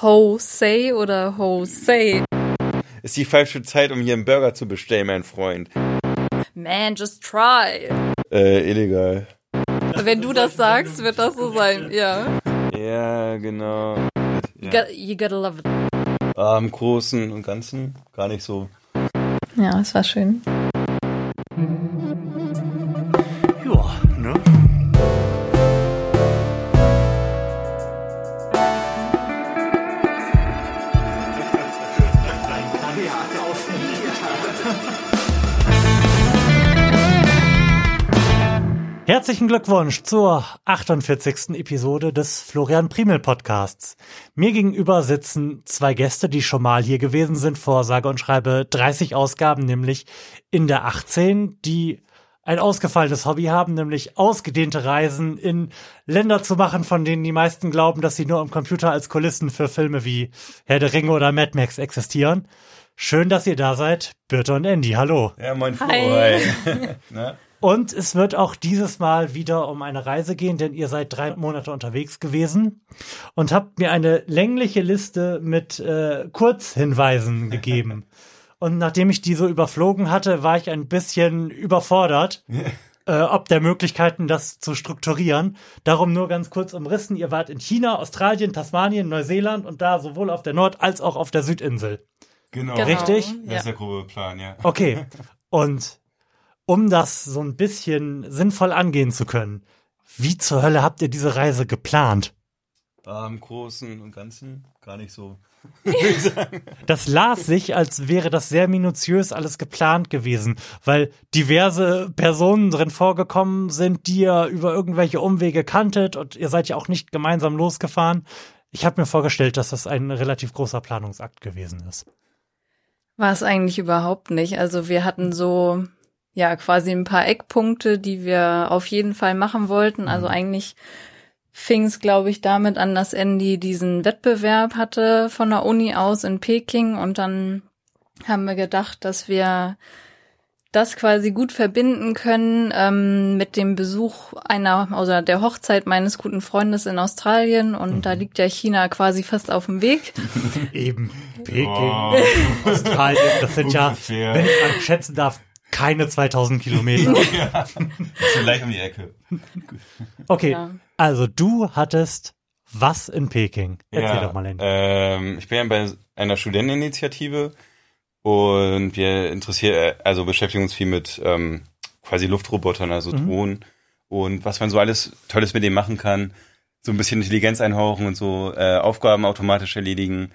Jose oder Jose? Ist die falsche Zeit, um hier einen Burger zu bestellen, mein Freund. Man, just try. Äh, illegal. Wenn du das sagst, wird das so sein, ja. Ja, genau. You, got, you gotta love it. Ah, Im Großen und Ganzen gar nicht so. Ja, es war schön. Herzlichen Glückwunsch zur 48. Episode des Florian Primel Podcasts. Mir gegenüber sitzen zwei Gäste, die schon mal hier gewesen sind vor sage und schreibe 30 Ausgaben, nämlich in der 18, die ein ausgefallenes Hobby haben, nämlich ausgedehnte Reisen in Länder zu machen, von denen die meisten glauben, dass sie nur am Computer als Kulissen für Filme wie Herr der Ringe oder Mad Max existieren. Schön, dass ihr da seid, Birte und Andy. Hallo. Ja, moin Flo. Hi. Hi. Und es wird auch dieses Mal wieder um eine Reise gehen, denn ihr seid drei Monate unterwegs gewesen und habt mir eine längliche Liste mit äh, Kurzhinweisen gegeben. Und nachdem ich die so überflogen hatte, war ich ein bisschen überfordert, äh, ob der Möglichkeiten, das zu strukturieren. Darum nur ganz kurz umrissen. Ihr wart in China, Australien, Tasmanien, Neuseeland und da sowohl auf der Nord- als auch auf der Südinsel. Genau. Genau. Richtig? Das Ja. ist der grobe Plan, ja. Okay. Und um das so ein bisschen sinnvoll angehen zu können, wie zur Hölle habt ihr diese Reise geplant? Ah, Im Großen und Ganzen gar nicht so. Das las sich, als wäre das sehr minutiös alles geplant gewesen, weil diverse Personen drin vorgekommen sind, die ihr über irgendwelche Umwege kanntet und ihr seid ja auch nicht gemeinsam losgefahren. Ich habe mir vorgestellt, dass das ein relativ großer Planungsakt gewesen ist. War es eigentlich überhaupt nicht. Also wir hatten so, ja, quasi ein paar Eckpunkte, die wir auf jeden Fall machen wollten. Also eigentlich fing es, glaube ich, damit an, dass Andy diesen Wettbewerb hatte von der Uni aus in Peking. Und dann haben wir gedacht, dass wir das quasi gut verbinden können ähm, mit dem Besuch einer oder der Hochzeit meines guten Freundes in Australien. Und da liegt ja China quasi fast auf dem Weg. Eben. Peking, Oh. Australien, das sind ja, wenn ich mal schätzen darf, keine 2000 Kilometer. So leicht um die Ecke. Okay, Ja. also du hattest was in Peking? Erzähl ja, doch mal, Andy. Ähm, ich bin ja bei einer Studenteninitiative und wir interessieren, also beschäftigen uns viel mit ähm, quasi Luftrobotern, also Mhm. Drohnen und was man so alles Tolles mit denen machen kann. So ein bisschen Intelligenz einhauchen und so äh, Aufgaben automatisch erledigen.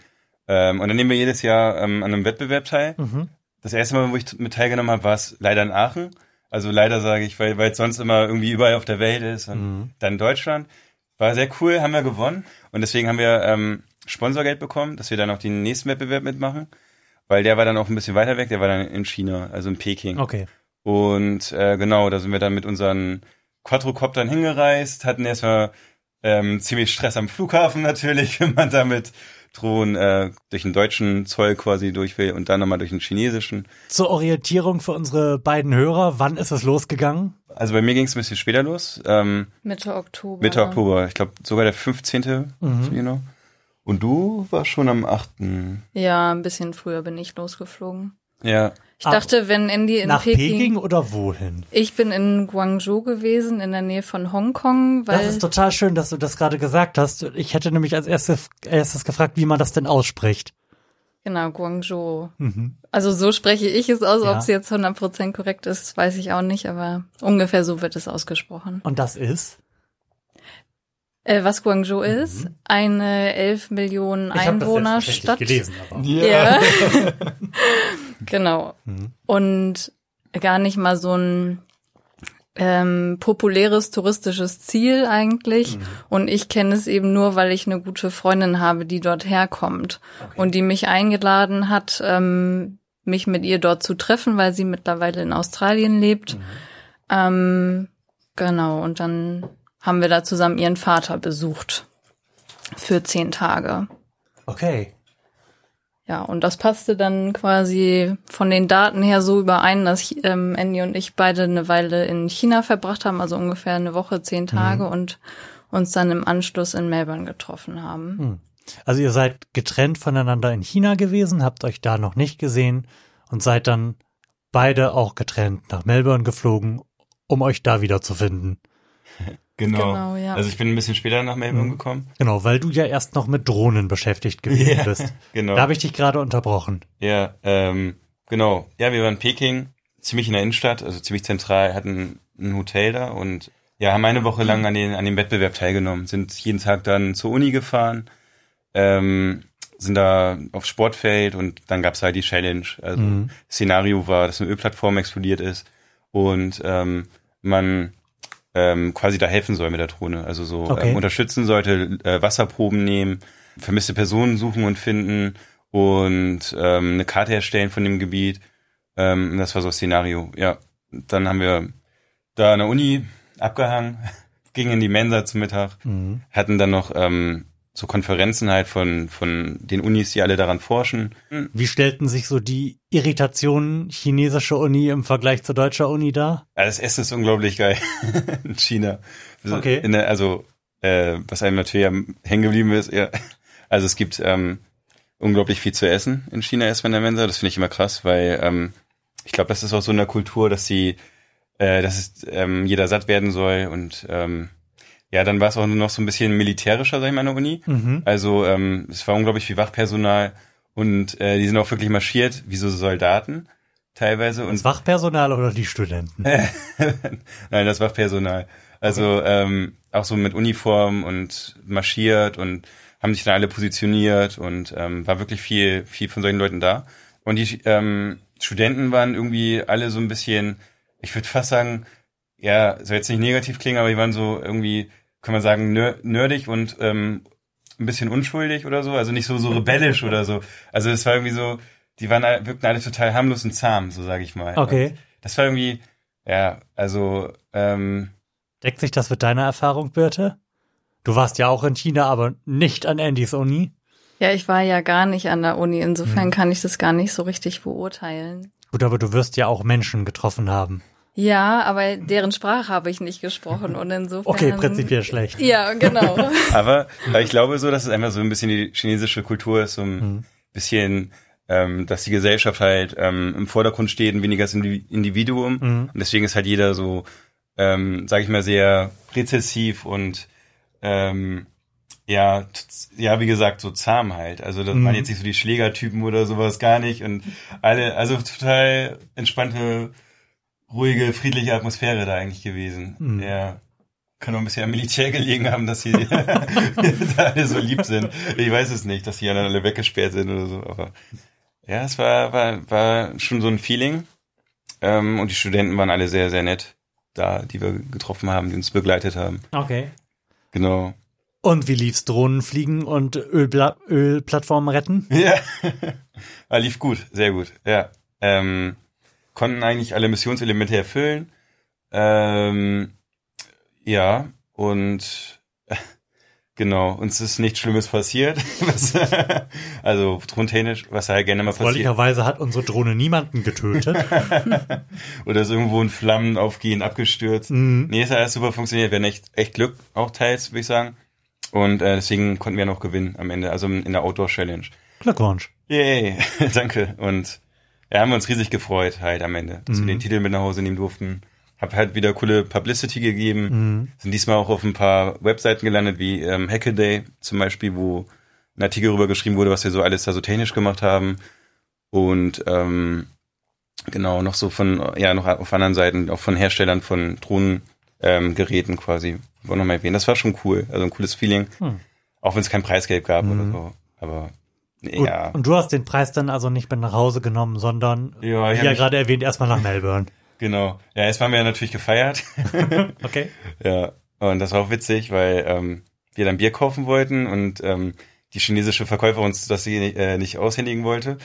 Ähm, und dann nehmen wir jedes Jahr ähm, an einem Wettbewerb teil. Mhm. Das erste Mal, wo ich mit teilgenommen habe, war es leider in Aachen. Also leider sage ich, weil weil es sonst immer irgendwie überall auf der Welt ist und Mhm. dann Deutschland. War sehr cool, haben wir gewonnen und deswegen haben wir ähm, Sponsorgeld bekommen, dass wir dann auch den nächsten Wettbewerb mitmachen, weil der war dann auch ein bisschen weiter weg, der war dann in China, also in Peking. Okay. Und äh, genau, da sind wir dann mit unseren Quadrocoptern hingereist, hatten erstmal ähm, ziemlich Stress am Flughafen natürlich, wenn man damit Drohnen äh, durch den deutschen Zoll quasi durch will und dann nochmal durch den chinesischen. Zur Orientierung für unsere beiden Hörer, wann ist es losgegangen? Also bei mir ging es ein bisschen später los, ähm, Mitte Oktober. Mitte Oktober, ich glaube sogar der 15. Mhm. Genau. Und du warst schon am 8. Ja, ein bisschen früher bin ich losgeflogen. Ja. Ich dachte, wenn Andy in Nach Peking, Peking. oder wohin? Ich bin in Guangzhou gewesen, in der Nähe von Hongkong, weil Das ist total schön, dass du das gerade gesagt hast. Ich hätte nämlich als erstes, erstes gefragt, wie man das denn ausspricht. genau Guangzhou. Mhm. Also so spreche ich es aus, Ja. ob es jetzt 100% korrekt ist, weiß ich auch nicht, aber ungefähr so wird es ausgesprochen. Und das ist? Äh, was Guangzhou ist? Eine 11 Millionen Mhm. Ich habe das Einwohnerstadt. gelesen, aber. Ja. genau. Mhm. Und gar nicht mal so ein ähm, populäres touristisches Ziel eigentlich. Und ich kenne es eben nur, weil ich eine gute Freundin habe, die dort herkommt und die mich eingeladen hat, ähm, mich mit ihr dort zu treffen, weil sie mittlerweile in Australien lebt. Ähm, genau. Und dann haben wir da zusammen ihren Vater besucht für zehn Tage. Okay. Ja, und das passte dann quasi von den Daten her so überein, dass ähm, Andy und ich beide eine Weile in China verbracht haben, also ungefähr eine Woche, zehn Tage und uns dann im Anschluss in Melbourne getroffen haben. Hm. Also ihr seid getrennt voneinander in China gewesen, habt euch da noch nicht gesehen und seid dann beide auch getrennt nach Melbourne geflogen, um euch da wiederzufinden. Genau. Genau, ja. Also ich bin ein bisschen später nach Melbourne Mhm. gekommen. Genau, weil du ja erst noch mit Drohnen beschäftigt gewesen Ja, bist. genau. Da habe ich dich gerade unterbrochen. Ja, ähm, genau. Ja, wir waren in Peking, ziemlich in der Innenstadt, also ziemlich zentral, hatten ein Hotel da und ja, haben eine Woche lang an, den, an dem Wettbewerb teilgenommen, sind jeden Tag dann zur Uni gefahren, ähm, sind da aufs Sportfeld und dann gab's halt die Challenge. Also Mhm. Szenario war, dass eine Ölplattform explodiert ist und ähm, man ähm, quasi da helfen soll mit der Drohne. Also so Okay. ähm, unterstützen sollte, äh, Wasserproben nehmen, vermisste Personen suchen und finden und ähm, eine Karte erstellen von dem Gebiet. Ähm, das war so das Szenario. Ja, dann haben wir da an der Uni abgehangen, gingen in die Mensa zum Mittag, Mhm. hatten dann noch ähm, so Konferenzen halt von, von den Unis, die alle daran forschen. Wie stellten sich so die Irritationen chinesische Uni im Vergleich zur deutscher Uni dar? Ja, das Essen ist unglaublich geil in China. Also, Okay. In der, also, äh, was einem natürlich am hängen geblieben ist, ja. Also es gibt ähm, unglaublich viel zu essen in China erstmal in der Mensa. Das finde ich immer krass, weil ähm, ich glaube, das ist auch so eine Kultur, dass sie, äh, dass es, ähm, jeder satt werden soll und ähm, ja, dann war es auch nur noch so ein bisschen militärischer, sag ich mal, an der Uni. Mhm. Also ähm, es war unglaublich viel Wachpersonal und äh, die sind auch wirklich marschiert, wie so Soldaten teilweise. Und Das Wachpersonal oder die Studenten? Nein, das Wachpersonal. Also ähm, auch so mit Uniform und marschiert und haben sich dann alle positioniert und ähm, war wirklich viel, viel von solchen Leuten da. Und die ähm, Studenten waren irgendwie alle so ein bisschen, ich würde fast sagen, ja, soll jetzt nicht negativ klingen, aber die waren so irgendwie, kann man sagen, ner nerdig und ähm, ein bisschen unschuldig oder so, also nicht so so rebellisch oder so. Also es war irgendwie so, die waren wirkten alle total harmlos und zahm, so sage ich mal. Okay. Und das war irgendwie, ja, also ähm, Deckt sich das mit deiner Erfahrung, Birte? Du warst ja auch in China, aber nicht an Andys Uni. Ja, ich war ja gar nicht an der Uni, insofern Mhm. kann ich das gar nicht so richtig beurteilen. Gut, aber du wirst ja auch Menschen getroffen haben. Ja, aber deren Sprache habe ich nicht gesprochen und insofern. Okay, prinzipiell schlecht. Ja, genau. Aber aber ich glaube so, dass es einfach so ein bisschen die chinesische Kultur ist, so ein Mhm. bisschen, ähm, dass die Gesellschaft halt ähm, im Vordergrund steht und weniger das Indi- Individuum. Mhm. Und deswegen ist halt jeder so, ähm, sage ich mal, sehr rezessiv und ähm, ja, ja, wie gesagt, so zahm halt. Also das Mhm. waren jetzt nicht so die Schlägertypen oder sowas gar nicht. Und alle, also total entspannte, ruhige, friedliche Atmosphäre da eigentlich gewesen. Mhm. Ja. Kann auch ein bisschen am Militär gelegen haben, dass sie da alle so lieb sind. Ich weiß es nicht, dass die alle weggesperrt sind oder so, aber ja, es war, war, war schon so ein Feeling. Ähm, und die Studenten waren alle sehr, sehr nett da, die wir getroffen haben, die uns begleitet haben. Okay. Genau. Und wie lief's Drohnenfliegen und Ölbla Ölplattformen retten? Ja. ah, lief gut, sehr gut. Ja. Ähm, konnten eigentlich alle Missionselemente erfüllen. Ähm, ja, und äh, genau, uns ist nichts Schlimmes passiert. Was, also tontechnisch, was halt gerne mal passiert. Freundlicherweise hat unsere Drohne niemanden getötet. Oder ist irgendwo in Flammen aufgehend abgestürzt. Mhm. Nee, es hat alles super funktioniert. Wir hatten echt, echt Glück, auch teils, würde ich sagen. Und äh, deswegen konnten wir noch gewinnen am Ende, also in der Outdoor-Challenge. Glückwunsch. Yay, danke. Und ja, haben wir uns riesig gefreut halt am Ende, dass Mhm. wir den Titel mit nach Hause nehmen durften. Hab halt wieder coole Publicity gegeben. Mhm. Sind diesmal auch auf ein paar Webseiten gelandet, wie ähm, Hackaday zum Beispiel, wo ein Artikel darüber geschrieben wurde, was wir so alles da so technisch gemacht haben. Und ähm, genau, noch so von, ja, noch auf anderen Seiten, auch von Herstellern von Drohnengeräten ähm, quasi, wollen noch mal erwähnen. Das war schon cool, also ein cooles Feeling. Hm. Auch wenn es kein Preisgeld gab oder Mhm. so. Aber Gut. ja. Und du hast den Preis dann also nicht mit nach Hause genommen, sondern, Ja, ich wie ja gerade erwähnt, erstmal nach Melbourne. Genau. Ja, erst haben wir ja natürlich gefeiert. Okay. ja. Und das war auch witzig, weil ähm, wir dann Bier kaufen wollten und ähm, die chinesische Verkäuferin uns das äh, nicht aushändigen wollte.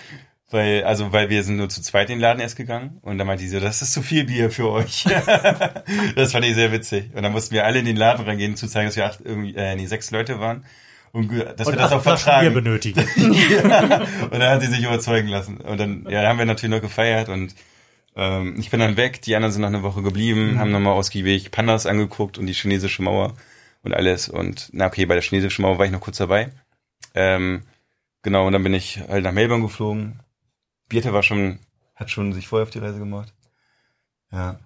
Weil, also, weil wir sind nur zu zweit in den Laden erst gegangen und dann meinte sie so, das ist zu viel Bier für euch. das fand ich sehr witzig. Und dann mussten wir alle in den Laden reingehen, zu zeigen, dass wir acht, irgendwie, äh, nee, sechs Leute waren. Und dass Und wir das auch vertragen. Bier benötigen. ja. Und dann hat sie sich überzeugen lassen. Und dann, ja, haben wir natürlich noch gefeiert und ähm, ich bin dann weg, die anderen sind noch eine Woche geblieben, Mhm. haben nochmal ausgiebig Pandas angeguckt und die chinesische Mauer und alles. Und na okay, bei der chinesischen Mauer war ich noch kurz dabei. Ähm, genau, und dann bin ich halt nach Melbourne geflogen. Birte war schon, hat schon sich vorher auf die Reise gemacht. Ja,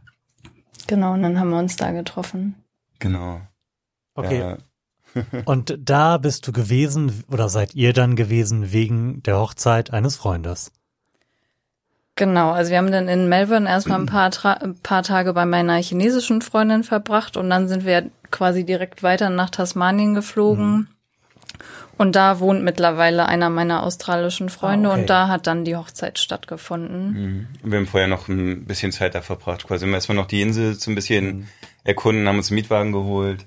Genau, und dann haben wir uns da getroffen. genau. Okay. Ja, Und da bist du gewesen oder seid ihr dann gewesen wegen der Hochzeit eines Freundes? Genau, also wir haben dann in Melbourne erstmal ein paar, Tra ein paar Tage bei meiner chinesischen Freundin verbracht und dann sind wir quasi direkt weiter nach Tasmanien geflogen. Und da wohnt mittlerweile einer meiner australischen Freunde Ah, okay. und da hat dann die Hochzeit stattgefunden. Mhm. Wir haben vorher noch ein bisschen Zeit da verbracht. Quasi wir haben erstmal noch die Insel so ein bisschen erkunden, haben uns einen Mietwagen geholt,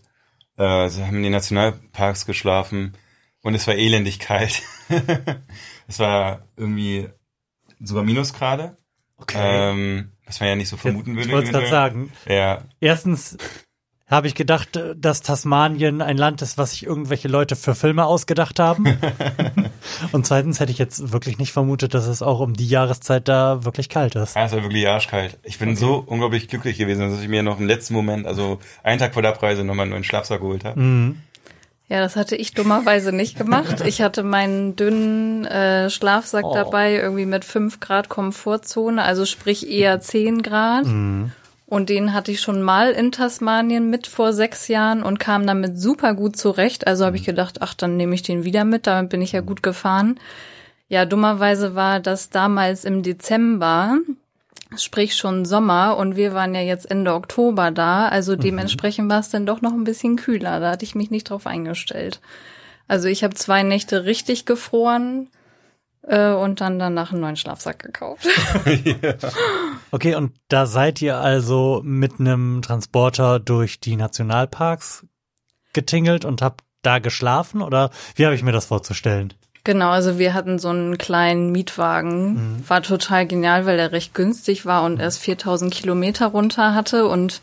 äh, also haben in den Nationalparks geschlafen und es war elendig kalt. es war irgendwie sogar Minusgrade, ähm, was man ja nicht so vermuten Jetzt, würde. ich wollte gerade sagen, Ja, erstens habe ich gedacht, dass Tasmanien ein Land ist, was sich irgendwelche Leute für Filme ausgedacht haben. Und zweitens hätte ich jetzt wirklich nicht vermutet, dass es auch um die Jahreszeit da wirklich kalt ist. Ja, es war wirklich arschkalt. Ich bin so unglaublich glücklich gewesen, dass ich mir noch im letzten Moment, also einen Tag vor der Abreise, nochmal einen neuen Schlafsack geholt habe. Mhm. Ja, das hatte ich dummerweise nicht gemacht. Ich hatte meinen dünnen äh, Schlafsack Oh. dabei, irgendwie mit 5 Grad Komfortzone, also sprich eher 10 Grad. Und den hatte ich schon mal in Tasmanien mit vor sechs Jahren und kam damit super gut zurecht. Also habe ich gedacht, ach, dann nehme ich den wieder mit. Damit bin ich ja gut gefahren. Ja, dummerweise war das damals im Dezember, sprich schon Sommer und wir waren ja jetzt Ende Oktober da. Also dementsprechend war es dann doch noch ein bisschen kühler. Da hatte ich mich nicht drauf eingestellt. Also ich habe zwei Nächte richtig gefroren äh, und dann danach einen neuen Schlafsack gekauft. Okay, und da seid ihr also mit einem Transporter durch die Nationalparks getingelt und habt da geschlafen oder wie habe ich mir das vorzustellen? Genau, also wir hatten so einen kleinen Mietwagen. War total genial, weil er recht günstig war und erst 4000 Kilometer runter hatte. Und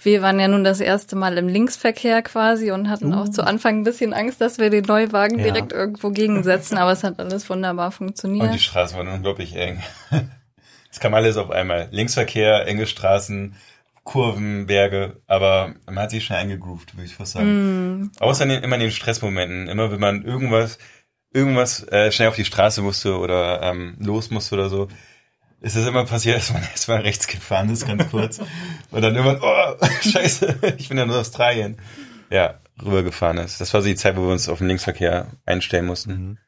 wir waren ja nun das erste Mal im Linksverkehr quasi und hatten auch zu Anfang ein bisschen Angst, dass wir den Neuwagen Ja. direkt irgendwo gegensetzen. Aber es hat alles wunderbar Und die funktioniert. Straßen waren unglaublich eng. Es kam alles auf einmal. Linksverkehr, enge Straßen, Kurven, Berge, aber man hat sich schnell eingegroovt, würde ich fast sagen. Außer in den, immer in den Stressmomenten, immer wenn man irgendwas, irgendwas äh, schnell auf die Straße musste oder ähm, los musste oder so, ist es immer passiert, dass man erstmal rechts gefahren ist, ganz kurz. und dann irgendwann, oh, scheiße, ich bin ja nur Australien. Ja, rübergefahren ist. Das war so die Zeit, wo wir uns auf den Linksverkehr einstellen mussten.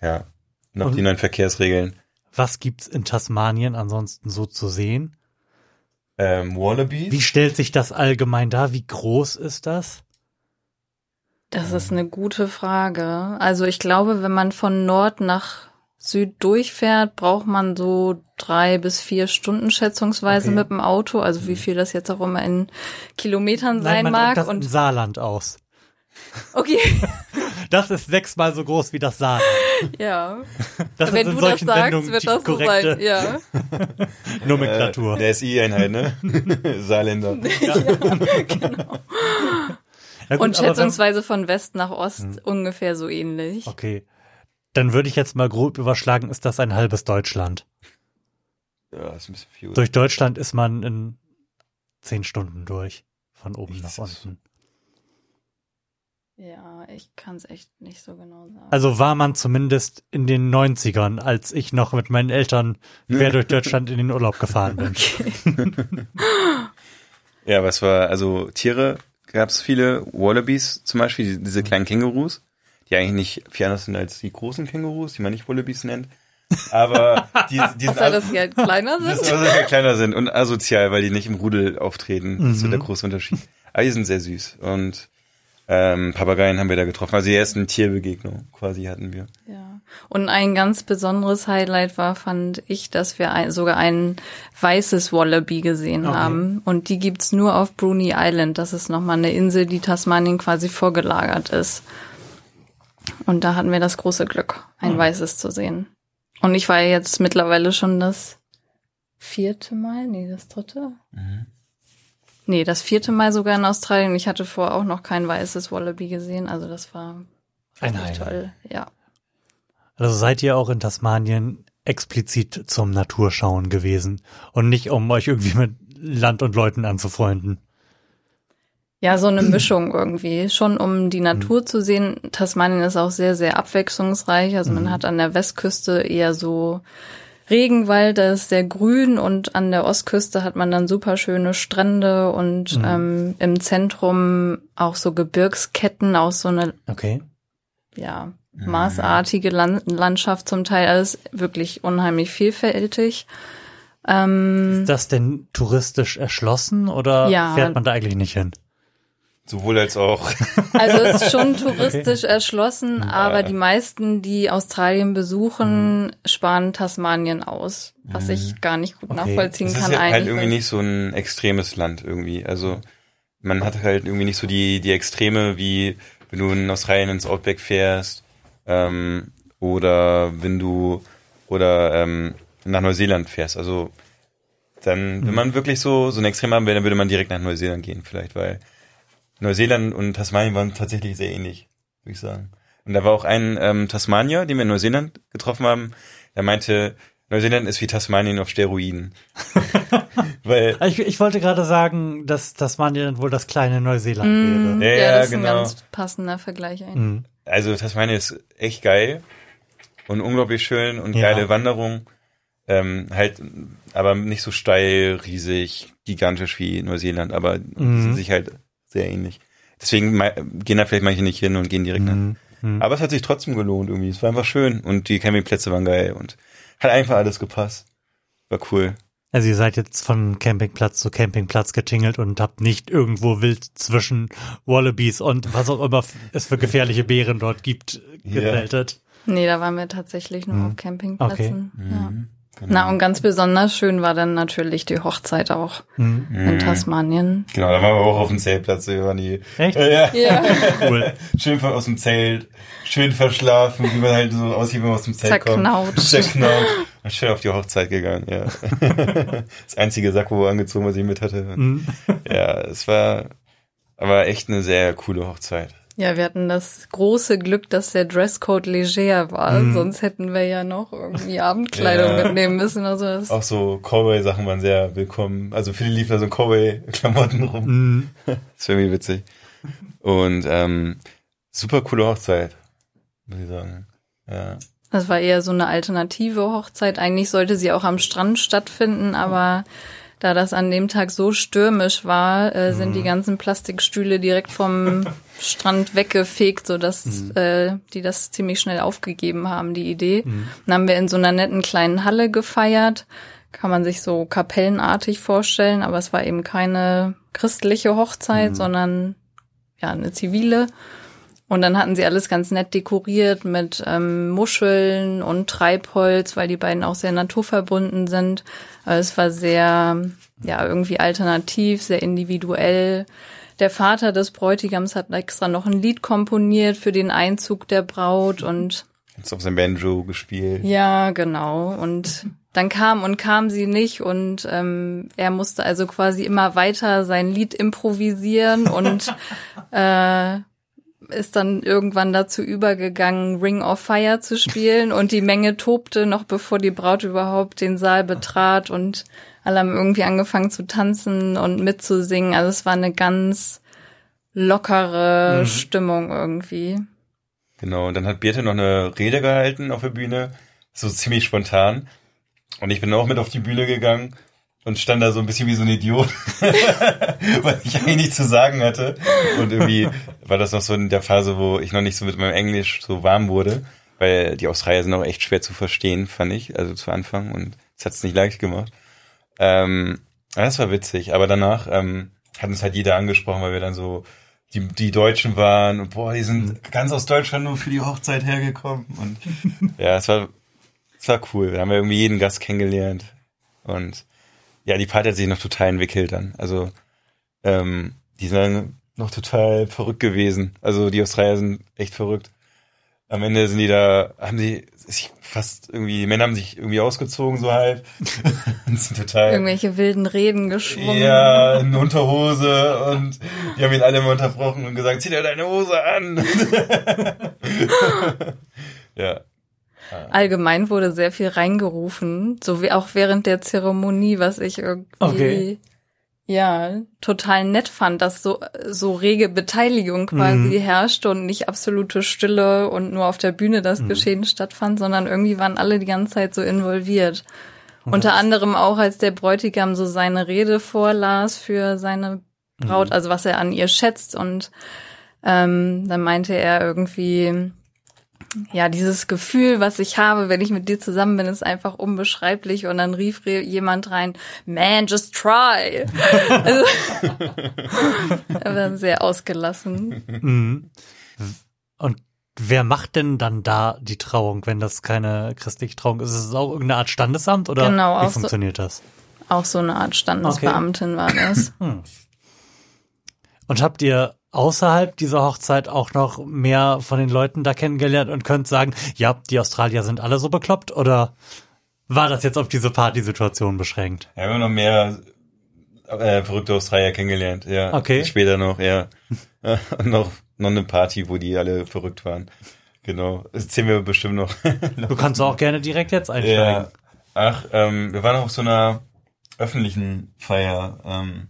Ja. Noch Und- die neuen Verkehrsregeln. Was gibt's in Tasmanien ansonsten so zu sehen? Ähm, Wallabies. Wie stellt sich das allgemein dar? Wie groß ist das? Das ist eine gute Frage. Also ich glaube, wenn man von Nord nach Süd durchfährt, braucht man so drei bis vier Stunden schätzungsweise Okay. mit dem Auto. Also wie viel das jetzt auch immer in Kilometern sein man mag. das im Und Saarland aus. okay, Das ist sechsmal so groß wie das Saarland. ja. Das Wenn ist in du das solchen sagst, Sendungen wird das so sein. Ja. Nomenklatur. Äh, der SI-Einheit, ne? Saarländer. Ja, gut, Und aber wenn- schätzungsweise von West nach Ost ungefähr so ähnlich. Okay. Dann würde ich jetzt mal grob überschlagen, ist das ein halbes Deutschland. Ja, ist ein bisschen viel. Durch Deutschland ist man in zehn Stunden durch. Von oben nach Jesus. unten. Ja, ich kann es echt nicht so genau sagen. Also war man zumindest in den 90ern, als ich noch mit meinen Eltern quer durch Deutschland in den Urlaub gefahren bin. Ja, was war, also Tiere gab es viele, Wallabies zum Beispiel, die- diese kleinen Kängurus, die eigentlich nicht viel anders sind als die großen Kängurus, die man nicht Wallabies nennt. Aber die, die sind Außer, dass sie halt kleiner sind. ist also sehr kleiner sind und asozial, weil die nicht im Rudel auftreten. Das ist so Mhm. der große Unterschied. Aber die sind sehr süß. Und ähm, Papageien haben wir da getroffen. Also die ersten Tierbegegnung quasi hatten wir. Ja. Und ein ganz besonderes Highlight war, fand ich, dass wir ein, sogar ein weißes Wallaby gesehen Okay. haben. Und die gibt's nur auf Bruni Island. Das ist nochmal eine Insel, die Tasmanien quasi vorgelagert ist. Und da hatten wir das große Glück, ein Hm. weißes zu sehen. Und ich war jetzt mittlerweile schon das vierte Mal, nee, das dritte? Nee, das vierte Mal sogar in Australien. Ich hatte vorher auch noch kein weißes Wallaby gesehen. Also das war Ein Highlight. toll. Ja. Also seid ihr auch in Tasmanien explizit zum Naturschauen gewesen und nicht um euch irgendwie mit Land und Leuten anzufreunden. Ja, so eine Mischung irgendwie. Schon um die Natur Mhm. zu sehen. Tasmanien ist auch sehr, sehr abwechslungsreich. Also Mhm. man hat an der Westküste eher so Regenwald, da ist sehr grün und an der Ostküste hat man dann super schöne Strände und Mhm. ähm, im Zentrum auch so Gebirgsketten, auch so eine Okay. ja, maßartige Lan Landschaft zum Teil, alles wirklich unheimlich vielfältig. Ähm, Ist das denn touristisch erschlossen oder Ja. fährt man da eigentlich nicht hin? Sowohl als auch. also es ist schon touristisch erschlossen, aber die meisten, die Australien besuchen, sparen Tasmanien aus, was ich gar nicht gut Okay. nachvollziehen Es ist kann ja halt eigentlich. irgendwie nicht so ein extremes Land irgendwie. Also man hat halt irgendwie nicht so die, die Extreme, wie wenn du in Australien ins Outback fährst ähm, oder wenn du oder ähm, nach Neuseeland fährst. Also dann, wenn man wirklich so, so ein Extrem haben will, dann würde man direkt nach Neuseeland gehen vielleicht, weil Neuseeland und Tasmanien waren tatsächlich sehr ähnlich, würde ich sagen. Und da war auch ein ähm, Tasmanier, den wir in Neuseeland getroffen haben, der meinte, Neuseeland ist wie Tasmanien auf Steroiden. weil Ich, ich wollte gerade sagen, dass Tasmanien wohl das kleine Neuseeland Mm, wäre. Ja, ja, ja, das ist genau. ein ganz passender Vergleich. eigentlich. Mhm. Also Tasmanien ist echt geil und unglaublich schön und Ja. geile Wanderung. Ähm, halt, aber nicht so steil, riesig, gigantisch wie Neuseeland, aber Mhm. sind sich halt sehr ähnlich. Deswegen gehen da vielleicht manche nicht hin und gehen direkt hin. Mhm. Aber es hat sich trotzdem gelohnt irgendwie. Es war einfach schön und die Campingplätze waren geil und hat einfach alles gepasst. War cool. Also ihr seid jetzt von Campingplatz zu Campingplatz getingelt und habt nicht irgendwo wild zwischen Wallabies und was auch immer es für gefährliche Bären dort gibt Ja. gezeltet. Nee, da waren wir tatsächlich nur Mhm. auf Campingplätzen. Ja. Genau. Na, und ganz besonders schön war dann natürlich die Hochzeit auch Mhm. in Tasmanien. Genau, da waren wir auch auf dem Zeltplatz. Wir waren die, Echt? Ja. Ja. Cool. schön von aus dem Zelt, schön verschlafen, wie man halt so aussieht, wenn man aus dem Zelt Zerknautscht. kommt. Zerknautscht. Und schön auf die Hochzeit gegangen, ja. Das einzige Sakko angezogen, was ich mit hatte. Mhm. Ja, es war aber echt eine sehr coole Hochzeit. Ja, wir hatten das große Glück, dass der Dresscode leger war. Mhm. Sonst hätten wir ja noch irgendwie Abendkleidung Ja. mitnehmen müssen. Also das Auch so Cowboy-Sachen waren sehr willkommen. Also viele liefen da so Cowboy-Klamotten rum. Mhm. Das war irgendwie witzig. Und ähm, super coole Hochzeit, muss ich sagen. Ja. Das war eher so eine alternative Hochzeit. Eigentlich sollte sie auch am Strand stattfinden, aber da das an dem Tag so stürmisch war, äh, sind die ganzen Plastikstühle direkt vom Strand weggefegt, sodass äh, die das ziemlich schnell aufgegeben haben, die Idee. Dann haben wir in so einer netten kleinen Halle gefeiert. Kann man sich so kapellenartig vorstellen, aber es war eben keine christliche Hochzeit, sondern ja, eine zivile. Und dann hatten sie alles ganz nett dekoriert mit ähm, Muscheln und Treibholz, weil die beiden auch sehr naturverbunden sind. Also es war sehr, ja, irgendwie alternativ, sehr individuell. Der Vater des Bräutigams hat extra noch ein Lied komponiert für den Einzug der Braut und Jetzt auf sein Banjo gespielt. ja, genau. Und dann kam und kam sie nicht und ähm, er musste also quasi immer weiter sein Lied improvisieren und äh, ist dann irgendwann dazu übergegangen, Ring of Fire zu spielen und die Menge tobte noch bevor die Braut überhaupt den Saal betrat und alle haben irgendwie angefangen zu tanzen und mitzusingen. Also es war eine ganz lockere Mhm. Stimmung irgendwie. Genau, und dann hat Birte noch eine Rede gehalten auf der Bühne, so ziemlich spontan. Und ich bin auch mit auf die Bühne gegangen und stand da so ein bisschen wie so ein Idiot, weil ich eigentlich nichts zu sagen hatte. Und irgendwie war das noch so in der Phase, wo ich noch nicht so mit meinem Englisch so warm wurde, weil die Australier sind auch echt schwer zu verstehen, fand ich, also zu Anfang. Und es hat es nicht leicht gemacht. Ähm, das war witzig, aber danach ähm, hat uns halt jeder angesprochen, weil wir dann so die, die Deutschen waren und boah, die sind ganz aus Deutschland nur für die Hochzeit hergekommen und ja, es war es war cool. Da haben wir irgendwie jeden Gast kennengelernt und ja, die Party hat sich noch total entwickelt dann. Also ähm, die sind dann noch total verrückt gewesen. Also die Australier sind echt verrückt. Am Ende sind die da, haben sie sich fast irgendwie, die Männer haben sich irgendwie ausgezogen so halb total Irgendwelche wilden Reden geschwungen. ja, in Unterhose und die haben ihn alle immer unterbrochen und gesagt, zieh dir deine Hose an. ja. Allgemein wurde sehr viel reingerufen, so wie auch während der Zeremonie, was ich irgendwie Okay. ja total nett fand, dass so so rege Beteiligung quasi Mhm. herrschte und nicht absolute Stille und nur auf der Bühne das Mhm. Geschehen stattfand, sondern irgendwie waren alle die ganze Zeit so involviert. Unter anderem auch, als der Bräutigam so seine Rede vorlas für seine Braut, also was er an ihr schätzt und ähm, dann meinte er irgendwie, ja, dieses Gefühl, was ich habe, wenn ich mit dir zusammen bin, ist einfach unbeschreiblich. Und dann rief jemand rein, man, just try. also, er war sehr ausgelassen. Mhm. Und wer macht denn dann da die Trauung, wenn das keine christliche Trauung ist? Ist es auch irgendeine Art Standesamt oder Genau, wie auch so- funktioniert das? Auch so eine Art Standesbeamtin war das. Und habt ihr außerhalb dieser Hochzeit auch noch mehr von den Leuten da kennengelernt und könnt sagen, ja, die Australier sind alle so bekloppt oder war das jetzt auf diese Partysituation beschränkt? Ja, wir haben noch mehr äh, verrückte Australier kennengelernt, ja. Okay. Später noch, ja. Und noch, noch eine Party, wo die alle verrückt waren. Genau. Das erzählen wir bestimmt noch. Du kannst auch gerne direkt jetzt einsteigen. ja. Ach, ähm, wir waren auf so einer öffentlichen Feier, ähm,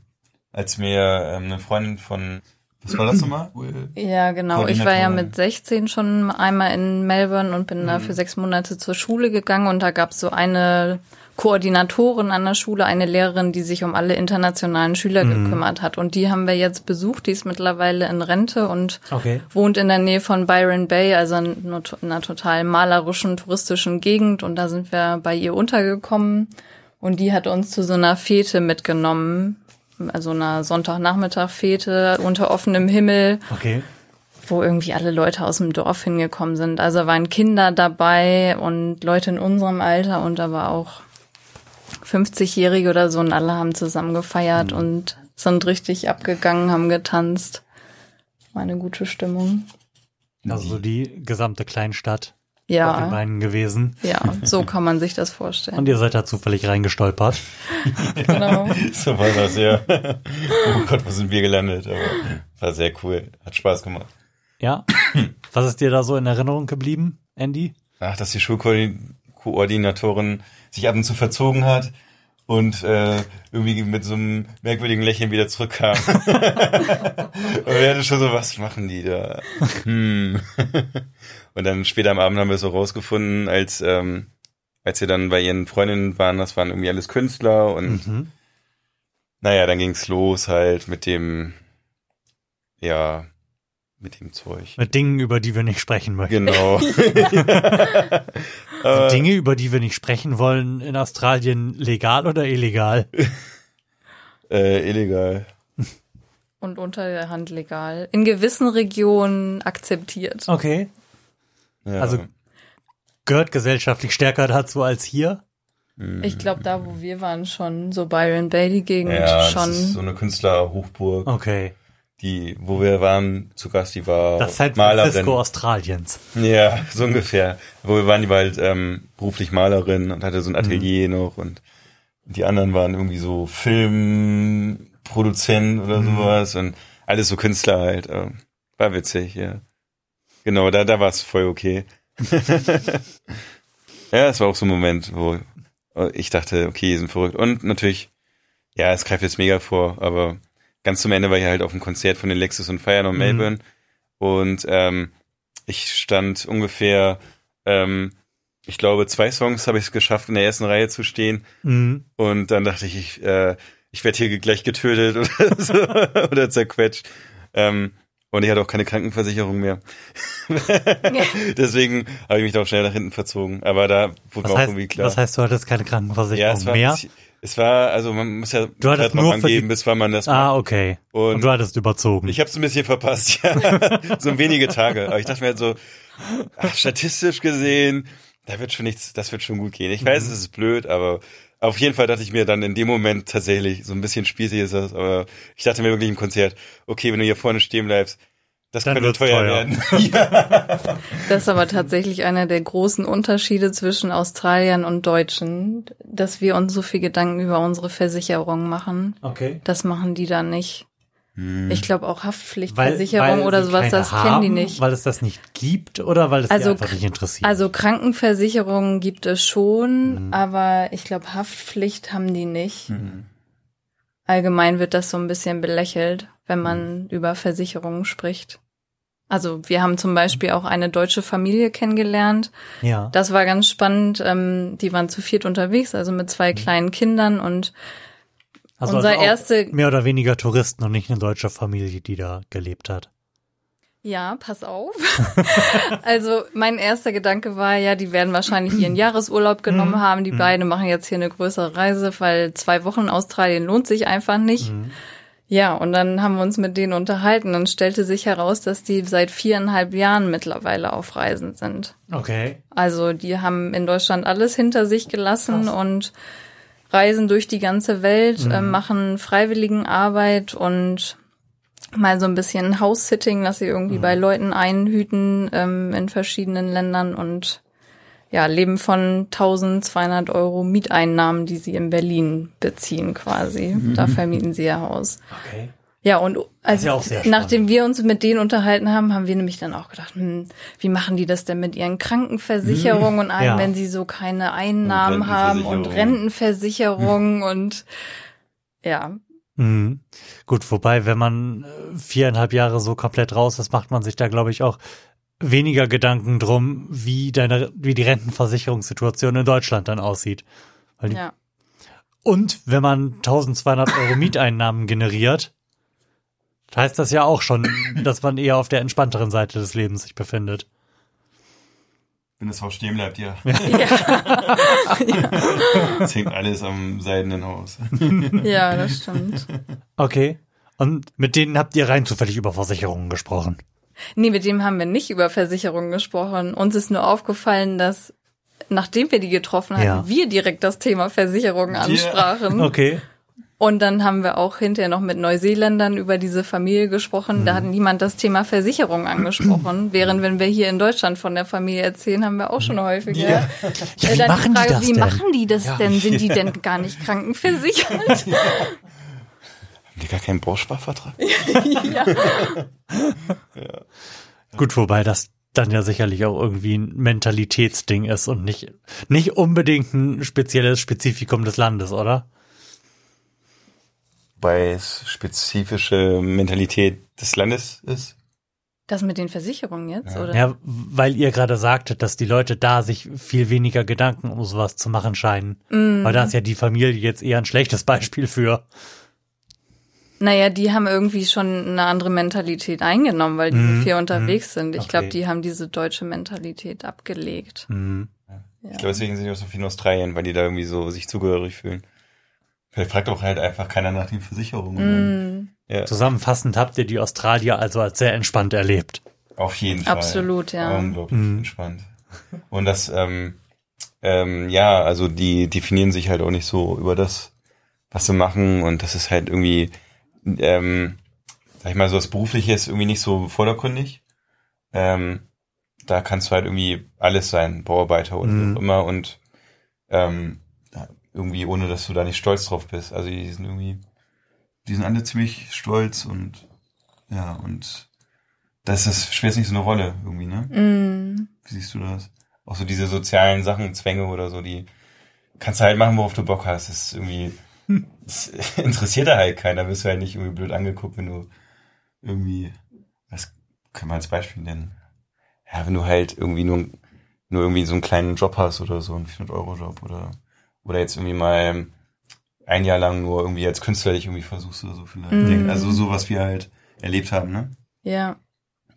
als mir ähm, eine Freundin von, was war das nochmal? Ja, genau. Ich war ja mit 16 schon einmal in Melbourne und bin da für sechs Monate zur Schule gegangen und da gab es so eine Koordinatorin an der Schule, eine Lehrerin, die sich um alle internationalen Schüler gekümmert hat. Und die haben wir jetzt besucht. Die ist mittlerweile in Rente und Okay. wohnt in der Nähe von Byron Bay, also in einer total malerischen, touristischen Gegend. Und da sind wir bei ihr untergekommen. Und die hat uns zu so einer Fete mitgenommen. Also einer Sonntagnachmittag-Fete unter offenem Himmel Okay. wo irgendwie alle Leute aus dem Dorf hingekommen sind. Also waren Kinder dabei und Leute in unserem Alter und war auch 50-Jährige oder so und alle haben zusammen gefeiert und sind richtig abgegangen, haben getanzt. War eine gute Stimmung. Also so die gesamte Kleinstadt auf den Ja, Beinen gewesen. ja, so kann man sich das vorstellen. Und ihr seid da zufällig reingestolpert. Genau. So war das, ja. Oh Gott, wo sind wir gelandet? Aber war sehr cool. Hat Spaß gemacht. Ja. Was ist dir da so in Erinnerung geblieben, Andy? Ach, dass die Schulkoordinatorin sich ab und zu verzogen hat und äh, irgendwie mit so einem merkwürdigen Lächeln wieder zurückkam. und wir hatten schon so, was machen die da? Hm. Und dann später am Abend haben wir so rausgefunden, als ähm, als wir dann bei ihren Freundinnen waren, das waren irgendwie alles Künstler und Mhm. naja, dann ging's los halt mit dem, ja, mit dem Zeug. Mit Dingen, über die wir nicht sprechen möchten. Genau. Sind Dinge, über die wir nicht sprechen wollen, in Australien legal oder illegal? äh, illegal. Und unter der Hand legal. In gewissen Regionen akzeptiert. Okay. Ja. Also gehört gesellschaftlich stärker dazu als hier? Ich glaube, da wo wir waren schon, so Byron Bay, die Gegend ja, schon. das ist so eine Künstlerhochburg, Okay. die, wo wir waren zu Gast, die war Das San Malerin. Francisco Australiens. Ja, so ungefähr. Wo wir waren, die war halt ähm, beruflich Malerin und hatte so ein Atelier noch und die anderen waren irgendwie so Filmproduzent oder sowas und alles so Künstler halt. ähm, War witzig, ja. Genau, da, da war es voll okay. ja, es war auch so ein Moment, wo ich dachte, okay, die sind verrückt. Und natürlich, ja, es greift jetzt mega vor, aber ganz zum Ende war ich halt auf einem Konzert von den Lexus und Fire in Melbourne und ähm, ich stand ungefähr, ähm, ich glaube, zwei Songs habe ich es geschafft, in der ersten Reihe zu stehen. Mhm. Und dann dachte ich, ich, äh, ich werde hier gleich getötet oder so, oder zerquetscht. Ähm, und ich hatte auch keine Krankenversicherung mehr. Deswegen habe ich mich da auch schnell nach hinten verzogen. Aber da wurde Was mir auch heißt, irgendwie klar. was heißt, du hattest keine ja, Krankenversicherung es war, mehr? es war, also man muss ja Du hattest nur die- angeben, bis wann man das macht. Ah, okay. Und, Und- du hattest überzogen. Ich habe es ein bisschen verpasst, ja. so wenige Tage. Aber ich dachte mir halt so, ach, statistisch gesehen, da wird schon nichts, das wird schon gut gehen. Ich weiß, es ist blöd, aber auf jeden Fall dachte ich mir dann in dem Moment tatsächlich, so ein bisschen spießig ist das, aber ich dachte mir wirklich im Konzert, okay, wenn du hier vorne stehen bleibst, das Dann könnte teuer, teuer. werden. Das ist aber tatsächlich einer der großen Unterschiede zwischen Australiern und Deutschen, dass wir uns so viel Gedanken über unsere Versicherung machen. okay. Das machen die da nicht. Hm. Ich glaube auch Weil, Haftpflichtversicherung weil oder sie sowas, das haben, kennen die nicht. Weil es das nicht gibt oder weil es Also einfach nicht interessiert? Also Krankenversicherungen gibt es schon, Mhm. aber ich glaube Haftpflicht haben die nicht. Mhm. allgemein wird das so ein bisschen belächelt, wenn man über Versicherungen spricht. Also wir haben zum Beispiel auch eine deutsche Familie kennengelernt. Ja. Das war ganz spannend. Ähm, die waren zu viert unterwegs, also mit zwei kleinen Kindern und Also, unser also erste- mehr oder weniger Touristen und nicht eine deutsche Familie, die da gelebt hat. Ja, pass auf. also mein erster Gedanke war ja, die werden wahrscheinlich ihren Jahresurlaub genommen haben. Die beiden machen jetzt hier eine größere Reise, weil zwei Wochen Australien lohnt sich einfach nicht. Ja, und dann haben wir uns mit denen unterhalten. Dann stellte sich heraus, dass die seit viereinhalb Jahren mittlerweile auf Reisen sind. Okay. Also die haben in Deutschland alles hinter sich gelassen und reisen durch die ganze Welt, äh, machen Freiwilligenarbeit und mal so ein bisschen House-Sitting, dass sie irgendwie bei Leuten einhüten ähm, in verschiedenen Ländern und ja, leben von 1200 Euro Mieteinnahmen, die sie in Berlin beziehen quasi. Da vermieten sie ihr Haus. Okay. Ja, und also, ja nachdem wir uns mit denen unterhalten haben, haben wir nämlich dann auch gedacht, hm, wie machen die das denn mit ihren Krankenversicherungen und allem, Ja. wenn sie so keine Einnahmen haben und Rentenversicherungen und ja, Mhm. Gut, wobei, wenn man äh, viereinhalb Jahre so komplett raus ist, macht man sich da, glaube ich, auch weniger Gedanken drum, wie deine, wie die Rentenversicherungssituation in Deutschland dann aussieht. Ja. Und wenn man 1200 Euro Mieteinnahmen generiert, heißt das ja auch schon, dass man eher auf der entspannteren Seite des Lebens sich befindet. Wenn das Haus stehen bleibt, ja. Ja, Es hängt alles am seidenen Haus. ja, das stimmt. Okay. Und mit denen habt ihr rein zufällig über Versicherungen gesprochen. Nee, mit dem haben wir nicht über Versicherungen gesprochen. Uns ist nur aufgefallen, dass nachdem wir die getroffen hatten, Ja. wir direkt das Thema Versicherungen ansprachen. Okay. Und dann haben wir auch hinterher noch mit Neuseeländern über diese Familie gesprochen. Mhm. Da hat niemand das Thema Versicherung angesprochen. Während wenn wir hier in Deutschland von der Familie erzählen, haben wir auch schon häufiger. Ja, Äh, wie dann machen die Frage, das wie denn? machen die das denn? Sind die denn gar nicht krankenversichert? Haben die gar keinen Bausparvertrag? ja. Gut, wobei das dann ja sicherlich auch irgendwie ein Mentalitätsding ist und nicht, nicht unbedingt ein spezielles Spezifikum des Landes, oder? Weil es spezifische Mentalität des Landes ist. Das mit den Versicherungen jetzt, oder? Ja, weil ihr gerade sagtet, dass die Leute da sich viel weniger Gedanken um sowas zu machen scheinen. Weil da ist ja die Familie jetzt eher ein schlechtes Beispiel für. Naja, die haben irgendwie schon eine andere Mentalität eingenommen, weil die Mhm, vier unterwegs sind. Ich okay. glaube, die haben diese deutsche Mentalität abgelegt. Mhm. Ich glaube, deswegen sind die auch so viel in Australien, weil die da irgendwie so sich zugehörig fühlen. Vielleicht fragt auch halt einfach keiner nach den Versicherungen. Mm, Ja, Zusammenfassend habt ihr die Australier also als sehr entspannt erlebt. auf jeden Fall. Absolut, ja. Unglaublich Mhm. entspannt. Und das, ähm, ähm, ja, also die definieren sich halt auch nicht so über das, was sie machen und das ist halt irgendwie, ähm, sag ich mal, so das Berufliche ist irgendwie nicht so vordergründig. Ähm, da kannst du halt irgendwie alles sein, Bauarbeiter und Mhm. immer und ähm, irgendwie ohne, dass du da nicht stolz drauf bist. Also die sind irgendwie, die sind alle ziemlich stolz und ja, und das ist, spielt nicht so eine Rolle irgendwie, ne? mm, Wie siehst du das? Auch so diese sozialen Sachen, Zwänge oder so, die kannst du halt machen, worauf du Bock hast. Das ist irgendwie, das interessiert da halt keiner. Wirst du halt nicht irgendwie blöd angeguckt, wenn du irgendwie, was kann man als Beispiel nennen? Ja, wenn du halt irgendwie nur, nur irgendwie so einen kleinen Job hast oder so, einen 400-Euro-Job oder, oder jetzt irgendwie mal ein Jahr lang nur irgendwie als Künstler dich irgendwie versuchst oder so vielleicht. Mhm. Also so, was wir halt erlebt haben, ne? ja.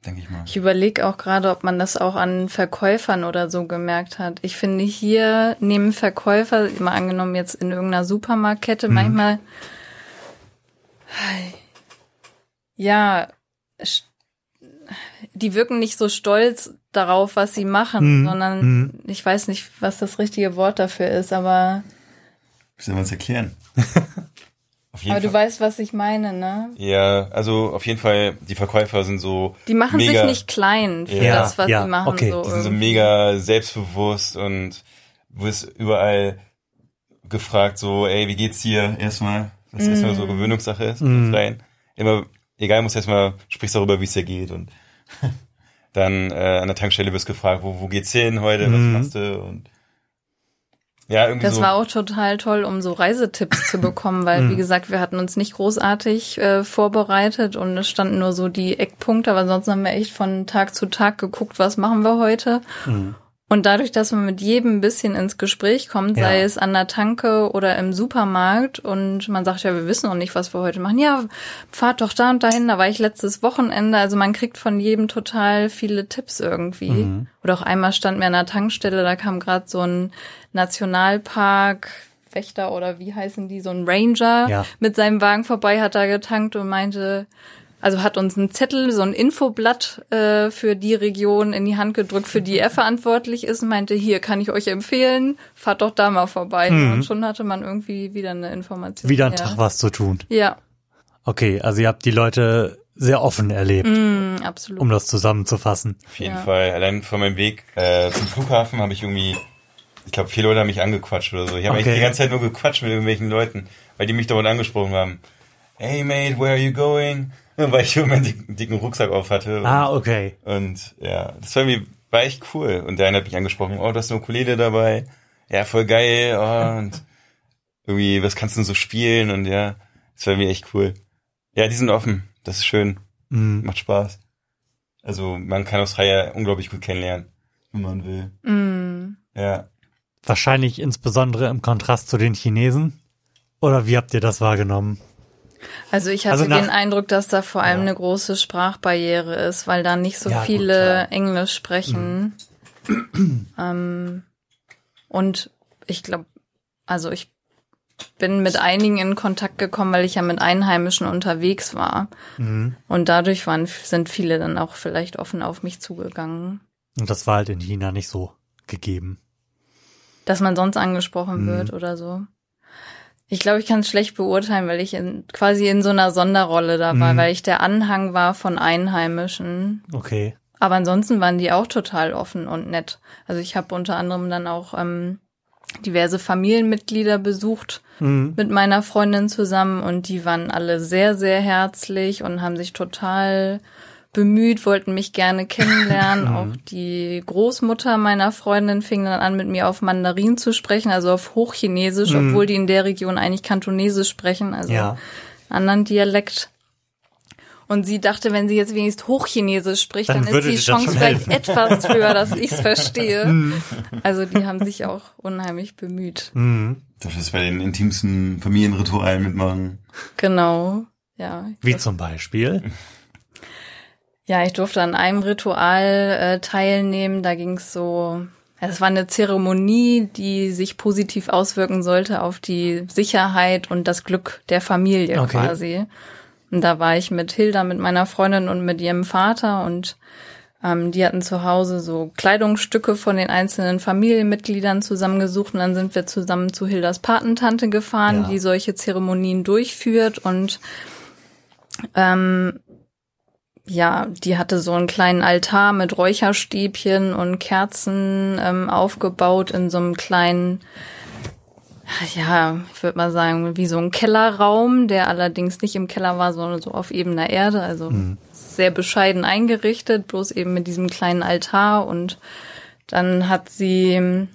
Denke ich mal. Ich überlege auch gerade, ob man das auch an Verkäufern oder so gemerkt hat. Ich finde, hier nehmen Verkäufer, mal angenommen jetzt in irgendeiner Supermarktkette, Mhm. manchmal, ja, die wirken nicht so stolz darauf, was sie machen, Mhm. sondern Mhm. ich weiß nicht, was das richtige Wort dafür ist, aber, Wie soll man es erklären? Auf jeden aber du Fall. weißt, was ich meine, ne? Ja, also auf jeden Fall, die Verkäufer sind so Die machen mega, sich nicht klein für Ja, das, was ja, sie machen. okay. So die sind so mega selbstbewusst und du wirst überall gefragt, so, ey, wie geht's dir? Erstmal, was Mhm. erstmal so Gewöhnungssache ist. Mhm. Rein. Immer, egal, musst erstmal, sprichst darüber, wie es dir geht und dann äh, an der Tankstelle wirst gefragt, wo, wo geht's hin heute, was Mhm. machst du und Ja, irgendwie Das so. war auch total toll, um so Reisetipps zu bekommen, weil, wie gesagt, wir hatten uns nicht großartig äh, vorbereitet und es standen nur so die Eckpunkte, aber sonst haben wir echt von Tag zu Tag geguckt, was machen wir heute. Und dadurch, dass man mit jedem ein bisschen ins Gespräch kommt, sei Ja. es an der Tanke oder im Supermarkt und man sagt, ja, wir wissen noch nicht, was wir heute machen. Ja, fahrt doch da und dahin, da war ich letztes Wochenende. Also man kriegt von jedem total viele Tipps irgendwie. Oder auch einmal stand mir an der Tankstelle, da kam gerade so ein Nationalpark. Wächter oder wie heißen die, so ein Ranger Ja. mit seinem Wagen vorbei, hat da getankt und meinte, also hat uns einen Zettel, so ein Infoblatt äh, für die Region in die Hand gedrückt, für die er verantwortlich ist und meinte, hier kann ich euch empfehlen, fahrt doch da mal vorbei. Und schon hatte man irgendwie wieder eine Information. Wieder ein mehr. Tag was zu tun. Ja, Okay, also ihr habt die Leute sehr offen erlebt, mm, absolut. um das zusammenzufassen. Auf jeden Ja. Fall. Allein von meinem Weg äh, zum Flughafen habe ich irgendwie, ich glaube, vier Leute haben mich angequatscht oder so. Ich habe Okay. eigentlich die ganze Zeit nur gequatscht mit irgendwelchen Leuten, weil die mich dauernd angesprochen haben. Hey mate, where are you going? Weil ich immer einen dicken, dicken Rucksack auf hatte. Ah, okay. Und ja, das war irgendwie, war echt cool. Und der eine hat mich angesprochen, oh, du hast eine Ukulele dabei. Ja, voll geil. Oh, und irgendwie, was kannst du denn so spielen? Und ja, das war irgendwie echt cool. Ja, die sind offen. Das ist schön. Mhm. Macht Spaß. Also man kann Australier unglaublich gut kennenlernen, wenn man will. Mm. Ja. Wahrscheinlich insbesondere im Kontrast zu den Chinesen. Oder wie habt ihr das wahrgenommen? Also ich hatte Also nach- den Eindruck, dass da vor allem Ja. eine große Sprachbarriere ist, weil da nicht so Ja, gut, viele klar. Englisch sprechen. ähm, und ich glaube, also ich bin mit einigen in Kontakt gekommen, weil ich ja mit Einheimischen unterwegs war. Mhm. Und dadurch waren, sind viele dann auch vielleicht offen auf mich zugegangen. Und das war halt in China nicht so gegeben. Dass man sonst angesprochen Mhm. wird oder so. Ich glaube, ich kann es schlecht beurteilen, weil ich in, quasi in so einer Sonderrolle da war, Mhm. weil ich der Anhang war von Einheimischen. Okay. Aber ansonsten waren die auch total offen und nett. Also ich habe unter anderem dann auch ähm, diverse Familienmitglieder besucht Mhm. mit meiner Freundin zusammen und die waren alle sehr, sehr herzlich und haben sich total bemüht, wollten mich gerne kennenlernen. Auch die Großmutter meiner Freundin fing dann an, mit mir auf Mandarin zu sprechen, also auf Hochchinesisch, obwohl die in der Region eigentlich Kantonesisch sprechen, also Ja. anderen Dialekt. Und sie dachte, wenn sie jetzt wenigstens Hochchinesisch spricht, Dann dann, ist die Chance schon vielleicht etwas höher, dass ich es verstehe. Also die haben sich auch unheimlich bemüht. Mhm. Darf das bei den intimsten Familienritualen mitmachen? Genau. Ja. Wie zum Beispiel. Ja, ich durfte an einem Ritual äh, teilnehmen. Da ging es so, es war eine Zeremonie, die sich positiv auswirken sollte auf die Sicherheit und das Glück der Familie Okay. quasi. Und da war ich mit Hilda, mit meiner Freundin und mit ihrem Vater und ähm, die hatten zu Hause so Kleidungsstücke von den einzelnen Familienmitgliedern zusammengesucht und dann sind wir zusammen zu Hildas Patentante gefahren, Ja. die solche Zeremonien durchführt und ähm, ja, die hatte so einen kleinen Altar mit Räucherstäbchen und Kerzen ähm, aufgebaut in so einem kleinen, ja, ich würde mal sagen, wie so ein Kellerraum, der allerdings nicht im Keller war, sondern so auf ebener Erde, also sehr bescheiden eingerichtet, bloß eben mit diesem kleinen Altar. Und dann hat sie ähm,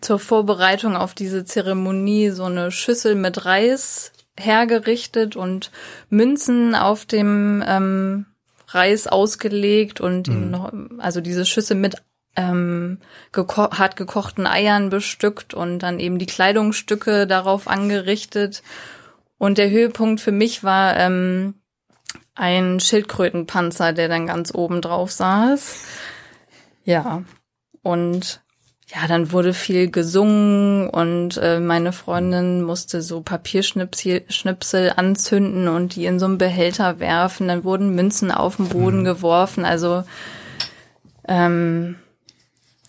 zur Vorbereitung auf diese Zeremonie so eine Schüssel mit Reis hergerichtet und Münzen auf dem ähm, Reis ausgelegt und eben noch, also diese Schüssel mit ähm, geko hart gekochten Eiern bestückt und dann eben die Kleidungsstücke darauf angerichtet. Und der Höhepunkt für mich war ähm, ein Schildkrötenpanzer, der dann ganz oben drauf saß. Ja, und ja, dann wurde viel gesungen und äh, meine Freundin musste so Papierschnipsel Schnipsel anzünden und die in so einen Behälter werfen. Dann wurden Münzen auf den Boden geworfen. Also ähm,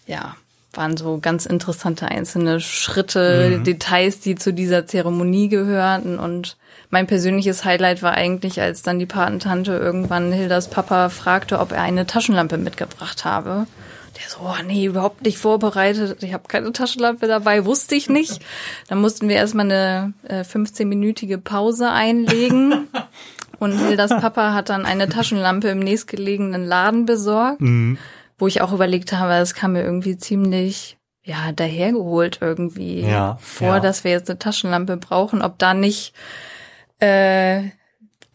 ja, waren so ganz interessante einzelne Schritte, Details, die zu dieser Zeremonie gehörten. Und mein persönliches Highlight war eigentlich, als dann die Patentante irgendwann Hildas Papa fragte, ob er eine Taschenlampe mitgebracht habe. Der so, oh, nee, überhaupt nicht vorbereitet. Ich habe keine Taschenlampe dabei, wusste ich nicht. Dann mussten wir erstmal eine äh, 15-minütige Pause einlegen. Und Hildas Papa hat dann eine Taschenlampe im nächstgelegenen Laden besorgt, wo ich auch überlegt habe, das kam mir irgendwie ziemlich, ja dahergeholt irgendwie Ja, vor, ja. dass wir jetzt eine Taschenlampe brauchen, ob da nicht äh,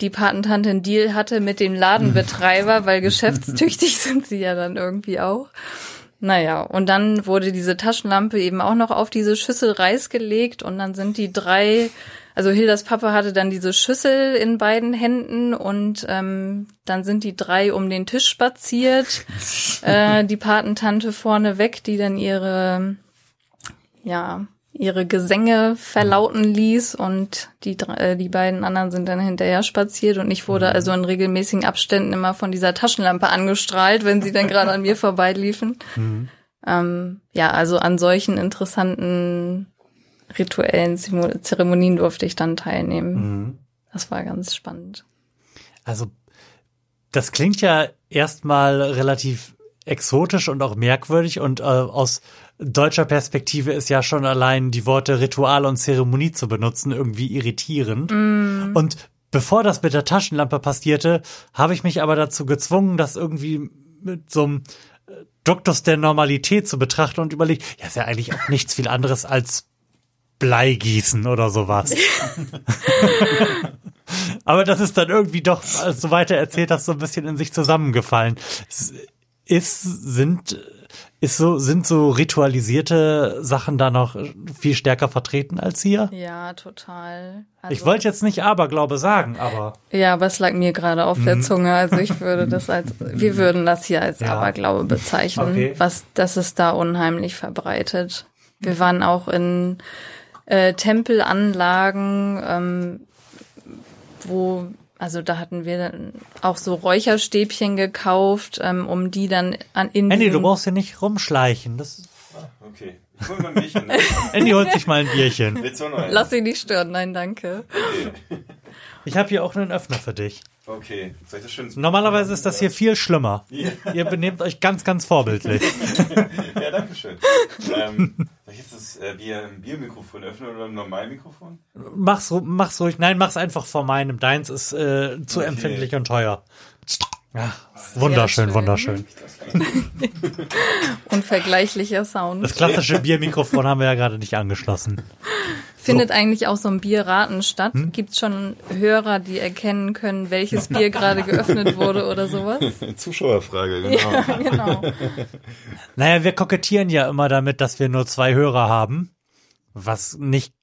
die Patentante einen Deal hatte mit dem Ladenbetreiber, weil geschäftstüchtig sind sie ja dann irgendwie auch. Naja, und dann wurde diese Taschenlampe eben auch noch auf diese Schüssel Reis gelegt und dann sind die drei, also Hildas Papa hatte dann diese Schüssel in beiden Händen und ähm, dann sind die drei um den Tisch spaziert, äh, die Patentante vorne weg, die dann ihre, ja, ihre Gesänge verlauten ließ und die, äh, die beiden anderen sind dann hinterher spaziert und ich wurde also in regelmäßigen Abständen immer von dieser Taschenlampe angestrahlt, wenn sie dann gerade an mir vorbeiliefen. Ähm, ja, also an solchen interessanten rituellen Zeremonien durfte ich dann teilnehmen. Das war ganz spannend. Also, das klingt ja erstmal relativ exotisch und auch merkwürdig und äh, aus deutscher Perspektive ist ja schon allein die Worte Ritual und Zeremonie zu benutzen irgendwie irritierend. Und bevor das mit der Taschenlampe passierte, habe ich mich aber dazu gezwungen, das irgendwie mit so einem äh, Duktus der Normalität zu betrachten und überlegt, ja, ist ja eigentlich auch nichts viel anderes als Bleigießen oder sowas. Aber das ist dann irgendwie doch, als du weiter erzählt hast, so ein bisschen in sich zusammengefallen. Ist, sind, ist so, sind so ritualisierte Sachen da noch viel stärker vertreten als hier? Ja, total. Also, Ich wollte jetzt nicht Aberglaube sagen, aber Ja, aber es lag mir gerade auf der Zunge. Also ich würde das als, wir würden das hier als Ja. Aberglaube bezeichnen, Okay. was, das ist da unheimlich verbreitet. Wir waren auch in äh, Tempelanlagen, ähm, wo, also da hatten wir dann auch so Räucherstäbchen gekauft, ähm, um die dann an in Andy, du brauchst hier nicht rumschleichen. Das, Okay. Ich hol mal ein Bierchen. Ne? Andy holt sich mal ein Bierchen. Lass ihn nicht stören, nein, danke. Ich habe hier auch einen Öffner für dich. Okay. Soll ich das schön Normalerweise ist das hier viel schlimmer. Ihr benehmt euch ganz, ganz vorbildlich. Ja, danke schön. ähm, soll ich jetzt das äh, Bier im Biermikrofon öffnen oder im normalen Mikrofon? Mach's, mach's ruhig. Nein, mach's einfach vor meinem. Deins ist äh, zu Okay. empfindlich und teuer. Ja, wunderschön, schön. wunderschön. Unvergleichlicher Sound. Das klassische Biermikrofon haben wir ja gerade nicht angeschlossen. Findet eigentlich auch so ein Bierraten statt? Hm? Gibt's schon Hörer, die erkennen können, welches Bier gerade geöffnet wurde oder sowas? Zuschauerfrage, genau. Ja, genau. Naja, wir kokettieren ja immer damit, dass wir nur zwei Hörer haben, was nicht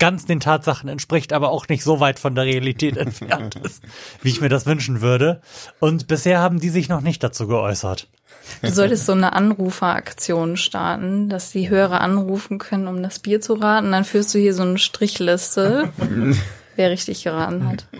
ganz den Tatsachen entspricht, aber auch nicht so weit von der Realität entfernt ist, wie ich mir das wünschen würde. Und bisher haben die sich noch nicht dazu geäußert. Du solltest so eine Anruferaktion starten, dass die Hörer anrufen können, um das Bier zu raten. Dann führst du hier so eine Strichliste, wer richtig geraten hat.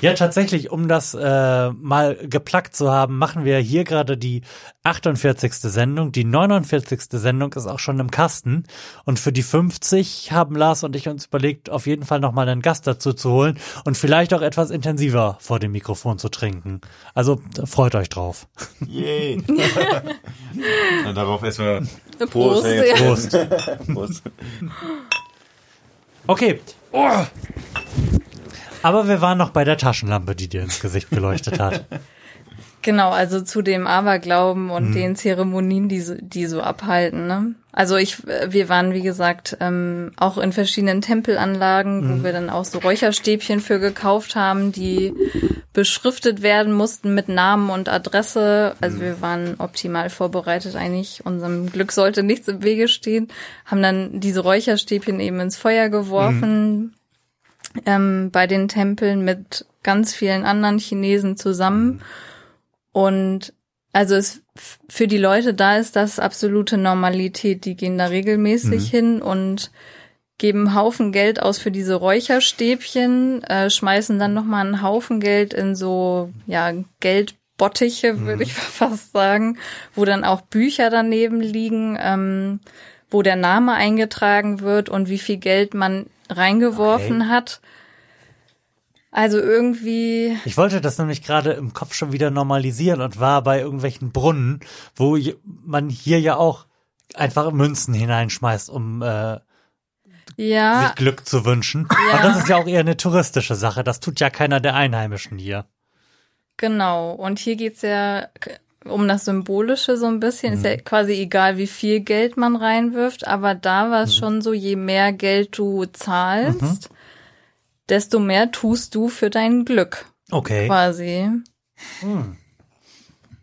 Ja, tatsächlich, um das äh, mal geplackt zu haben, machen wir hier gerade die 48. Sendung. Die 49. Sendung ist auch schon im Kasten. Und für die 50 haben Lars und ich uns überlegt, auf jeden Fall nochmal einen Gast dazu zu holen und vielleicht auch etwas intensiver vor dem Mikrofon zu trinken. Also freut euch drauf. Yay. Darauf erstmal Prost, ja. Prost. Prost. Okay. Oh. Aber wir waren noch bei der Taschenlampe, die dir ins Gesicht geleuchtet hat. Genau, also zu dem Aberglauben Mhm. und den Zeremonien, die so, die so abhalten. Ne? Also ich, wir waren wie gesagt ähm, auch in verschiedenen Tempelanlagen, Mhm. wo wir dann auch so Räucherstäbchen für gekauft haben, die beschriftet werden mussten mit Namen und Adresse. Also Mhm. wir waren optimal vorbereitet eigentlich. Unserem Glück sollte nichts im Wege stehen. Haben dann diese Räucherstäbchen eben ins Feuer geworfen ähm, bei den Tempeln mit ganz vielen anderen Chinesen zusammen. Und also es für die Leute da ist das absolute Normalität. Die gehen da regelmäßig hin und geben Haufen Geld aus für diese Räucherstäbchen, äh, schmeißen dann noch mal einen Haufen Geld in so ja Geldbottiche, würde ich fast sagen, wo dann auch Bücher daneben liegen, ähm, wo der Name eingetragen wird und wie viel Geld man reingeworfen hat. Also irgendwie Ich wollte das nämlich gerade im Kopf schon wieder normalisieren und war bei irgendwelchen Brunnen, wo man hier ja auch einfach Münzen hineinschmeißt, um äh, ja, sich Glück zu wünschen. Ja. Und das ist ja auch eher eine touristische Sache. Das tut ja keiner der Einheimischen hier. Genau, und hier geht's ja, um das Symbolische so ein bisschen. Ist ja quasi egal, wie viel Geld man reinwirft, aber da war es schon so, je mehr Geld du zahlst, desto mehr tust du für dein Glück Okay. quasi.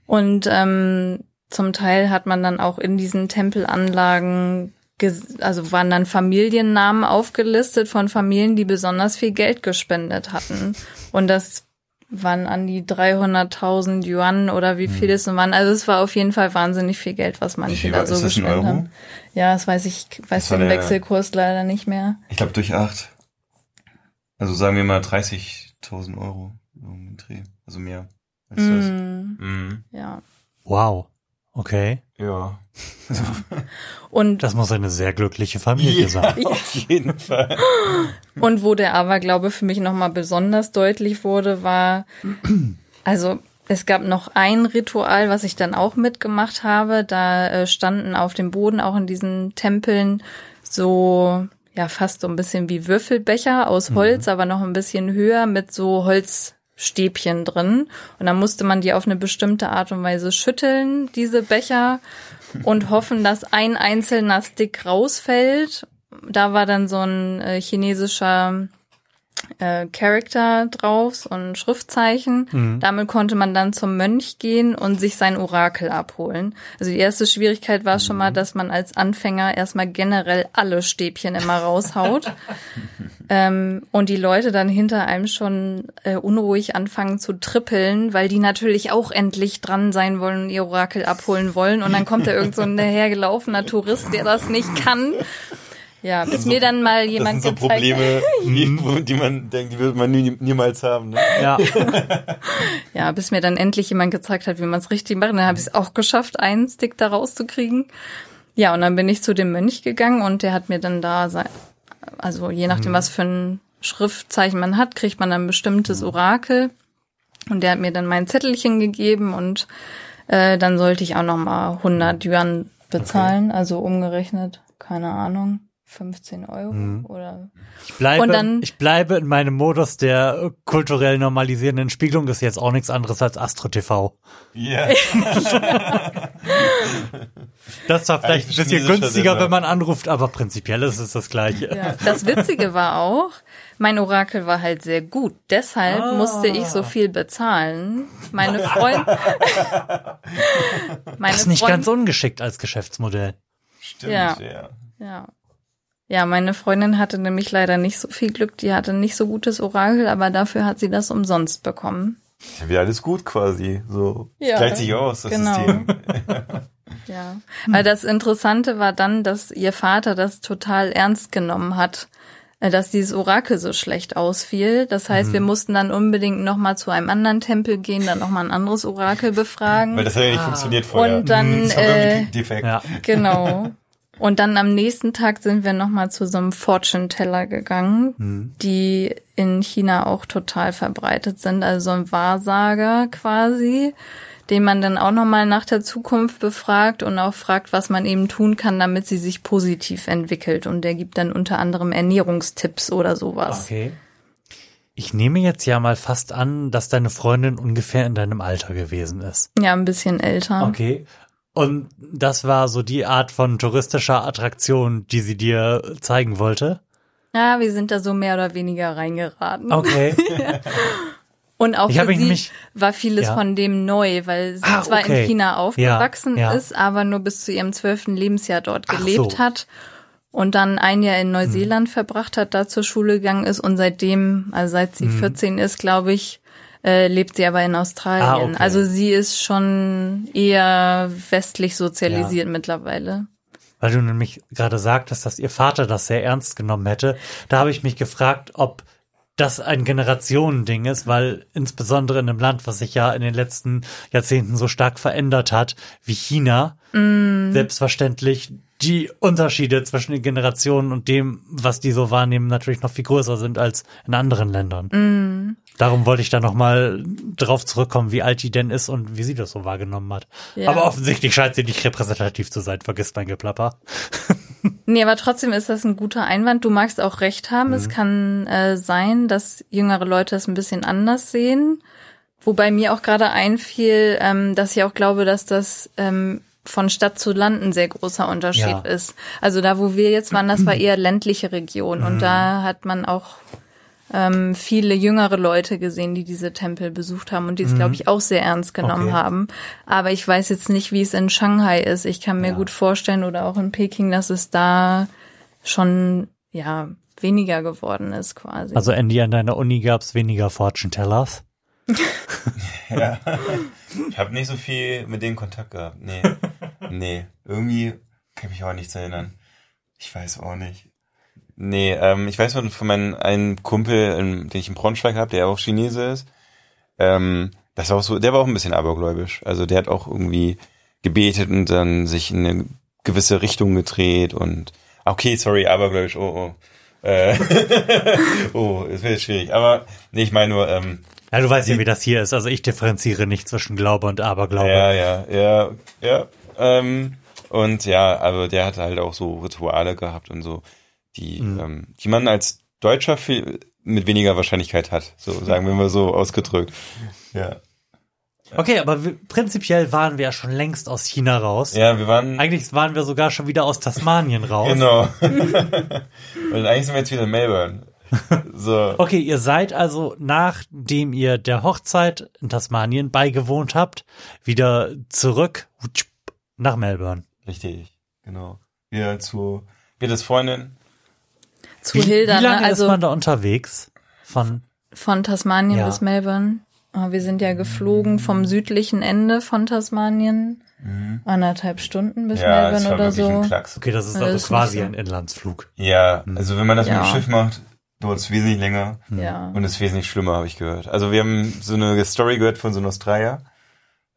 Und ähm, zum Teil hat man dann auch in diesen Tempelanlagen, also waren dann Familiennamen aufgelistet von Familien, die besonders viel Geld gespendet hatten. Und das waren an die 300.000 Yuan oder wie viel es waren. Also es war auf jeden Fall wahnsinnig viel Geld, was manche da so das gespendet Euro? haben. Ja, das weiß ich, weiß war den Wechselkurs leider nicht mehr. Ich glaube durch acht. Also sagen wir mal 30.000 Euro. im Dreh. Also mehr als das. Mm, ja. Wow. Okay. Ja. Und Das muss eine sehr glückliche Familie sein. Auf jeden Fall. Und wo der Aberglaube für mich nochmal besonders deutlich wurde, war, also es gab noch ein Ritual, was ich dann auch mitgemacht habe. Da äh, standen auf dem Boden auch in diesen Tempeln so, ja, fast so ein bisschen wie Würfelbecher aus Holz, aber noch ein bisschen höher mit so Holzstäbchen drin. Und dann musste man die auf eine bestimmte Art und Weise schütteln, diese Becher, und hoffen, dass ein einzelner Stick rausfällt. Da war dann so ein äh, chinesischer äh, Charakter drauf, so ein Schriftzeichen. Damit konnte man dann zum Mönch gehen und sich sein Orakel abholen. Also die erste Schwierigkeit war schon mal, dass man als Anfänger erstmal generell alle Stäbchen immer raushaut. ähm, und die Leute dann hinter einem schon äh, unruhig anfangen zu trippeln, weil die natürlich auch endlich dran sein wollen und ihr Orakel abholen wollen. Und dann kommt da irgend so ein dahergelaufener Tourist, der das nicht kann. Ja, bis mir dann mal Das jemand sind so gezeigt Probleme, die, man denkt, die wird man nie, niemals haben. Ne? Ja. Ja, bis mir dann endlich jemand gezeigt hat, wie man es richtig macht. Dann habe ich es auch geschafft, einen Stick da rauszukriegen. Ja, und dann bin ich zu dem Mönch gegangen und der hat mir dann da, sein, also je nachdem, was für ein Schriftzeichen man hat, kriegt man dann ein bestimmtes Orakel. Und der hat mir dann mein Zettelchen gegeben und äh, dann sollte ich auch noch mal 100 Yuan bezahlen, also umgerechnet, keine Ahnung, 15 Euro oder Ich bleibe, Und dann- ich bleibe in meinem Modus der kulturell normalisierenden Spiegelung. Das ist jetzt auch nichts anderes als Astro TV. Ja. Das ist zwar vielleicht ein bisschen günstiger, wenn man anruft, aber prinzipiell ist es das Gleiche. Ja, das Witzige war auch, mein Orakel war halt sehr gut. Deshalb Ah. musste ich so viel bezahlen. Meine Freundin. Das ist nicht Freund- ganz ungeschickt als Geschäftsmodell. Stimmt, Ja. ja. Ja. Ja, meine Freundin hatte nämlich leider nicht so viel Glück. Die hatte nicht so gutes Orakel, aber dafür hat sie das umsonst bekommen. Ja alles gut quasi. So Ja. Gleicht sich aus, das Genau. System. Ja. Weil das Interessante war dann, dass ihr Vater das total ernst genommen hat, äh, dass dieses Orakel so schlecht ausfiel. Das heißt, Mhm. wir mussten dann unbedingt nochmal zu einem anderen Tempel gehen, dann nochmal ein anderes Orakel befragen. Weil das hat ja nicht funktioniert vorher. Und dann, das war äh, defekt. Ja. Genau. Und dann am nächsten Tag sind wir nochmal zu so einem Fortune Teller gegangen, die in China auch total verbreitet sind. Also so ein Wahrsager quasi, den man dann auch nochmal nach der Zukunft befragt und auch fragt, was man eben tun kann, damit sie sich positiv entwickelt. Und der gibt dann unter anderem Ernährungstipps oder sowas. Okay. Ich nehme jetzt ja mal fast an, dass deine Freundin ungefähr in deinem Alter gewesen ist. Ja, ein bisschen älter. Okay. Und das war so die Art von touristischer Attraktion, die sie dir zeigen wollte. Ja, wir sind da so mehr oder weniger reingeraten. Okay. Und auch für mich sie nämlich- war vieles Ja. von dem neu, weil sie Ah, zwar okay. in China aufgewachsen Ja, ist, aber nur bis zu ihrem zwölften Lebensjahr dort gelebt so. hat und dann ein Jahr in. Neuseeland verbracht hat, da zur Schule gegangen ist und seitdem, also seit sie Mhm. 14 ist, glaube ich, äh, lebt sie aber in Australien. Ah, okay. Also sie ist schon eher westlich sozialisiert mittlerweile. Weil du nämlich gerade sagtest, dass ihr Vater das sehr ernst genommen hätte. Da habe ich mich gefragt, ob das ein Generationending ist, weil insbesondere in einem Land, was sich ja in den letzten Jahrzehnten so stark verändert hat wie China, selbstverständlich die Unterschiede zwischen den Generationen und dem, was die so wahrnehmen, natürlich noch viel größer sind als in anderen Ländern. Darum wollte ich da nochmal drauf zurückkommen, wie alt die denn ist und wie sie das so wahrgenommen hat. Ja. Aber offensichtlich scheint sie nicht repräsentativ zu sein, vergiss mein Geplapper. Nee, aber trotzdem ist das ein guter Einwand. Du magst auch recht haben. Mhm. Es kann äh, sein, dass jüngere Leute das ein bisschen anders sehen. Wobei mir auch gerade einfiel, ähm, dass ich auch glaube, dass das ähm, von Stadt zu Land ein sehr großer Unterschied Ja. ist. Also da, wo wir jetzt waren, das war eher ländliche Region Mhm. und da hat man auch ähm, viele jüngere Leute gesehen, die diese Tempel besucht haben und die es, glaube ich, auch sehr ernst genommen Mhm. Okay. haben. Aber ich weiß jetzt nicht, wie es in Shanghai ist. Ich kann mir Ja. gut vorstellen oder auch in Peking, dass es da schon ja weniger geworden ist quasi. Also Andy, an deiner Uni gab's weniger Fortune Tellers. Ja. Ich habe nicht so viel mit denen Kontakt gehabt. Nee. Nee. Irgendwie kann ich mich auch nichts erinnern. Ich weiß auch nicht. Nee, ähm, ich weiß von, von meinem einen Kumpel, ähm, den ich in Braunschweig habe, der auch Chinese ist. Ähm, das war auch so, der war auch ein bisschen abergläubisch. Also der hat auch irgendwie gebetet und dann sich in eine gewisse Richtung gedreht und ah, okay, sorry, abergläubisch, oh, oh. Äh, oh, es wird jetzt schwierig. Aber nee, ich meine nur, ähm, Ja, du weißt ja, wie das hier ist. Also ich differenziere nicht zwischen Glaube und Aberglaube. Ja, ja, ja, ja. Ähm, und ja, aber der hat halt auch so Rituale gehabt und so, die, ähm, die man als Deutscher viel, mit weniger Wahrscheinlichkeit hat. So sagen wir mal so ausgedrückt. Ja. Okay, aber prinzipiell waren wir ja schon längst aus China raus. Ja, wir waren. Eigentlich waren wir sogar schon wieder aus Tasmanien raus. Genau. und eigentlich sind wir jetzt wieder in Melbourne. So. Okay, ihr seid also, nachdem ihr der Hochzeit in Tasmanien beigewohnt habt, wieder zurück nach Melbourne. Richtig, genau. Wir zu Betes Freundin. Zu wie, Hilda, wie lange ne? ist also man da unterwegs? Von, von Tasmanien Ja. bis Melbourne. Ah, Wir sind ja geflogen vom südlichen Ende von Tasmanien. Anderthalb Stunden bis Mhm. Ja, Melbourne war oder so. ein Klacks. okay, das ist Das also ist quasi so. ein Inlandsflug. Ja, also wenn man das mit Ja. dem Schiff macht, dauert es wesentlich länger. Ja. Und ist wesentlich schlimmer, habe ich gehört. Also wir haben so eine Story gehört von so einem Australier,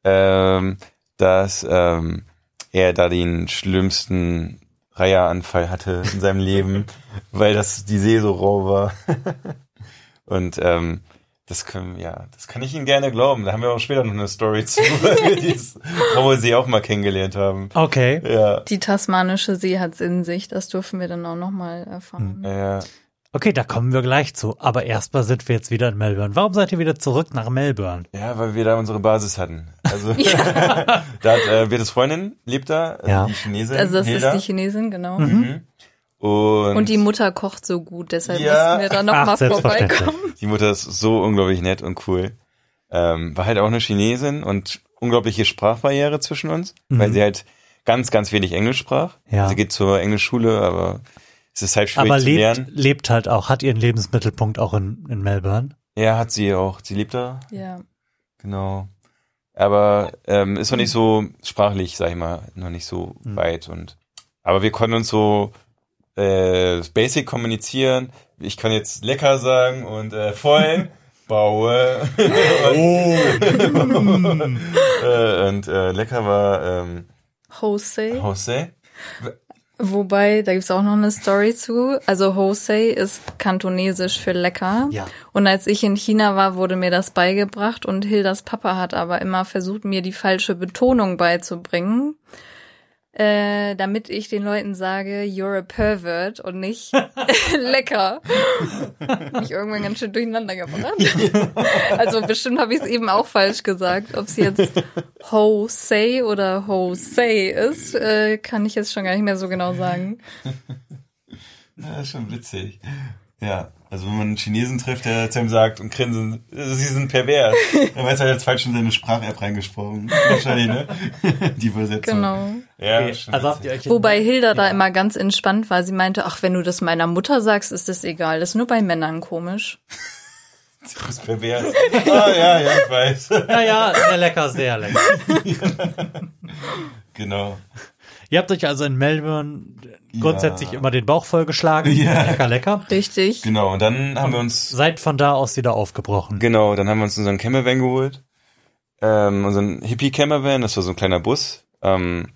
ähm, dass ähm, er da den schlimmsten Reiheranfall hatte in seinem Leben, weil das die See so rau war. Und ähm, das können, ja, das kann ich Ihnen gerne glauben. Da haben wir auch später noch eine Story zu, weil wir dieses raue See auch mal kennengelernt haben. Okay. Ja, Die tasmanische See hat's in sich, das dürfen wir dann auch nochmal erfahren. ja. Okay, da kommen wir gleich zu. Aber erstmal sind wir jetzt wieder in Melbourne. Warum seid ihr wieder zurück nach Melbourne? Ja, weil wir da unsere Basis hatten. Also da hat äh, Virtus Freundin lebt da, also Ja. die Chinesin. Also das Hilda. ist die Chinesin, genau. Mhm. Und, Und die Mutter kocht so gut, deshalb Ja. mussten wir da nochmal vorbeikommen. die Mutter ist so unglaublich nett und cool. Ähm, war halt auch eine Chinesin und unglaubliche Sprachbarriere zwischen uns, weil sie halt ganz, ganz wenig Englisch sprach. Ja. Sie geht zur Englischschule, aber es ist halt schwierig Aber zu lebt, lernen. lebt halt auch, hat ihren Lebensmittelpunkt auch in, in Melbourne. Ja, hat sie auch. Sie lebt da, Ja. genau. Aber ähm, ist noch nicht so sprachlich, sag ich mal, noch nicht so weit und aber wir konnten uns so äh, basic kommunizieren. Ich kann jetzt lecker sagen und äh, voll baue. äh, und äh, lecker war ähm, Jose. Jose. Wobei, da gibt's auch noch eine Story zu. Also Jose ist kantonesisch für lecker. Ja. Und als ich in China war, wurde mir das beigebracht und Hildas Papa hat aber immer versucht, mir die falsche Betonung beizubringen. Äh, damit ich den Leuten sage, you're a pervert und nicht lecker. Mich irgendwann ganz schön durcheinander gebracht. also bestimmt habe ich es eben auch falsch gesagt. Ob es jetzt Jose oder Jose ist, äh, kann ich jetzt schon gar nicht mehr so genau sagen. Ja, ist schon witzig. Ja, also wenn man einen Chinesen trifft, der zu ihm sagt und grinsen, sie sind pervers, dann weiß er jetzt falsch in seine Sprach-App reingesprochen. Wahrscheinlich, ne? Die Übersetzung. Genau. Ja, Okay, also habt ihr euch Wobei Hilda da immer ganz entspannt war. Sie meinte, ach, wenn du das meiner Mutter sagst, ist das egal. Das ist nur bei Männern komisch. Du bist pervers. Ah, ja, ja, ich weiß. Ja, ja, sehr lecker, sehr lecker. Genau. Ihr habt euch also in Melbourne grundsätzlich immer den Bauch vollgeschlagen. Ja. Lecker, lecker. Richtig. Genau, und dann haben wir uns, Seid von da aus wieder aufgebrochen. genau, dann haben wir uns unseren Campervan geholt. Ähm, unseren Hippie-Campervan, das war so ein kleiner Bus, ähm,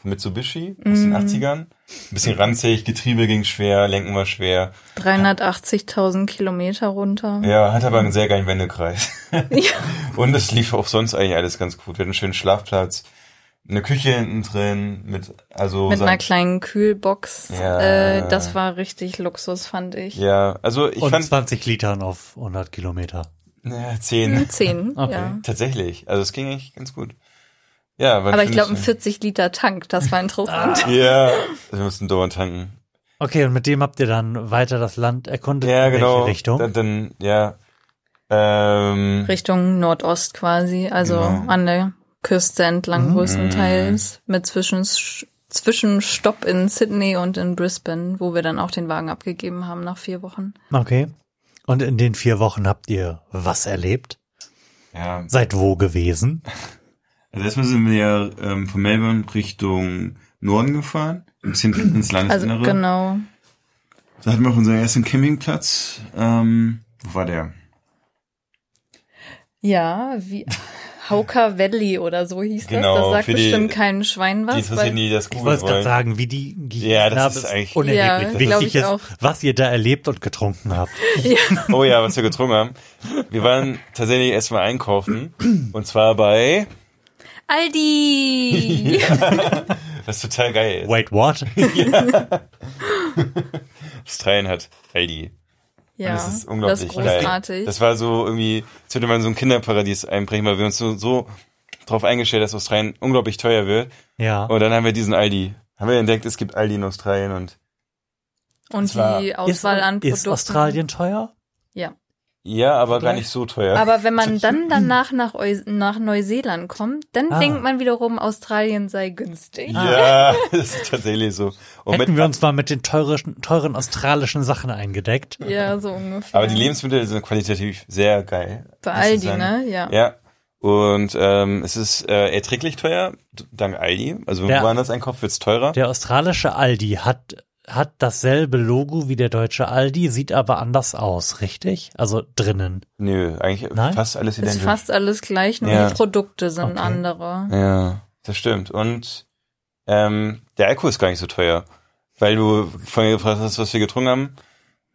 von Mitsubishi aus den 80ern. Ein bisschen ranzig, Getriebe ging schwer, Lenken war schwer. 380.000 Kilometer runter. Ja, hat aber einen sehr geilen Wendekreis. Ja. Und es lief auch sonst eigentlich alles ganz gut. Wir hatten einen schönen Schlafplatz, eine Küche hinten drin, mit, also, Mit einer kleinen Kühlbox. Ja. Äh, das war richtig Luxus, fand ich. ja, also ich Und fand, 20 Litern auf 100 Kilometer. Ja, zehn. Zehn, Okay. ja. Tatsächlich. Also es ging eigentlich ganz gut. Ja, Aber ich glaube, ein findest 40 Liter Tank, das war interessant. du- Ja, wir mussten dauernd tanken. Okay, und mit dem habt ihr dann weiter das Land erkundet? Ja, in genau. Welche Richtung? Dann, dann ja. Ähm, Richtung Nordost quasi, also Genau. an der Küste entlang Mhm. größtenteils, mit Zwischensch- Zwischenstopp in Sydney und in Brisbane, wo wir dann auch den Wagen abgegeben haben nach vier Wochen. Okay. Und in den vier Wochen habt ihr was erlebt? ja, Seid wo gewesen? also erstmal sind wir ja ähm, von Melbourne Richtung Norden gefahren, ein bisschen ins Also Landesinnere. genau. Da hatten wir auch unseren ersten Campingplatz. Ähm, wo war der? Ja, wie Hauker Valley oder so hieß Genau, das. Das sagt für die- bestimmt kein Schwein Die was. interessieren Weil, die das Ich wollte gerade sagen, wie die Ja, das ist eigentlich- unerheblich. Ja, Wichtig ich ist, auch. was ihr da erlebt und getrunken habt. Oh ja, was wir getrunken haben. Wir waren tatsächlich erstmal einkaufen. Und zwar bei, Aldi! was total geil ist. Wait, what? Australien hat Aldi. Ja, das ist unglaublich das ist großartig. geil. Das war so irgendwie, als würde man so ein Kinderparadies einbrechen, weil wir uns so, so drauf eingestellt, dass Australien unglaublich teuer wird. Ja. Und dann haben wir diesen Aldi. Haben wir entdeckt, es gibt Aldi in Australien und und die Ist, Auswahl an Produkten. ist Australien teuer? Ja. Ja, aber gar nicht so teuer. Aber wenn man dann danach nach, Eu nach Neuseeland kommt, dann Ah. denkt man wiederum, Australien sei günstig. ja, das ist tatsächlich so. Und Hätten wir uns mal mit den teuren, teuren australischen Sachen eingedeckt. Ja, so ungefähr. aber die Lebensmittel sind qualitativ sehr geil. Bei Aldi, ne? Ja. Ja. Und ähm, es ist äh, erträglich teuer, dank Aldi. Also wenn man woanders einkauft, wird's teurer. Der australische Aldi hat, hat dasselbe Logo wie der deutsche Aldi, sieht aber anders aus, richtig? Also drinnen. Nö, eigentlich Nein? fast alles Ist identisch. fast alles gleich, nur Ja. die Produkte sind Okay. andere. Ja, das stimmt. Und ähm, der Alkohol ist gar nicht so teuer. Weil du vorhin gefragt hast, was wir getrunken haben.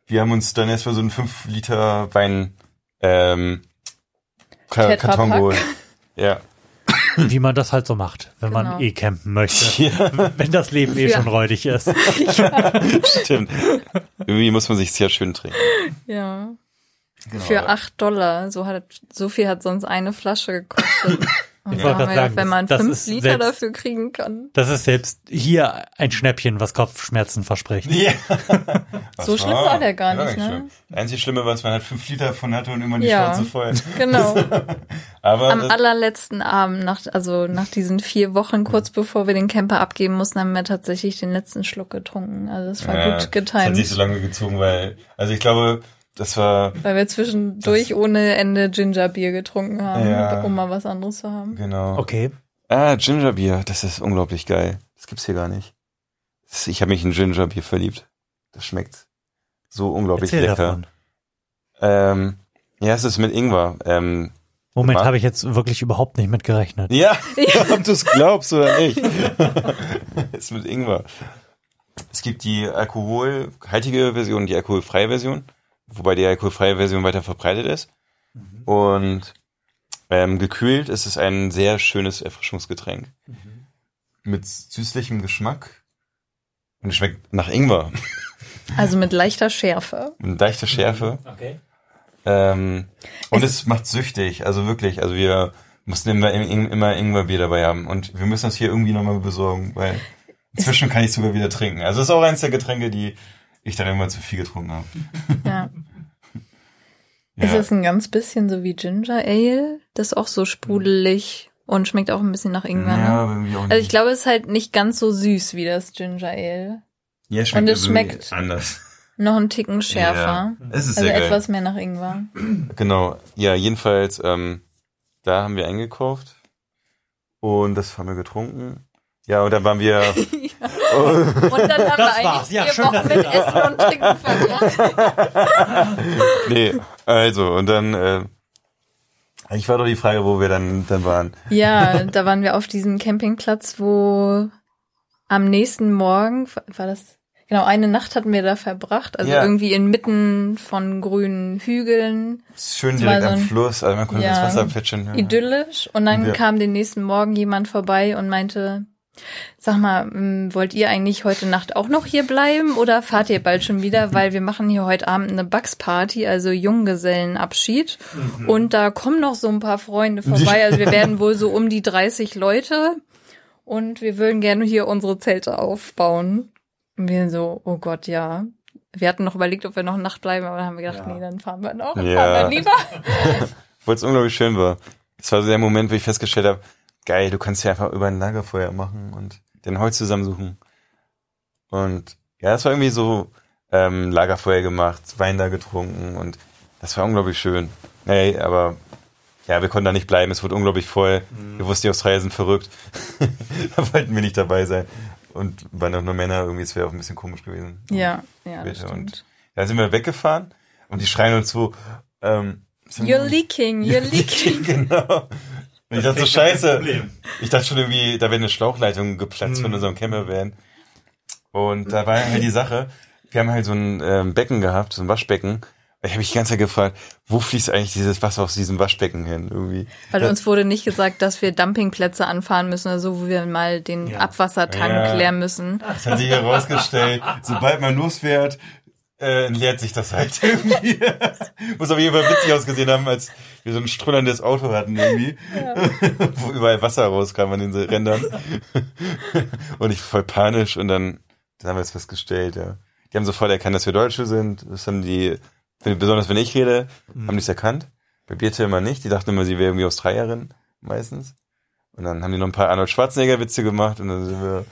Wir haben uns dann erstmal so einen 5 Liter Wein ähm, Ka. Karton geholt. Ja. Wie man das halt so macht, wenn Genau. man eh campen möchte. ja, Wenn das Leben eh Ja. schon räudig ist. stimmt. Irgendwie muss man sich sehr schön trinken. Ja. Genau. Für acht Dollar. So hat, so viel hat sonst eine Flasche gekostet. Und Ich da wollte sagen, wenn man das fünf ist Liter selbst- dafür kriegen kann. Das ist selbst hier ein Schnäppchen, was Kopfschmerzen verspricht. Ja. So schlimm war der gar war nicht, ne? schlimm. Das einzige Schlimme war, dass man halt 5 Liter davon hatte und immer die Ja. Schnauze voll. Genau. Aber Am das, allerletzten Abend, nach, also nach diesen vier Wochen, kurz bevor wir den Camper abgeben mussten, haben wir tatsächlich den letzten Schluck getrunken. Also es war ja, gut Das hat getimt. sich so lange gezogen, weil, also ich glaube, das war, Weil wir zwischendurch ohne Ende Gingerbier getrunken haben, Ja. um mal was anderes zu haben. genau. Okay. Ah, Gingerbier, das ist unglaublich geil. Das gibt's hier gar nicht. Das, ich habe mich in Gingerbier verliebt. Das schmeckt so unglaublich Erzähl lecker. davon. Ähm, ja, es ist mit Ingwer. Ähm, Moment, habe ich jetzt wirklich überhaupt nicht mit gerechnet. ja, ob du es glaubst oder nicht. ist mit Ingwer. Es gibt die alkoholhaltige Version und die alkoholfreie Version, wobei die alkoholfreie Version weiter verbreitet ist. Und ähm, gekühlt ist es ein sehr schönes Erfrischungsgetränk. Mit süßlichem Geschmack. Und es schmeckt nach Ingwer. Also mit leichter Schärfe. Mit leichter Schärfe. Okay. Ähm, und es, macht süchtig, also wirklich. Also wir mussten immer, immer Ingwerbier dabei haben. Und wir müssen das hier irgendwie nochmal besorgen, weil inzwischen kann ich sogar wieder trinken. Also es ist auch eins der Getränke, die ich dann irgendwann zu viel getrunken habe. Ja. Ja. Ist es ein ganz bisschen so wie Ginger Ale? Das ist auch so sprudelig und schmeckt auch ein bisschen nach Ingwer. ja, Ne? irgendwie auch nicht. Also ich glaube, es ist halt nicht ganz so süß wie das Ginger Ale. ja, und es schmeckt anders. Noch einen Ticken schärfer. Ja, es ist Also sehr geil. etwas mehr nach Ingwer. Genau. Ja, jedenfalls, ähm, da haben wir eingekauft und das haben wir getrunken. Ja, und dann waren wir Und dann haben Das wir war's. eigentlich Ja, vier schön, Wochen mit Essen und Trinken verbracht. Nee, also, und dann, äh, ich war doch die Frage, wo wir dann, dann waren. Ja, da waren wir auf diesem Campingplatz, wo am nächsten Morgen, war das, genau, eine Nacht hatten wir da verbracht, also Ja. irgendwie inmitten von grünen Hügeln, Schön direkt so am ein- Fluss, also man konnte ja, das Wasser plätschern. hören. idyllisch. Und dann Ja. kam den nächsten Morgen jemand vorbei und meinte, Sag mal, m, wollt ihr eigentlich heute Nacht auch noch hier bleiben oder fahrt ihr bald schon wieder? Weil wir machen hier heute Abend eine Bugs-Party, also Junggesellenabschied. Und da kommen noch so ein paar Freunde vorbei. Also wir werden wohl so um die 30 Leute. Und wir würden gerne hier unsere Zelte aufbauen. Und wir so, oh Gott, ja. Wir hatten noch überlegt, ob wir noch eine Nacht bleiben, aber dann haben wir gedacht, Ja. nee, dann fahren wir noch. Ja. fahren wir lieber. Weil es unglaublich schön war. Es war so der Moment, wo ich festgestellt habe, geil, du kannst ja einfach über ein Lagerfeuer machen und den Holz zusammensuchen. Und ja, es war irgendwie so ähm, Lagerfeuer gemacht, Wein da getrunken und das war unglaublich schön. Hey, aber ja, wir konnten da nicht bleiben, es wurde unglaublich voll. Wir wussten, die Australier sind verrückt. da wollten wir nicht dabei sein. Und waren auch nur Männer, irgendwie, es wäre auch ein bisschen komisch gewesen. Ja, ja, das stimmt. und da sind wir weggefahren und die schreien uns so, ähm, You're leaking, you're leaking. genau. Und ich dachte so, scheiße. Ich dachte schon irgendwie, da wäre eine Schlauchleitung geplatzt von unserem Campervan. Und da war halt die Sache, wir haben halt so ein ähm, Becken gehabt, so ein Waschbecken. Ich habe mich die ganze Zeit gefragt, wo fließt eigentlich dieses Wasser aus diesem Waschbecken hin? Irgendwie. Weil uns wurde nicht gesagt, dass wir Dumpingplätze anfahren müssen oder so, wo wir mal den Ja. Abwassertank Ja. leeren müssen. Das hat sich herausgestellt, sobald man losfährt, äh, leert sich das halt irgendwie. Muss auf jeden Fall witzig ausgesehen haben, als wir so ein strullerndes Auto hatten irgendwie, wo überall Wasser rauskam an den Rändern. und ich voll panisch und dann, dann haben wir es festgestellt, ja. Die haben sofort erkannt, dass wir Deutsche sind. Das haben die, besonders wenn ich rede, haben die es erkannt. Bei Birte immer nicht. Die dachten immer, sie wäre irgendwie Australierin, meistens. Und dann haben die noch ein paar Arnold Schwarzenegger-Witze gemacht und dann sind wir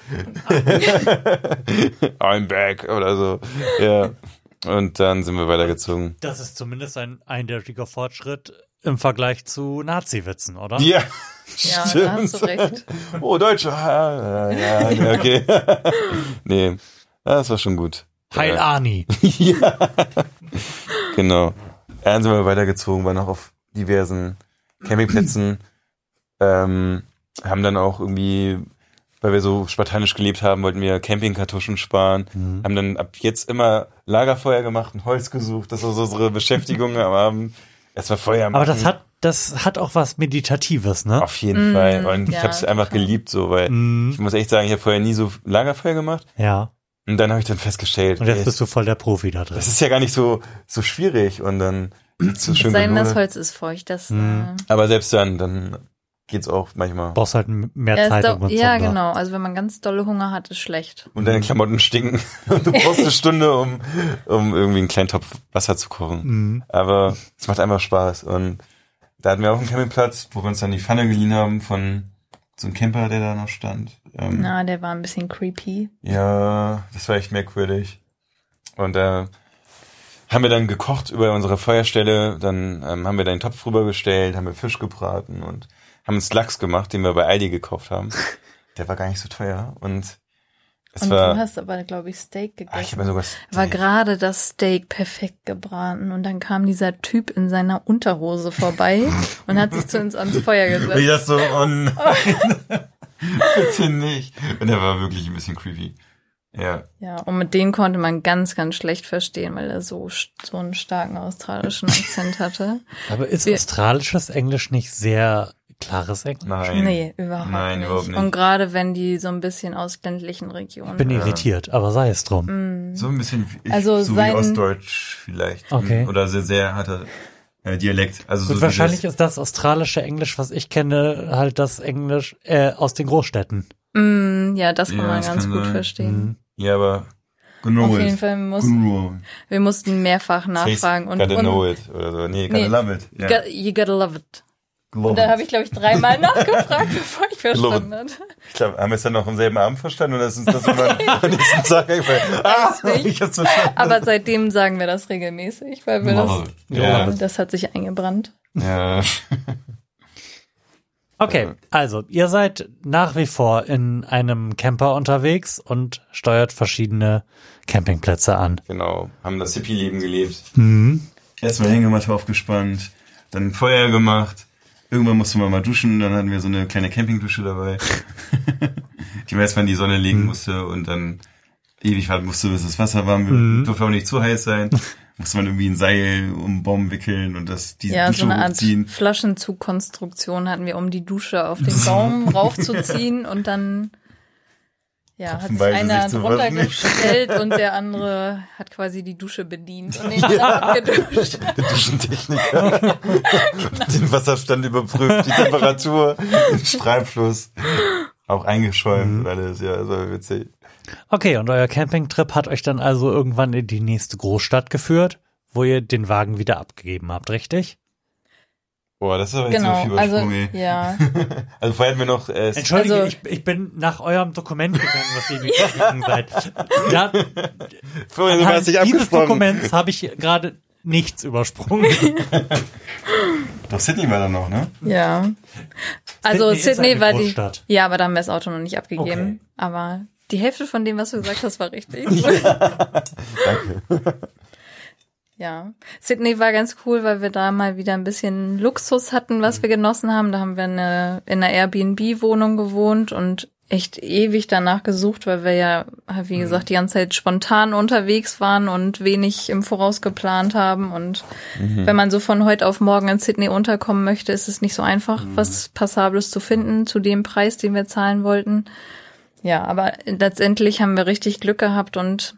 I'm back oder so. Ja. Und dann sind wir weitergezogen. Das ist zumindest ein eindeutiger Fortschritt im Vergleich zu Nazi-Witzen, oder? Ja, Ja, stimmt. da hast du recht. Oh, Deutsche. Ja, ja, okay. nee, das war schon gut. Heil. Ani. ja. Genau. Dann sind wir weitergezogen, waren auch auf diversen Campingplätzen. Ähm, haben dann auch irgendwie, weil wir so spartanisch gelebt haben, wollten wir Campingkartuschen sparen. Mhm. Haben dann ab jetzt immer Lagerfeuer gemacht und Holz gesucht. Das war so unsere Beschäftigung am Abend. Erstmal Feuer machen. Aber das hat, das hat auch was Meditatives, ne? Auf jeden Mm, Fall. Und ich ja, habe es einfach total. geliebt, so, weil Mhm. ich muss echt sagen, ich habe vorher nie so Lagerfeuer gemacht. Ja. Und dann habe ich dann festgestellt, Und jetzt ey, bist du voll der Profi da drin. das ist ja gar nicht so so schwierig. Und dann so Es schön sei denn, das. Holz ist feucht. Das, Mhm. äh, Aber selbst dann, dann geht's auch manchmal. brauchst halt mehr ja, Zeit und ja, Zunder. genau. Also wenn man ganz dolle Hunger hat, ist schlecht. Und deine Klamotten stinken. Und du brauchst eine Stunde, um, um irgendwie einen kleinen Topf Wasser zu kochen. Mhm. Aber es macht einfach Spaß. Und da hatten wir auch einen Campingplatz, wo wir uns dann die Pfanne geliehen haben von so einem Camper, der da noch stand. Ähm, Na, der war ein bisschen creepy. Ja, das war echt merkwürdig. Und da haben wir dann gekocht über unsere Feuerstelle, dann ähm, haben wir da den Topf rübergestellt, haben wir Fisch gebraten und haben uns Lachs gemacht, den wir bei Aldi gekauft haben. Der war gar nicht so teuer und es Und war, du hast aber, glaube ich, Steak ah, ich gegessen. habe mir sogar war gerade das Steak perfekt gebraten und dann kam dieser Typ in seiner Unterhose vorbei und hat sich zu uns ans Feuer Und ich gesetzt. dachte so, oh nein, bitte nicht. Und der war wirklich ein bisschen creepy. Ja, Ja, und mit denen konnte man ganz, ganz schlecht verstehen, weil er so, so einen starken australischen Akzent hatte. Aber ist Wir- australisches Englisch nicht sehr klares Englisch? nein. Nee, überhaupt, Nein, nicht. überhaupt nicht. Und gerade wenn die so ein bisschen aus ländlichen Regionen. Ich bin Ja. irritiert, aber sei es drum. Mm. So ein bisschen wie, Also so sein- wie Ostdeutsch vielleicht. Okay. Oder sehr, sehr harter äh, Dialekt. Also Gut, so wahrscheinlich ist das australische Englisch, was ich kenne, halt das Englisch äh, aus den Großstädten. Mm, ja, das kann Ja, man das ganz kann gut sein. verstehen. Mhm. Ja, aber genau Auf it. jeden Fall muss, Genau. wir mussten mehrfach nachfragen und, gotta und know it oder so. Nee, gotta Nee. love it. got, you gotta love it. Und da it. habe ich, glaube ich, dreimal nachgefragt, bevor ich verstanden hatte. Ich glaube, haben wir es dann noch am selben Abend verstanden oder ist uns das immer am nächsten Tag eingefallen? Ah, nicht. ich hab's verstanden. Aber seitdem sagen wir das regelmäßig, weil wir das. Ja. das hat sich eingebrannt. ja. Okay, also ihr seid nach wie vor in einem Camper unterwegs und steuert verschiedene Campingplätze an. Genau. Haben das Hippie-Leben gelebt. Mhm. Erstmal Hängematte aufgespannt, dann Feuer gemacht. Irgendwann musste man mal duschen, dann hatten wir so eine kleine Campingdusche dabei, die man erstmal in die Sonne legen musste und dann ewig warten musste, bis das Wasser warm wird. Mhm. Durfte auch nicht zu heiß sein. Musste man irgendwie ein Seil um den Baum wickeln und das die Ja, Dusche so eine Art hochziehen. Flaschenzugkonstruktion hatten wir, um die Dusche auf den Baum raufzuziehen und dann Ja, hat sich einer drunter gestellt und der andere hat quasi die Dusche bedient und den anderen abgeduscht. Der Duschentechniker. Den Wasserstand überprüft, die Temperatur, den Strahlfluss. Auch eingeschäumt und alles, ja, war witzig. Okay, und euer Campingtrip hat euch dann also irgendwann in die nächste Großstadt geführt, wo ihr den Wagen wieder abgegeben habt, richtig? Boah, das ist aber jetzt so Genau, viel also Übersprung, ey. ja, Also vorher hatten wir noch, äh, Entschuldige, Also- ich, ich bin nach eurem Dokument gegangen, was ihr mir gegangen seid. Ja, Florian, du hast dich dieses. Dokuments habe ich gerade nichts übersprungen. Doch, Sydney war da noch, ne? ja. Also Sydney ist Sydney eine war die. Ja, aber da haben wir das Auto noch nicht abgegeben. Okay. Aber die Hälfte von dem, was du gesagt hast, war richtig. Danke. Ja, Sydney war ganz cool, weil wir da mal wieder ein bisschen Luxus hatten, was wir genossen haben. Da haben wir eine, in einer Airbnb-Wohnung gewohnt und echt ewig danach gesucht, weil wir ja, wie gesagt, die ganze Zeit spontan unterwegs waren und wenig im Voraus geplant haben. Und wenn man so von heute auf morgen in Sydney unterkommen möchte, ist es nicht so einfach, was Passables zu finden zu dem Preis, den wir zahlen wollten. Ja, aber letztendlich haben wir richtig Glück gehabt und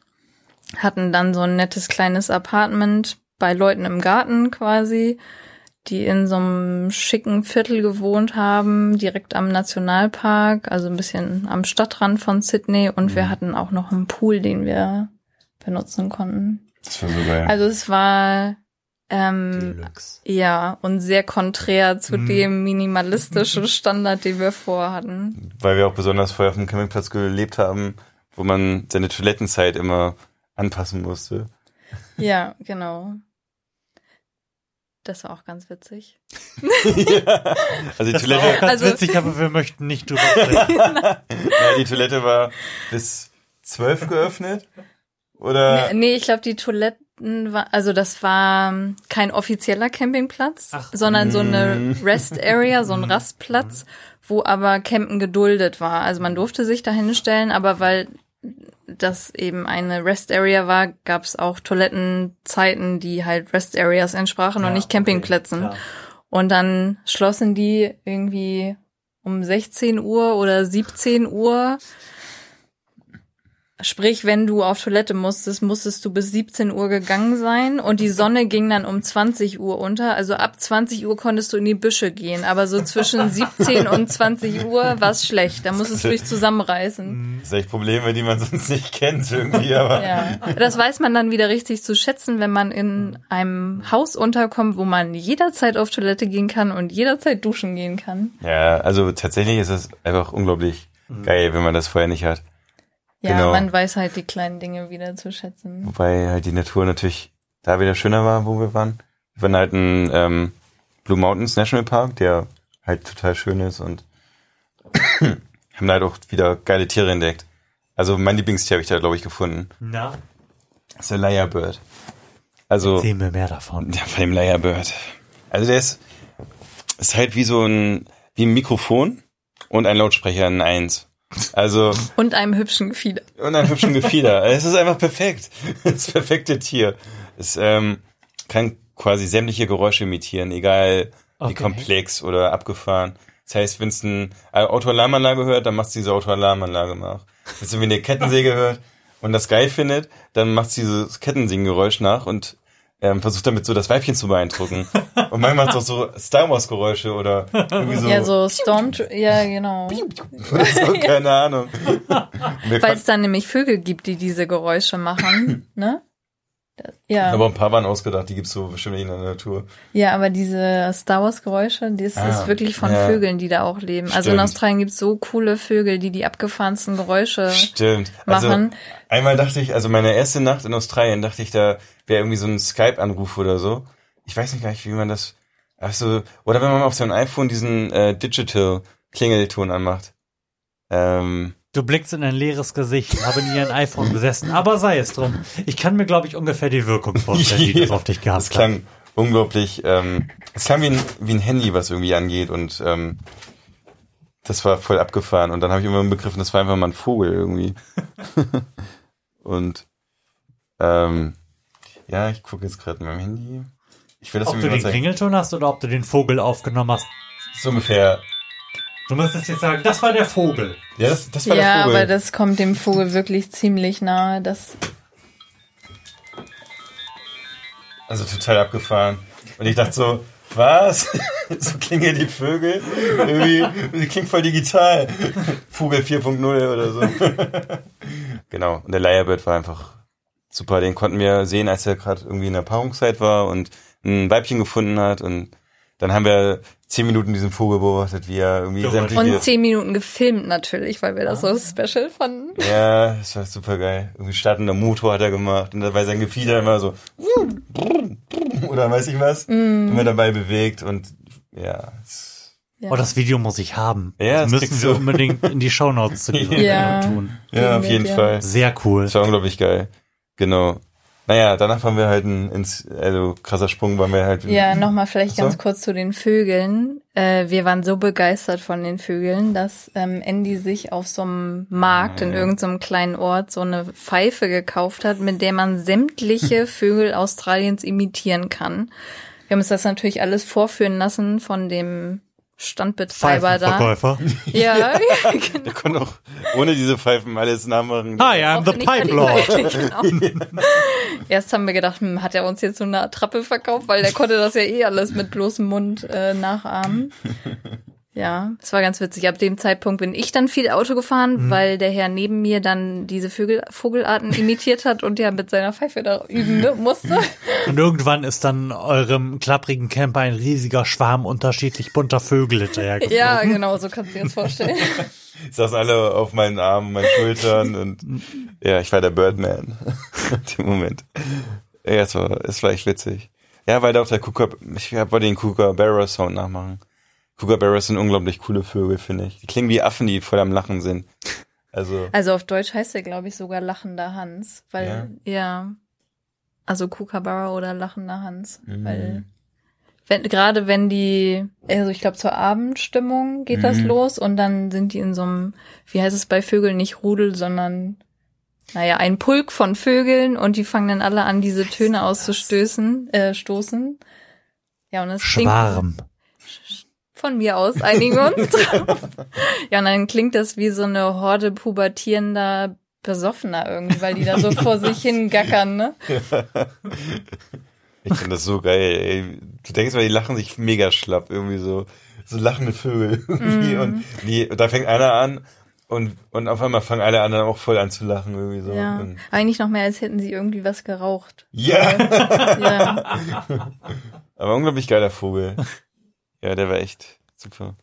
hatten dann so ein nettes kleines Apartment bei Leuten im Garten quasi, die in so einem schicken Viertel gewohnt haben, direkt am Nationalpark, also ein bisschen am Stadtrand von Sydney und wir hatten auch noch einen Pool, den wir benutzen konnten. Das war so geil. Also es war ähm, Deluxe. ja und sehr konträr zu Mhm. dem minimalistischen Standard, den wir vorhatten. Weil wir auch besonders vorher auf dem Campingplatz gelebt haben, wo man seine Toilettenzeit immer anpassen musste. Ja, genau. Das war auch ganz witzig. ja. Also die Das war Toilette, auch ganz Also- witzig, aber wir möchten nicht drüber sprechen. ja, die Toilette war bis zwölf geöffnet. Oder Nee, nee ich glaube, die Toiletten war, also das war ähm, kein offizieller Campingplatz, Ach. sondern so eine Mm. Rest Area, so ein Rastplatz, wo aber Campen geduldet war. Also man durfte sich da hinstellen, aber weil das eben eine Rest Area war, gab es auch Toilettenzeiten, die halt Rest Areas entsprachen und Ja, nicht Campingplätzen. okay. Und dann schlossen die irgendwie um 16 Uhr oder 17 Uhr. Sprich, wenn du auf Toilette musstest, musstest du bis 17 Uhr gegangen sein und die Sonne ging dann um 20 Uhr unter. Also ab 20 Uhr konntest du in die Büsche gehen, aber so zwischen 17 und 20 Uhr war es schlecht. Da musstest du dich zusammenreißen. das ist echt Probleme, die man sonst nicht kennt irgendwie, aber Ja, das weiß man dann wieder richtig zu schätzen, wenn man in einem Haus unterkommt, wo man jederzeit auf Toilette gehen kann und jederzeit duschen gehen kann. ja, also tatsächlich ist es einfach unglaublich geil, wenn man das vorher nicht hat. Ja, Genau. man weiß halt die kleinen Dinge wieder zu schätzen. Wobei halt die Natur natürlich da wieder schöner war, wo wir waren. Wir waren halt in ähm, Blue Mountains National Park, der halt total schön ist und haben da halt auch wieder geile Tiere entdeckt. Also mein Lieblingstier habe ich da, glaube ich, gefunden. Na, Das ist der Lyrebird. Also erzähl mir mehr davon. ja, von dem Lyrebird. Also der ist, ist halt wie so ein, wie ein Mikrofon und ein Lautsprecher in eins. Also Und einem hübschen Gefieder. und einem hübschen Gefieder. es ist einfach perfekt. Das perfekte Tier. Es ähm, kann quasi sämtliche Geräusche imitieren, egal wie Okay. komplex oder abgefahren. Das heißt, wenn es ein Autoalarmanlage hört, dann macht es diese Autoalarmanlage nach. Wenn es eine Kettensäge hört und das geil findet, dann macht es dieses Kettensägengeräusch nach und ähm, versucht damit so das Weibchen zu beeindrucken. Und manchmal macht es auch so Star Wars Geräusche oder irgendwie so, Ja, so Storm, ja, genau. so keine Ahnung. Weil es dann nämlich Vögel gibt, die diese Geräusche machen, ne? Das- Ja, Aber ein paar waren ausgedacht, die gibt's so bestimmt nicht in der Natur. ja, aber diese Star Wars Geräusche, das Ah, ist wirklich von ja. Vögeln, die da auch leben. Also in Stimmt. Australien gibt's so coole Vögel, die die abgefahrensten Geräusche Stimmt. Also machen. einmal dachte ich, also meine erste Nacht in Australien, dachte ich, da wäre irgendwie so ein Skype-Anruf oder so. Ich weiß nicht gar nicht, wie man das. Also, oder wenn man auf seinem iPhone diesen äh, Digital-Klingelton anmacht. Ähm, Du blickst in ein leeres Gesicht, habe nie ein iPhone besessen, aber sei es drum. Ich kann mir, glaube ich, ungefähr die Wirkung vorstellen, die das auf dich das gehabt hat. klang unglaublich, ähm, es klang wie ein, wie ein Handy, was irgendwie angeht und ähm, das war voll abgefahren. Und dann habe ich immer begriffen, das war einfach mal ein Vogel irgendwie. und ähm, ja, ich gucke jetzt gerade in meinem Handy. Ich will das Ob du den. Klingelton hast oder ob du den Vogel aufgenommen hast. So ungefähr. Du müsstest jetzt sagen, das war der Vogel. Ja, das, das war Ja, der Vogel. aber das kommt dem Vogel wirklich ziemlich nahe. Das, also total abgefahren. Und ich dachte so, was? so klingen die Vögel. Irgendwie, die klingt voll digital. Vogel 4.0 oder so. genau. Und der Lyrebird war einfach super. Den konnten wir sehen, als er gerade irgendwie in der Paarungszeit war und ein Weibchen gefunden hat. Und dann haben wir zehn Minuten diesen Vogel beobachtet, wie er irgendwie Geräusch. sämtliche... und zehn Minuten gefilmt natürlich, weil wir das so special fanden. Ja, das war super geil. Irgendwie startender Motor hat er gemacht und dabei sein Gefieder immer so oder weiß ich was, immer dabei bewegt und ja. Oh, das Video muss ich haben. Ja, das das müssen wir du. unbedingt in die Shownotes zu Ja. Tun. ja, auf jeden ja. Fall. Sehr cool. Das war unglaublich geil. Genau. Naja, danach waren wir halt ein, ins, also krasser Sprung, waren wir halt. in- Ja, nochmal vielleicht So. ganz kurz zu den Vögeln. Äh, wir waren so begeistert von den Vögeln, dass ähm, Andy sich auf so einem Markt in Ja. irgendeinem kleinen Ort so eine Pfeife gekauft hat, mit der man sämtliche Vögel Australiens imitieren kann. Wir haben uns das natürlich alles vorführen lassen von dem Standbetreiber da. Pfeifenverkäufer. Ja, ja, genau. Wir konnten auch ohne diese Pfeifen alles nachmachen. Hi, I'm Auch the Pipe Lord. genau. Erst haben wir gedacht, hm, hat er uns jetzt so eine Attrappe verkauft, weil der konnte das ja eh alles mit bloßem Mund äh, nachahmen. Ja, es war ganz witzig. Ab dem Zeitpunkt bin ich dann viel Auto gefahren, weil der Herr neben mir dann diese Vögel, Vogelarten imitiert hat und ja mit seiner Pfeife da üben ne, musste. Und irgendwann ist dann eurem klapprigen Camper ein riesiger Schwarm unterschiedlich bunter Vögel hinterhergeflogen. Ja, genau, so kannst du dir das vorstellen. saßen alle auf meinen Armen, meinen Schultern und ja, ich war der Birdman im Moment. Ja, es war, es war echt witzig. Ja, weil da auch der Kooka, ich wollte den Kookaburra Sound nachmachen. Kookaburras sind unglaublich coole Vögel, finde ich. Die klingen wie Affen, die voll am Lachen sind. Also, Also auf Deutsch heißt er, glaube ich, sogar lachender Hans, weil ja, also Kookaburra oder lachender Hans, Mhm. weil wenn gerade wenn die, also ich glaube zur Abendstimmung geht das Mhm. los und dann sind die in so einem, wie heißt es bei Vögeln nicht Rudel, sondern naja, ein Pulk von Vögeln und die fangen dann alle an, diese Töne auszustößen, äh, stoßen. Ja, und es klingt Schwarm. Von mir aus einigen wir uns drauf. Ja, und dann klingt das wie so eine Horde pubertierender Besoffener irgendwie, weil die da so vor sich hin gackern, ne? ich finde das so geil, ey. Du denkst mal, die lachen sich mega schlapp, irgendwie so, so lachende Vögel irgendwie. Und die, da fängt einer an und, und auf einmal fangen alle anderen auch voll an zu lachen, irgendwie so. Ja. Und, Eigentlich noch mehr, als hätten sie irgendwie was geraucht. ja. Ja. Aber unglaublich geiler Vogel. Ja, der war echt super.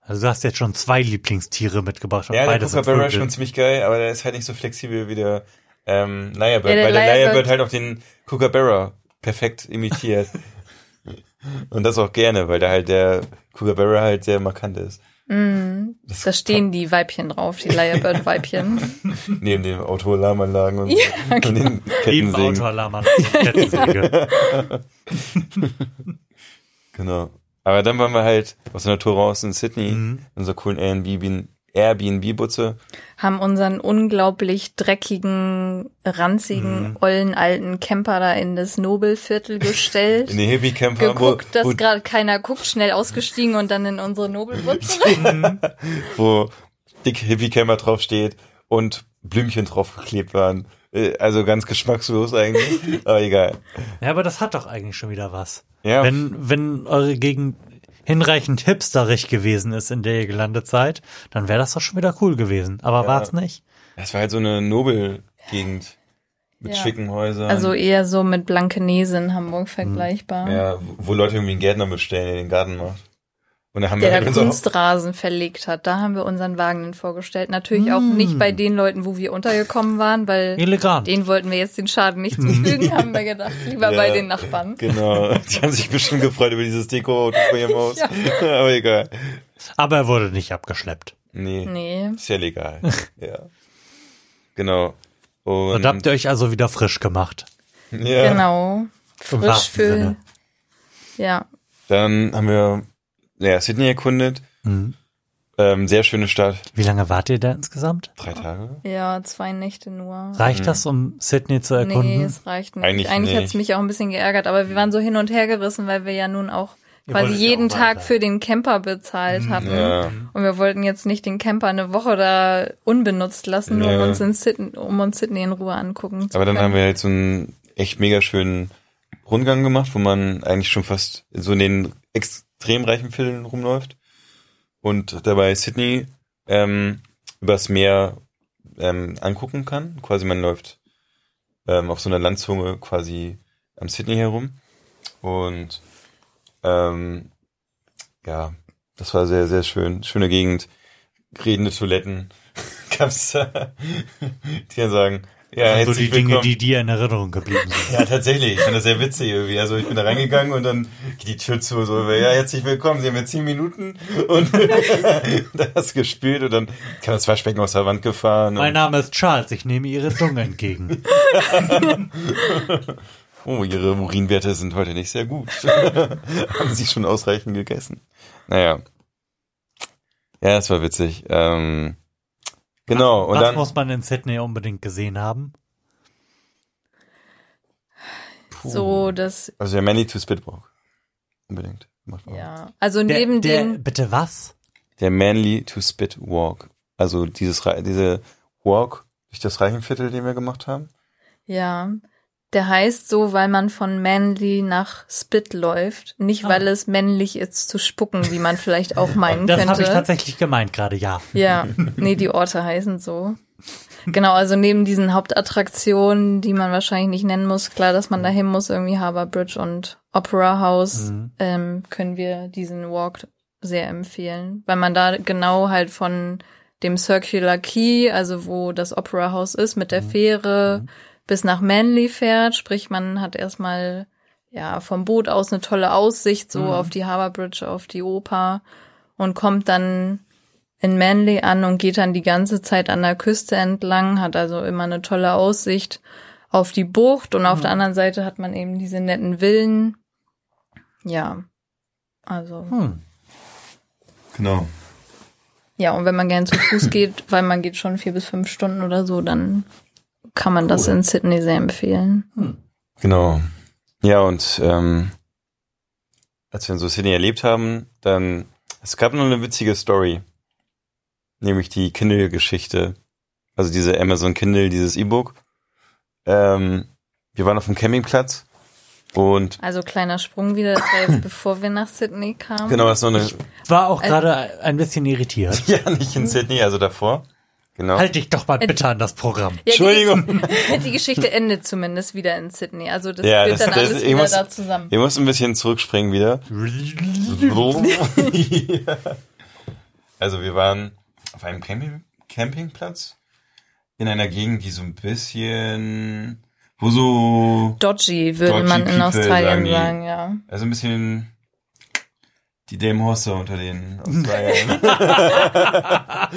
Also du hast jetzt schon zwei Lieblingstiere mitgebracht. und Ja, der sind Kookaburra ist schon ziemlich geil, aber der ist halt nicht so flexibel wie der ähm, Lyrebird, Ja, der weil der Lyrebird- Lyrebird halt auch den Kookaburra perfekt imitiert. Und das auch gerne, weil da halt der Kookaburra halt sehr markant ist. Mm, Das da stehen die Weibchen drauf, die Lyrebird-Weibchen. Neben den Autoalarmanlagen und, Ja, und den Neben Kettensägen. Autoalarm an der Kettensäge. Genau. Aber dann waren wir halt aus der Natur raus in Sydney, Mhm. in unserer coolen Airbnb, Airbnb-Butze. Haben unseren unglaublich dreckigen, ranzigen, Mhm. ollen alten Camper da in das Nobelviertel gestellt. In die Hippie-Camper, wo, geguckt, dass wo, gerade keiner guckt, schnell ausgestiegen und dann in unsere Nobelbutze. wo dick Hippie-Camper draufsteht und Blümchen draufgeklebt waren. Äh, Also ganz geschmackslos eigentlich, aber egal. Ja, aber das hat doch eigentlich schon wieder was. Ja, Wenn, wenn eure Gegend hinreichend hipsterig gewesen ist, in der ihr gelandet seid, dann wäre das doch schon wieder cool gewesen. Aber Ja. war's nicht? das war halt so eine Nobelgegend mit Ja. schicken Häusern. Also eher so mit Blankenese in Hamburg vergleichbar. ja, wo Leute irgendwie einen Gärtner bestellen, der den Garten macht. Und da haben wir Der halt da Kunstrasen verlegt hat. Da haben wir unseren Wagen dann vorgestellt. Natürlich auch Mm. nicht bei den Leuten, wo wir untergekommen waren, weil Elegant. denen wollten wir jetzt den Schaden nicht zufügen, haben wir gedacht. Lieber Ja. bei den Nachbarn. Genau, die haben sich bestimmt gefreut über dieses Deko vor ihrem Haus. Ja. Aber egal. Aber er wurde nicht abgeschleppt. Nee, Nee. ist ja legal. ja. Genau. Und, Und habt ihr euch also wieder frisch gemacht. ja, Genau. Frisch für. Sinne. Ja. Dann haben wir ja, Sydney erkundet. Mhm. Ähm, sehr schöne Stadt. Wie lange wart ihr da insgesamt? Drei Tage. Ja, zwei Nächte nur. Reicht das, um Sydney zu erkunden? Nee, es reicht nicht. Eigentlich Eigentlich, nicht. hat's mich auch ein bisschen geärgert, aber wir waren so hin und her gerissen, weil wir ja nun auch quasi jeden auch Tag für den Camper bezahlt hatten. Ja. Und wir wollten jetzt nicht den Camper eine Woche da unbenutzt lassen, nur um Ja. uns in Sydney, um uns Sydney in Ruhe angucken zu Aber dann können. haben wir halt so einen echt mega schönen Rundgang gemacht, wo man eigentlich schon fast so in den extrem reichen Vierteln rumläuft und dabei Sydney ähm, übers Meer ähm, angucken kann. Quasi man läuft ähm, auf so einer Landzunge quasi am Sydney herum und ähm, ja, das war sehr, sehr schön. Schöne Gegend, redende Toiletten gab's da, die dann sagen, ja, so herzlich die Dinge, die dir in Erinnerung geblieben sind. Ja, tatsächlich. Ich fand das sehr witzig irgendwie. Also ich bin da reingegangen und dann geht die Tür zu, so, ja, herzlich willkommen, Sie haben jetzt zehn Minuten und da hast gespielt und dann kam das Waschbecken aus der Wand gefahren. Mein Name ist Charles, ich nehme Ihre Zunge entgegen. oh, Ihre Urinwerte sind heute nicht sehr gut. haben Sie schon ausreichend gegessen? Naja. Ja, das war witzig. Ähm, genau. Und Was dann, muss man in Sydney unbedingt gesehen haben? so, das, also der Manny to Spitwalk. Unbedingt. Ja. Also neben der, den, bitte was? Der Manly to Spit Walk. Also dieses, diese Walk durch das Reichenviertel, den wir gemacht haben. ja, der heißt so, weil man von Manly nach Spit läuft, nicht Ah. weil es männlich ist zu spucken, wie man vielleicht auch meinen Das könnte. habe ich tatsächlich gemeint gerade, ja. Ja, nee, die Orte heißen so. Genau, also neben diesen Hauptattraktionen, die man wahrscheinlich nicht nennen muss, klar, dass man dahin muss, irgendwie Harbour Bridge und Opera House, Mhm. ähm, können wir diesen Walk sehr empfehlen, weil man da genau halt von dem Circular Key, also wo das Opera House ist, mit der Fähre bis nach Manly fährt, sprich man hat erstmal ja vom Boot aus eine tolle Aussicht so auf die Harbour Bridge, auf die Oper und kommt dann in Manly an und geht dann die ganze Zeit an der Küste entlang, hat also immer eine tolle Aussicht auf die Bucht und auf der anderen Seite hat man eben diese netten Villen. Ja, also Hm. Genau. ja, und wenn man gern zu Fuß geht, weil man geht schon vier bis fünf Stunden oder so, dann kann man das in Sydney sehr empfehlen. Genau. Ja, und ähm, als wir in so Sydney erlebt haben, dann, es gab noch eine witzige Story. Nämlich die Kindle-Geschichte. Also diese Amazon Kindle, dieses E-Book. Ähm, wir waren auf dem Campingplatz und Also kleiner Sprung wieder, das war jetzt bevor wir nach Sydney kamen. genau, das ist noch eine, War auch Äh, gerade ein bisschen irritiert. ja, nicht in Sydney, also davor. Genau. Halt dich doch mal bitte an das Programm. Ja, Entschuldigung. Die, die Geschichte endet zumindest wieder in Sydney. Also das Ja, wird das- dann das- alles wieder muss- da zusammen. Wir mussten ein bisschen zurückspringen wieder. Ja. Also wir waren auf einem Camping Campingplatz in einer Gegend, die so ein bisschen, wo so, Dodgy würde Dodgy man in people, Australien sagen die. sagen, ja. also ein bisschen die Delmhorster unter den Australiern.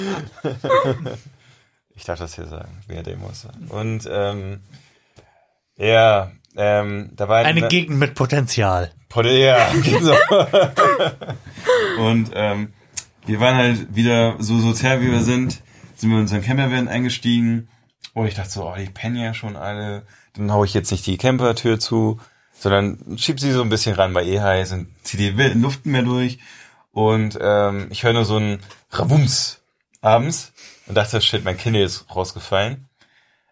ich darf das hier sagen, wer Delmhorster. Und ähm, ja, ähm, da war Eine Gegend mit Potenzial. Potte, ja, genau. und ähm, wir waren halt wieder so sozial, wie wir sind, sind wir in unseren Campervan eingestiegen. Und ich dachte so, oh, die pennen ja schon alle. Dann hau ich jetzt nicht die Campertür zu, sondern schieb sie so ein bisschen ran bei eh heiß und zieh die Wil- Luft mehr durch. Und ähm, ich höre nur so ein Ravums abends und dachte, shit, mein Kind ist rausgefallen.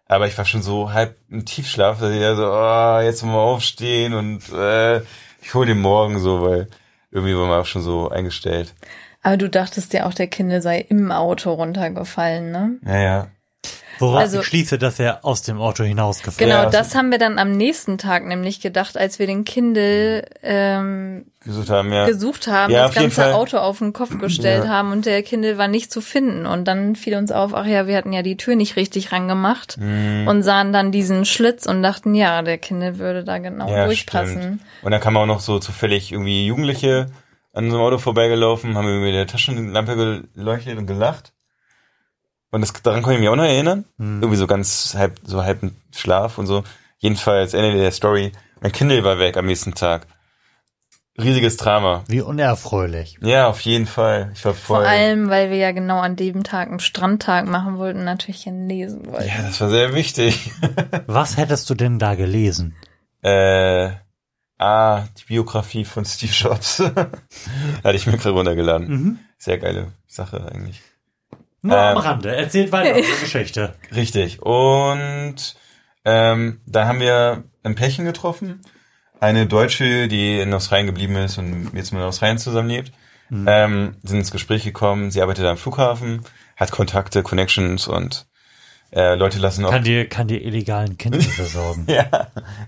Aber ich war schon so halb im Tiefschlaf, dass ich da so, oh, jetzt mal aufstehen und äh, ich hole den morgen so, weil irgendwie war man auch schon so eingestellt. Aber du dachtest ja auch, der Kindle sei im Auto runtergefallen, ne? Naja. Worauf Also- ich schließe, dass er aus dem Auto hinausgefallen Genau, Ja, das haben wir dann am nächsten Tag nämlich gedacht, als wir den Kindle ähm, Gesucht haben, ja. gesucht haben, Ja, das ganze Fall. Auto auf den Kopf gestellt Ja. haben und der Kindle war nicht zu finden. Und dann fiel uns auf, ach ja, wir hatten ja die Tür nicht richtig rangemacht Mhm. und sahen dann diesen Schlitz und dachten, ja, der Kindle würde da genau Ja, durchpassen. stimmt. Und dann kamen auch noch so zufällig irgendwie Jugendliche an unserem Auto vorbeigelaufen, haben irgendwie mit der Taschenlampe geleuchtet und gelacht. Und das, daran konnte ich mich auch noch erinnern. Irgendwie so ganz halb, so halb im Schlaf und so. Jedenfalls, Ende der Story. Mein Kindle war weg am nächsten Tag. Riesiges Drama. Wie unerfreulich. Ja, auf jeden Fall. Ich war voll. Vor allem, weil wir ja genau an dem Tag einen Strandtag machen wollten und natürlich lesen wollten. ja, das war sehr wichtig. Was hättest du denn da gelesen? äh, ah, die Biografie von Steve Jobs. Hatte ich mir gerade runtergeladen. Mhm. Sehr geile Sache eigentlich. Nur am Ähm. Rande. Erzählt weiter eure Geschichte. Richtig. Und ähm, da haben wir ein Pärchen getroffen. Eine Deutsche, die in Australien geblieben ist und jetzt mit Australien zusammenlebt. Ähm, sind ins Gespräch gekommen. Sie arbeitet am Flughafen, hat Kontakte, Connections und äh, Leute lassen auch Kann dir, kann dir illegalen Kinder besorgen. ja,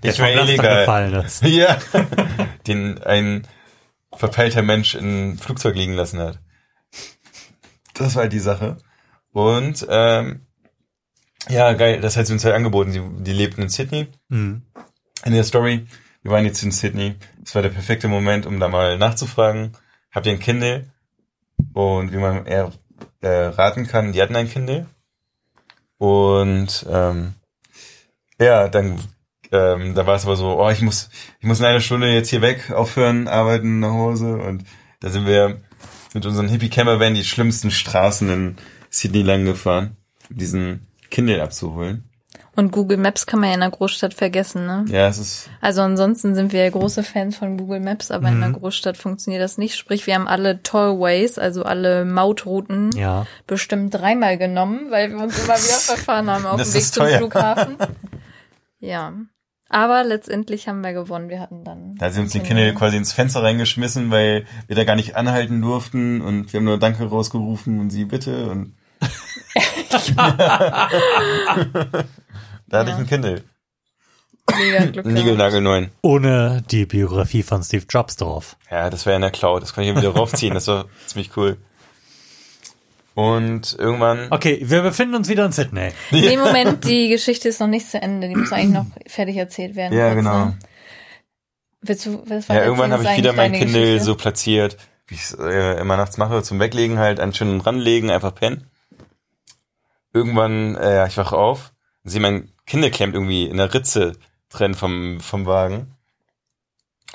Der nicht mehr illegal. gefallen ist. Ja, den ein verpeilter Mensch in ein Flugzeug liegen lassen hat. Das war halt die Sache. Und ähm, ja, geil, das hat sie uns halt angeboten. Sie, die lebten in Sydney. Mhm. In der Story, wir waren jetzt in Sydney. Es war der perfekte Moment, um da mal nachzufragen. Habt ihr ein Kindle? Und wie man eher äh, raten kann, die hatten ein Kindle. Und ähm, ja, dann ähm, da war es aber so, oh, ich muss, ich muss in einer Stunde jetzt hier weg, aufhören, arbeiten, nach Hause. Und da sind wir mit unseren Hippie Camper Van die schlimmsten Straßen in Sydney lang gefahren, um diesen Kindle abzuholen. Und Google Maps kann man ja in der Großstadt vergessen, ne? Ja, es ist Also ansonsten sind wir ja große Fans von Google Maps, aber in Mhm. der Großstadt funktioniert das nicht. Sprich, wir haben alle Tollways, also alle Mautrouten, Ja. bestimmt dreimal genommen, weil wir uns immer wieder verfahren haben auf dem Weg zum teuer. Flughafen. Ja. Aber letztendlich haben wir gewonnen. Wir hatten dann. Da sie uns die Kinder quasi ins Fenster reingeschmissen, weil wir da gar nicht anhalten durften und wir haben nur Danke rausgerufen und sie bitte und da hatte ich ein Kindle. Gehabt. Nigelnagelneuen. Ohne die Biografie von Steve Jobs drauf. Ja, das ja in der Cloud. Das konnte ich wieder raufziehen. Das war ziemlich cool. Und irgendwann, Okay, wir befinden uns wieder in Sydney. Nee, Moment, die Geschichte ist noch nicht zu Ende. Die muss eigentlich noch fertig erzählt werden. ja genau. ne? Willst du, willst Ja, irgendwann habe ich wieder mein Kindle Kindle so platziert, wie ich es äh, immer nachts mache, zum Weglegen halt, einen schönen ranlegen, einfach pennen. Irgendwann, äh, ja, ich wache auf, sehe mein Kindle klemmt irgendwie in der Ritze drin vom, vom Wagen.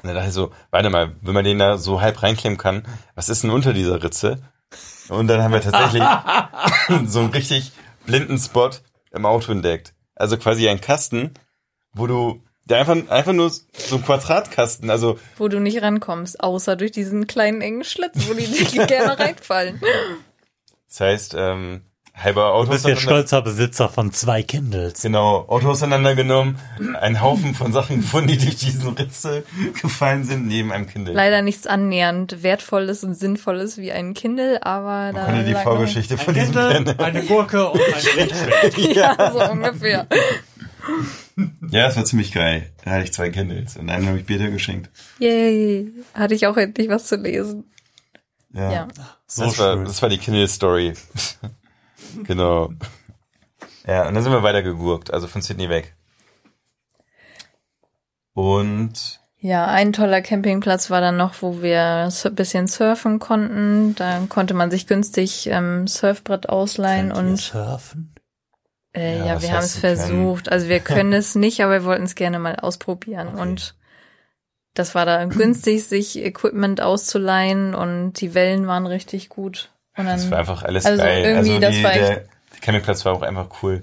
Und dann dachte ich so, warte mal, wenn man den da so halb reinklemmen kann, was ist denn unter dieser Ritze? Und dann haben wir tatsächlich so einen richtig blinden Spot im Auto entdeckt. Also quasi ein Kasten, wo du, der einfach, einfach nur so ein Quadratkasten, also Wo du nicht rankommst, außer durch diesen kleinen engen Schlitz, wo die, die gerne reinfallen. Das heißt, ähm, halber Auto Du bist ja stolzer Besitzer von zwei Kindles. Genau, Auto auseinandergenommen, einen Haufen von Sachen gefunden, die durch diesen Ritze gefallen sind, neben einem Kindle. Leider nichts annähernd wertvolles und sinnvolles wie ein Kindle, aber Man da konnte die Vorgeschichte von Ein diesem Kindle, eine Gurke und ein noch- Ja, so ungefähr. Ja, das war ziemlich geil. Da hatte ich zwei Kindles und einen habe ich Peter geschenkt. Yay. Hatte ich auch endlich was zu lesen. Ja. Ja. So das, war, das war die Kindle-Story. Genau. Ja, und dann sind wir weiter gegurkt, also von Sydney weg. Und Ja, ein toller Campingplatz war dann noch, wo wir ein bisschen surfen konnten. Da konnte man sich günstig ähm, Surfbrett ausleihen Könnt ihr und surfen? äh, Ja, ja, wir haben es versucht. Also wir können es nicht, aber wir wollten es gerne mal ausprobieren. Okay. Und das war da günstig, sich Equipment auszuleihen und die Wellen waren richtig gut. Und dann, das war einfach alles also geil. irgendwie, Also das die, war der, echt- der Campingplatz war auch einfach cool.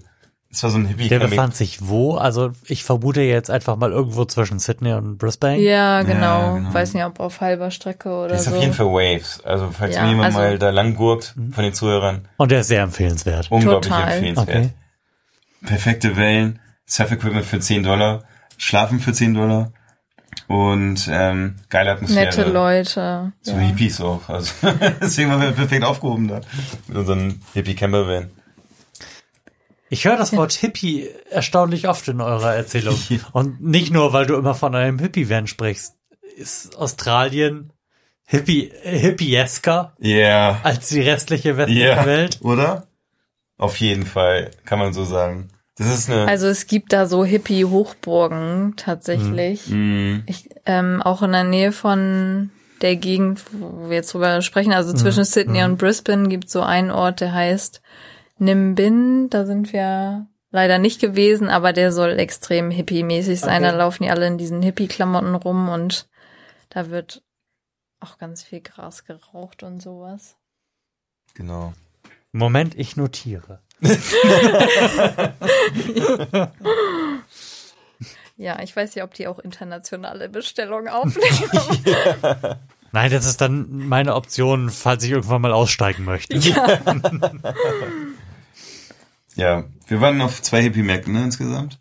Es war so ein hippie Der Camping. befand sich wo? Also ich vermute jetzt einfach mal irgendwo zwischen Sydney und Brisbane. ja, genau. genau. Weiß nicht, ob auf halber Strecke oder Das ist so. auf jeden Fall Waves. Also falls Ja, jemand also- mal da lang gurkt von den Zuhörern, Und der ist sehr empfehlenswert. unglaublich Total. empfehlenswert. Okay. Perfekte Wellen, Surf-Equipment für 10 Dollar, Schlafen für 10 Dollar und ähm, geile Atmosphäre. Nette Leute. So ja. Hippies auch. Also deswegen waren wir perfekt aufgehoben da. Mit unseren Hippie-Camper-Van. Ich höre das Wort Hippie erstaunlich oft in eurer Erzählung. Und nicht nur, weil du immer von einem Hippie-Van sprichst. Ist Australien Hippie, hippiesker Ja. Yeah. als die restliche westliche. Welt? Oder? Auf jeden Fall, kann man so sagen. Das ist eine. Also es gibt da so Hippie-Hochburgen tatsächlich. mh, Ich, ähm, auch in der Nähe von der Gegend, wo wir jetzt drüber sprechen, also zwischen Sydney und Brisbane gibt so einen Ort, der heißt Nimbin. Da sind wir leider nicht gewesen, aber der soll extrem hippie-mäßig sein. Okay. Da laufen die alle in diesen Hippie-Klamotten rum und da wird auch ganz viel Gras geraucht und sowas. genau. Moment, ich notiere. Ja, ich weiß ja, ob die auch internationale Bestellungen aufnehmen. Nein, das ist dann meine Option, falls ich irgendwann mal aussteigen möchte. Ja, wir waren auf zwei Hippie-Märkten ne, insgesamt.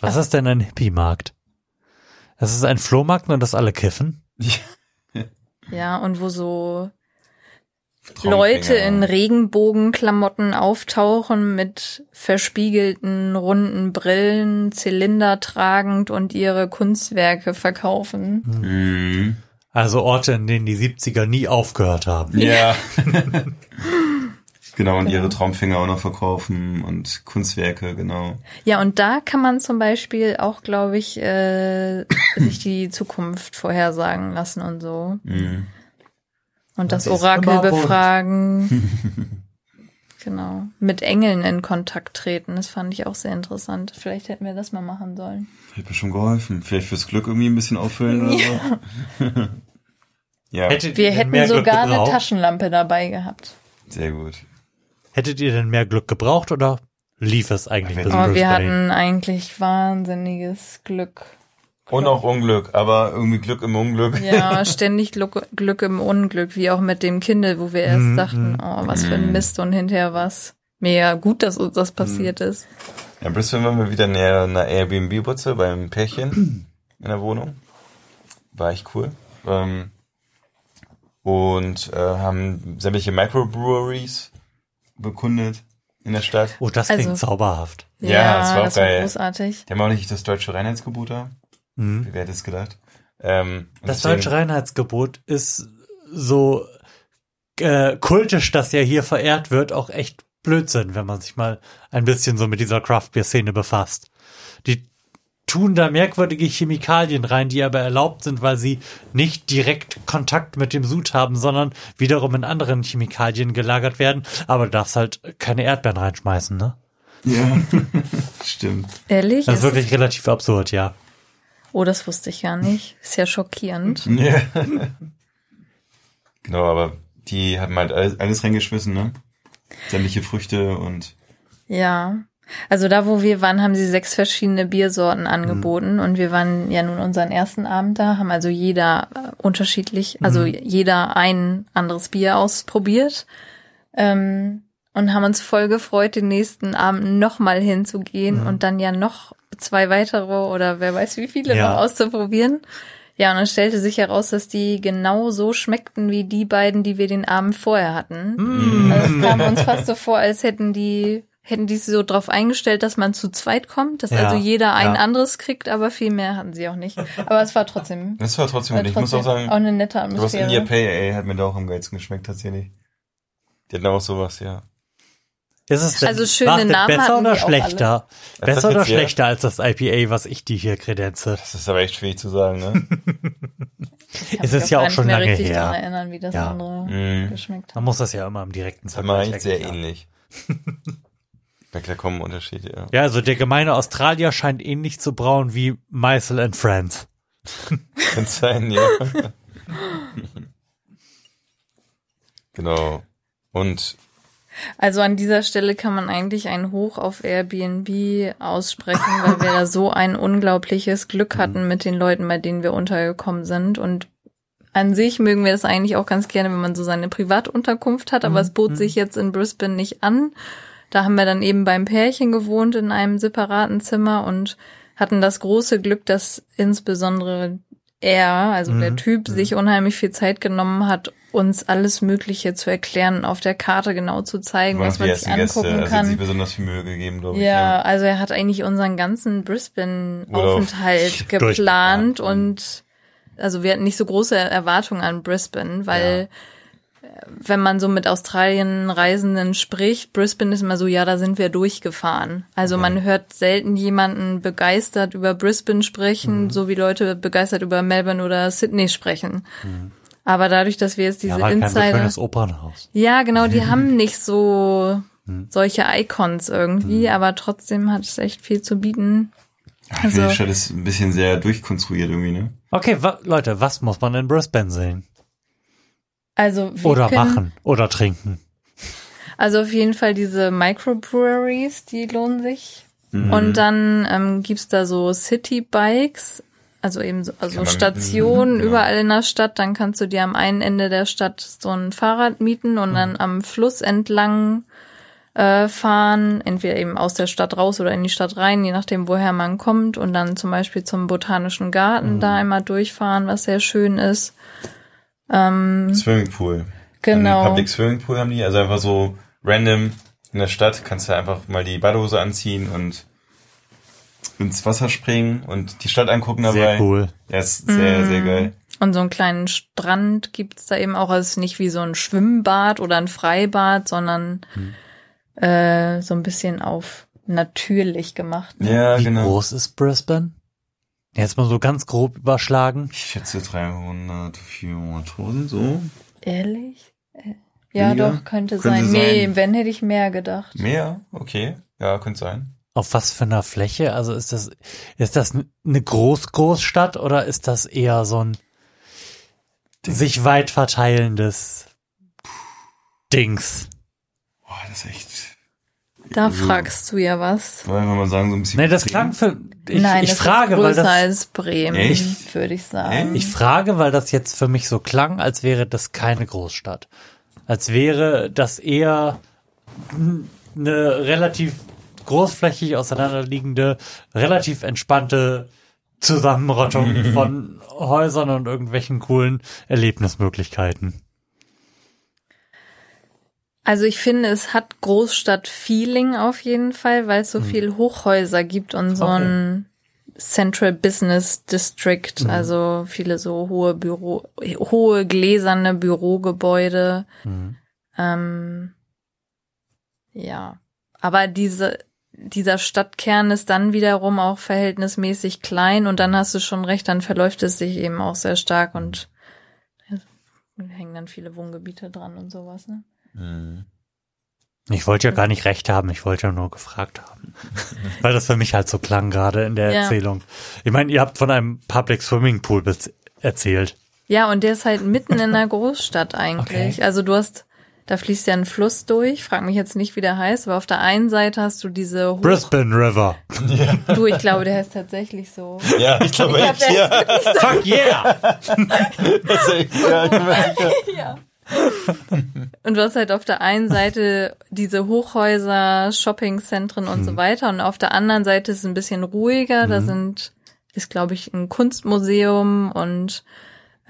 Was ist denn ein Hippie-Markt? Das ist ein Flohmarkt und das alle kiffen? ja, und wo so Leute in Regenbogenklamotten auftauchen mit verspiegelten runden Brillen, Zylinder tragend und ihre Kunstwerke verkaufen. Mhm. Also Orte, in denen die 70er nie aufgehört haben. Ja. genau, und ihre Traumfinger auch noch verkaufen und Kunstwerke, genau. Ja, und da kann man zum Beispiel auch, glaube ich, äh, sich die Zukunft vorhersagen lassen und so. Mhm. Und das, Orakel befragen. genau. Mit Engeln in Kontakt treten. Das fand ich auch sehr interessant. Vielleicht hätten wir das mal machen sollen. Hätte mir schon geholfen. Vielleicht fürs Glück irgendwie ein bisschen auffüllen oder so. ja, Hättet Wir hätten sogar eine? Taschenlampe dabei gehabt. sehr gut. Hättet ihr denn mehr Glück gebraucht oder lief es eigentlich Aber wir Brisbane? hatten eigentlich wahnsinniges Glück. Und auch Unglück, aber irgendwie Glück im Unglück. Ja, ständig Glück, Glück im Unglück, wie auch mit dem Kindle, wo wir erst Mhm, dachten, oh, was für ein Mist und hinterher was. Mega gut, dass uns das passiert ist. Ja, in Brisbane waren wir wieder näher einer Airbnb-Butze beim Pärchen in der Wohnung. War echt cool. Ähm, und äh, haben sämtliche Microbreweries bekundet in der Stadt. Oh, das klingt Also- zauberhaft. Ja, das war auch das war geil. großartig. Die haben auch nicht das deutsche Reinheitsgebot da. Mhm. Wie wäre das gedacht? Ähm, Das deswegen- deutsche Reinheitsgebot ist so äh, kultisch, dass ja hier verehrt wird, auch echt Blödsinn, wenn man sich mal ein bisschen so mit dieser Craft-Bier-Szene befasst. Die tun da merkwürdige Chemikalien rein, die aber erlaubt sind, weil sie nicht direkt Kontakt mit dem Sud haben, sondern wiederum in anderen Chemikalien gelagert werden. Aber du darfst halt keine Erdbeeren reinschmeißen, ne? Ja, stimmt. Ehrlich? Das ist Ist- wirklich relativ absurd, ja. Oh, das wusste ich gar nicht. Ist ja schockierend. Ja. genau, aber die haben halt alles, alles reingeschmissen, ne? Sämtliche Früchte und Ja. Also da, wo wir waren, haben sie sechs verschiedene Biersorten angeboten und wir waren ja nun unseren ersten Abend da, haben also jeder äh, unterschiedlich, also jeder ein anderes Bier ausprobiert ähm, und haben uns voll gefreut, den nächsten Abend nochmal hinzugehen und dann ja noch zwei weitere oder wer weiß wie viele Ja. noch auszuprobieren. Ja, und dann stellte sich heraus, dass die genau so schmeckten wie die beiden, die wir den Abend vorher hatten. Also es kam uns fast so vor, als hätten die hätten die sich so drauf eingestellt, dass man zu zweit kommt, dass Ja, also jeder ein ja. anderes kriegt, aber viel mehr hatten sie auch nicht. Aber es war trotzdem, das war trotzdem war gut. Ich muss auch trotzdem sagen, auch eine nette sowas India Atmosphäre. Pale Ale hat mir da auch am geilsten geschmeckt tatsächlich. Die hatten auch sowas, ja. Ist es denn, Also schöne Namen besser oder schlechter? Besser das oder schlechter als das IPA, was ich dir hier kredenze? Das ist aber echt schwierig zu sagen, ne? Es ist ja auch nicht schon mehr lange richtig her. daran erinnern, wie das Ja. andere Mhm. geschmeckt Man hat. muss das ja immer im direkten Das war eigentlich sehr ähnlich. Da kommen Unterschiede, ja. Ja, also der gemeine Australier scheint ähnlich zu brauen wie Meisel and Friends. Kann sein, ja. genau. Und Also an dieser Stelle kann man eigentlich ein Hoch auf Airbnb aussprechen, weil wir da so ein unglaubliches Glück hatten mit den Leuten, bei denen wir untergekommen sind. Und an sich mögen wir das eigentlich auch ganz gerne, wenn man so seine Privatunterkunft hat, aber es bot sich jetzt in Brisbane nicht an. Da haben wir dann eben beim Pärchen gewohnt in einem separaten Zimmer und hatten das große Glück, dass insbesondere er, also der Typ, sich unheimlich viel Zeit genommen hat, uns alles Mögliche zu erklären, auf der Karte genau zu zeigen, was man sich ersten Gäste, angucken also hat sich kann. besonders viel Mühe gegeben, glaube ich. Ja, also er hat eigentlich unseren ganzen Brisbane-Aufenthalt geplant Durchgeplant. und also wir hatten nicht so große Erwartungen an Brisbane, weil äh, wenn man so mit Australien-Reisenden spricht, Brisbane ist immer so, ja, da sind wir durchgefahren. Also man hört selten jemanden begeistert über Brisbane sprechen, Mhm. so wie Leute begeistert über Melbourne oder Sydney sprechen. Aber dadurch, dass wir jetzt diese ja, kein Insider... schönes Opernhaus. Ja, genau, die haben nicht so Hm. solche Icons irgendwie, aber trotzdem hat es echt viel zu bieten. Ja. Ich finde, Also- die Stadt ist ein bisschen sehr durchkonstruiert irgendwie, ne? Okay, wa Leute, was muss man in Brisbane sehen? Also wir Oder können, machen oder trinken? Also auf jeden Fall diese Microbreweries, die lohnen sich. Mhm. Und dann ähm, gibt's da so City-Bikes, also eben so, also Stationen Mhm, ja. überall in der Stadt. Dann kannst du dir am einen Ende der Stadt so ein Fahrrad mieten und dann am Fluss entlang äh, fahren, entweder eben aus der Stadt raus oder in die Stadt rein, je nachdem, woher man kommt. Und dann zum Beispiel zum Botanischen Garten da einmal durchfahren, was sehr schön ist. Ähm, Swimmingpool. genau. Public Swimmingpool haben die, also einfach so random in der Stadt kannst du einfach mal die Badehose anziehen und ins Wasser springen und die Stadt angucken dabei. Sehr cool. Ja, ist sehr, Mhm. sehr geil. Und so einen kleinen Strand gibt's da eben auch. Also es ist nicht wie so ein Schwimmbad oder ein Freibad, sondern äh, so ein bisschen auf natürlich gemacht. Ja, Wie genau. groß ist Brisbane? Jetzt mal so ganz grob überschlagen. Ich schätze 300, 400.000, so. Ehrlich? Ja, Weniger? doch, könnte, Könnte sein. Nee, sein. wenn hätte ich mehr gedacht. Mehr? Okay. Ja, könnte sein. Auf was für einer Fläche? Also ist das, ist das eine Groß-Großstadt oder ist das eher so ein sich weit verteilendes Dings? Boah, das ist echt. Da Also- fragst du ja was. Wollen wir mal sagen, so ein bisschen. Nee, das klang für, ich, Nein, ich das frage, ist weil größer das, als Bremen, Echt? würde ich sagen. ich frage, weil das jetzt für mich so klang, als wäre das keine Großstadt. Als wäre das eher eine relativ großflächig auseinanderliegende, relativ entspannte Zusammenrottung von Häusern und irgendwelchen coolen Erlebnismöglichkeiten. Also ich finde, es hat Großstadt-Feeling auf jeden Fall, weil es so viel Hochhäuser gibt und so Okay. ein Central Business District, also viele so hohe Büro, hohe gläserne Bürogebäude. Ähm, ja, aber diese dieser Stadtkern ist dann wiederum auch verhältnismäßig klein und dann hast du schon recht, dann verläuft es sich eben auch sehr stark und hängen dann viele Wohngebiete dran und sowas, ne? Mhm. Ich wollte ja gar nicht recht haben, ich wollte ja nur gefragt haben. Weil das für mich halt so klang gerade in der Ja. Erzählung. Ich meine, ihr habt von einem Public Swimming Pool erzählt. Ja, und der ist halt mitten in der Großstadt eigentlich. Okay. Also du hast, da fließt ja ein Fluss durch, frag mich jetzt nicht, wie der heißt, aber auf der einen Seite hast du diese Hoch Brisbane River. Du, ich glaube, der heißt tatsächlich so. Ja, ich glaube Ich echt, ja. Fuck yeah! Das ist echt, ja, ja. Und du hast halt auf der einen Seite diese Hochhäuser, Shoppingzentren und so weiter und auf der anderen Seite ist es ein bisschen ruhiger. Da sind, ist glaube ich ein Kunstmuseum und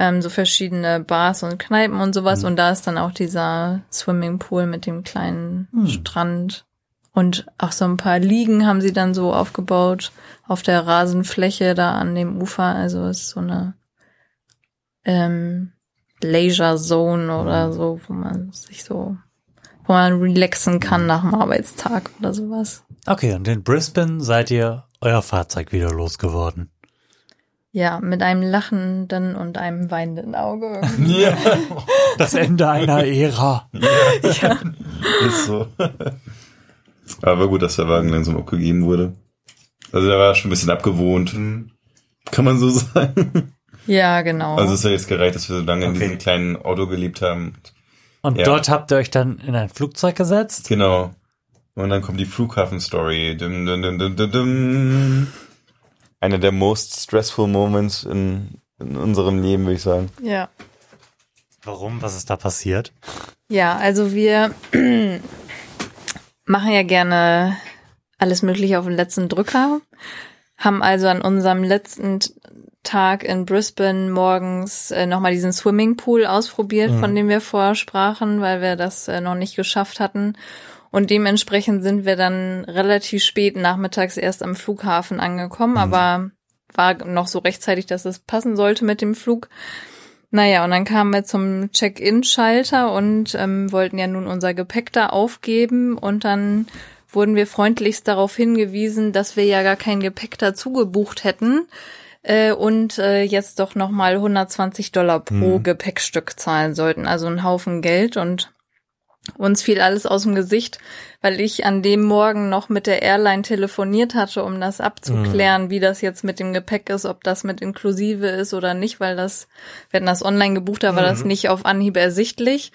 ähm, so verschiedene Bars und Kneipen und sowas und da ist dann auch dieser Swimmingpool mit dem kleinen Strand und auch so ein paar Liegen haben sie dann so aufgebaut auf der Rasenfläche da an dem Ufer. Also es ist so eine ähm, Leisure Zone oder so, wo man sich so, wo man relaxen kann nach dem Arbeitstag oder sowas. Okay, und in Brisbane seid ihr euer Fahrzeug wieder losgeworden. Ja, mit einem lachenden und einem weinenden Auge. Ja, Das Ende einer Ära. ist so. Aber gut, dass der Wagen langsam abgegeben wurde. Also der war schon ein bisschen abgewohnt. Kann man so sagen. Ja, genau. Also es hat jetzt gereicht, dass wir so lange in Okay. diesem kleinen Auto gelebt haben. Und Ja. dort habt ihr euch dann in ein Flugzeug gesetzt. Genau. Und dann kommt die Flughafen-Story. Dum, dum, dum, dum, dum. Einer der most stressful moments in, in unserem Leben, würde ich sagen. ja. Warum? Was ist da passiert? Ja, also wir machen ja gerne alles Mögliche auf den letzten Drücker, haben also an unserem letzten Tag in Brisbane morgens äh, nochmal diesen Swimmingpool ausprobiert, von dem wir vorher sprachen, weil wir das äh, noch nicht geschafft hatten. Und dementsprechend sind wir dann relativ spät nachmittags erst am Flughafen angekommen, aber war noch so rechtzeitig, dass es passen sollte mit dem Flug. Naja, und dann kamen wir zum Check-in-Schalter und ähm, wollten ja nun unser Gepäck da aufgeben und dann wurden wir freundlichst darauf hingewiesen, dass wir ja gar kein Gepäck dazu gebucht hätten äh, und äh, jetzt doch nochmal 120 Dollar pro Gepäckstück zahlen sollten. Also ein Haufen Geld und uns fiel alles aus dem Gesicht, weil ich an dem Morgen noch mit der Airline telefoniert hatte, um das abzuklären, wie das jetzt mit dem Gepäck ist, ob das mit inklusive ist oder nicht, weil das, wir hatten das online gebucht, da war das nicht auf Anhieb ersichtlich.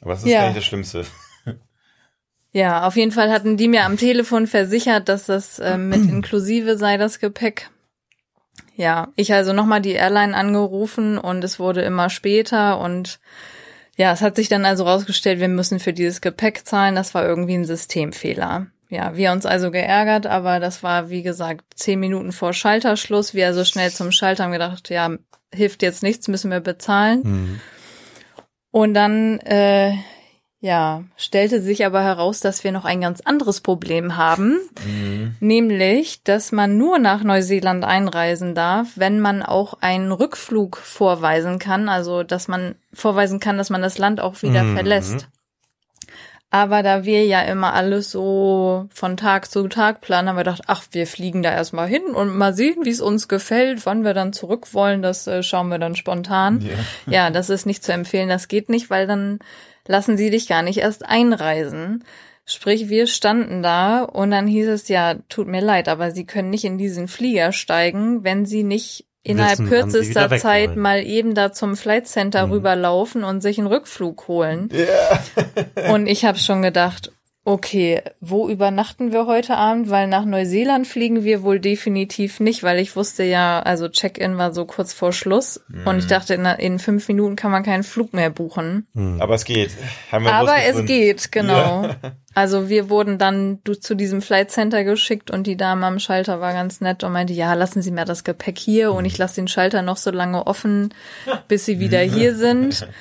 Aber das ist Ja. gar nicht das Schlimmste. Ja, auf jeden Fall hatten die mir am Telefon versichert, dass das äh, mit inklusive sei, das Gepäck. Ja, ich also nochmal die Airline angerufen und es wurde immer später und ja, es hat sich dann also rausgestellt, wir müssen für dieses Gepäck zahlen. Das war irgendwie ein Systemfehler. Ja, wir uns also geärgert, aber das war, wie gesagt, zehn Minuten vor Schalterschluss. Wir also schnell zum Schalter haben gedacht, ja, hilft jetzt nichts, müssen wir bezahlen. Mhm. Und dann, äh, ja, stellte sich aber heraus, dass wir noch ein ganz anderes Problem haben, nämlich, dass man nur nach Neuseeland einreisen darf, wenn man auch einen Rückflug vorweisen kann, also dass man vorweisen kann, dass man das Land auch wieder Mhm. verlässt. Aber da wir ja immer alles so von Tag zu Tag planen, haben wir gedacht, ach, wir fliegen da erstmal hin und mal sehen, wie es uns gefällt, wann wir dann zurück wollen, das äh, schauen wir dann spontan. Ja. Ja, das ist nicht zu empfehlen, das geht nicht, weil dann lassen sie dich gar nicht erst einreisen. Sprich, wir standen da und dann hieß es ja, tut mir leid, aber sie können nicht in diesen Flieger steigen, wenn sie nicht innerhalb Wissen, kürzester Zeit wollen. mal eben da zum Flight Center Mhm. rüberlaufen und sich einen Rückflug holen. Und ich habe schon gedacht, okay, wo übernachten wir heute Abend? Weil nach Neuseeland fliegen wir wohl definitiv nicht, weil ich wusste ja, also Check-in war so kurz vor Schluss und ich dachte, in, in fünf Minuten kann man keinen Flug mehr buchen. Aber es geht. Aber es geht, genau. Also wir wurden dann zu diesem Flight Center geschickt und die Dame am Schalter war ganz nett und meinte, ja, lassen Sie mir das Gepäck hier und ich lasse den Schalter noch so lange offen, bis Sie wieder hier sind.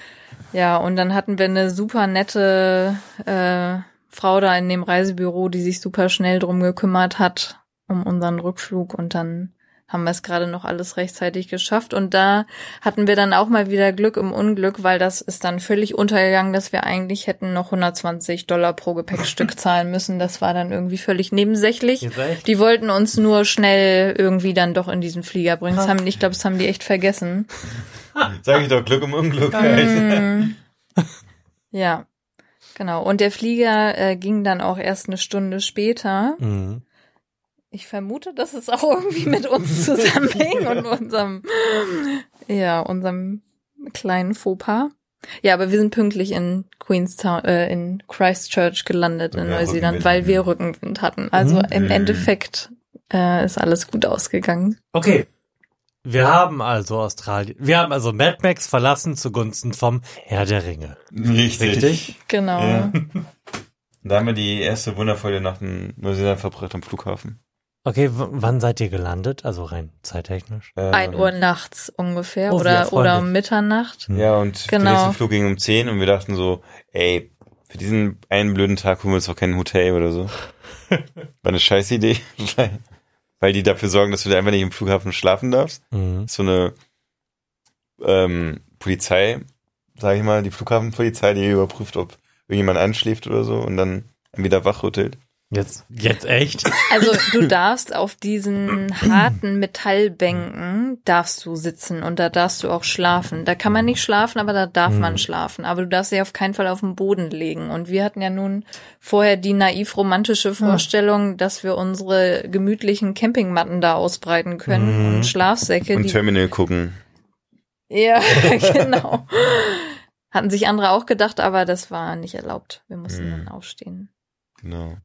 Ja, und dann hatten wir eine super nette äh, Frau da in dem Reisebüro, die sich super schnell drum gekümmert hat, um unseren Rückflug und dann haben wir es gerade noch alles rechtzeitig geschafft. Und da hatten wir dann auch mal wieder Glück im Unglück, weil das ist dann völlig untergegangen, dass wir eigentlich hätten noch 120 Dollar pro Gepäckstück zahlen müssen. Das war dann irgendwie völlig nebensächlich. Die wollten uns nur schnell irgendwie dann doch in diesen Flieger bringen. Das haben, ich glaube, das haben die echt vergessen. Sag ich doch, Glück im Unglück. Mm. Ja, genau. Und der Flieger äh, ging dann auch erst eine Stunde später. Mhm. Ich vermute, dass es auch irgendwie mit uns zusammenhing und unserem, ja, unserem kleinen Fauxpas. Ja, aber wir sind pünktlich in Queenstown, äh, in Christchurch gelandet in Ja, Neuseeland, weil wir Rückenwind hatten. Also Mhm. im Endeffekt äh, ist alles gut ausgegangen. Okay. Wir haben also Australien. Wir haben also Mad Max verlassen zugunsten vom Herr der Ringe. Richtig. Richtig? Genau. Ja. Da haben wir die erste wundervolle Nacht in Neuseeland verbracht am Flughafen. Okay, wann seid ihr gelandet? Also rein zeittechnisch. Ähm, Ein Uhr nachts ungefähr Oh, oder, oder erfreulich. Mitternacht. Ja, und Genau. der nächste Flug ging um 10 und wir dachten so, ey, für diesen einen blöden Tag holen wir uns doch kein Hotel oder so. War eine scheiß Idee, weil, die dafür sorgen, dass du da einfach nicht im Flughafen schlafen darfst. Mhm. So eine ähm, Polizei, sag ich mal, die Flughafenpolizei, die überprüft, ob irgendjemand anschläft oder so und dann wieder wachrüttelt. Jetzt, jetzt echt? Also du darfst auf diesen harten Metallbänken darfst du sitzen und da darfst du auch schlafen. Da kann man nicht schlafen, aber da darf man schlafen. Aber du darfst dich auf keinen Fall auf den Boden legen. Und wir hatten ja nun vorher die naiv romantische Vorstellung, dass wir unsere gemütlichen Campingmatten da ausbreiten können Mhm. und Schlafsäcke. Und die Terminal gucken. ja, genau. Hatten sich andere auch gedacht, aber das war nicht erlaubt. Wir mussten Mhm. dann aufstehen. Genau.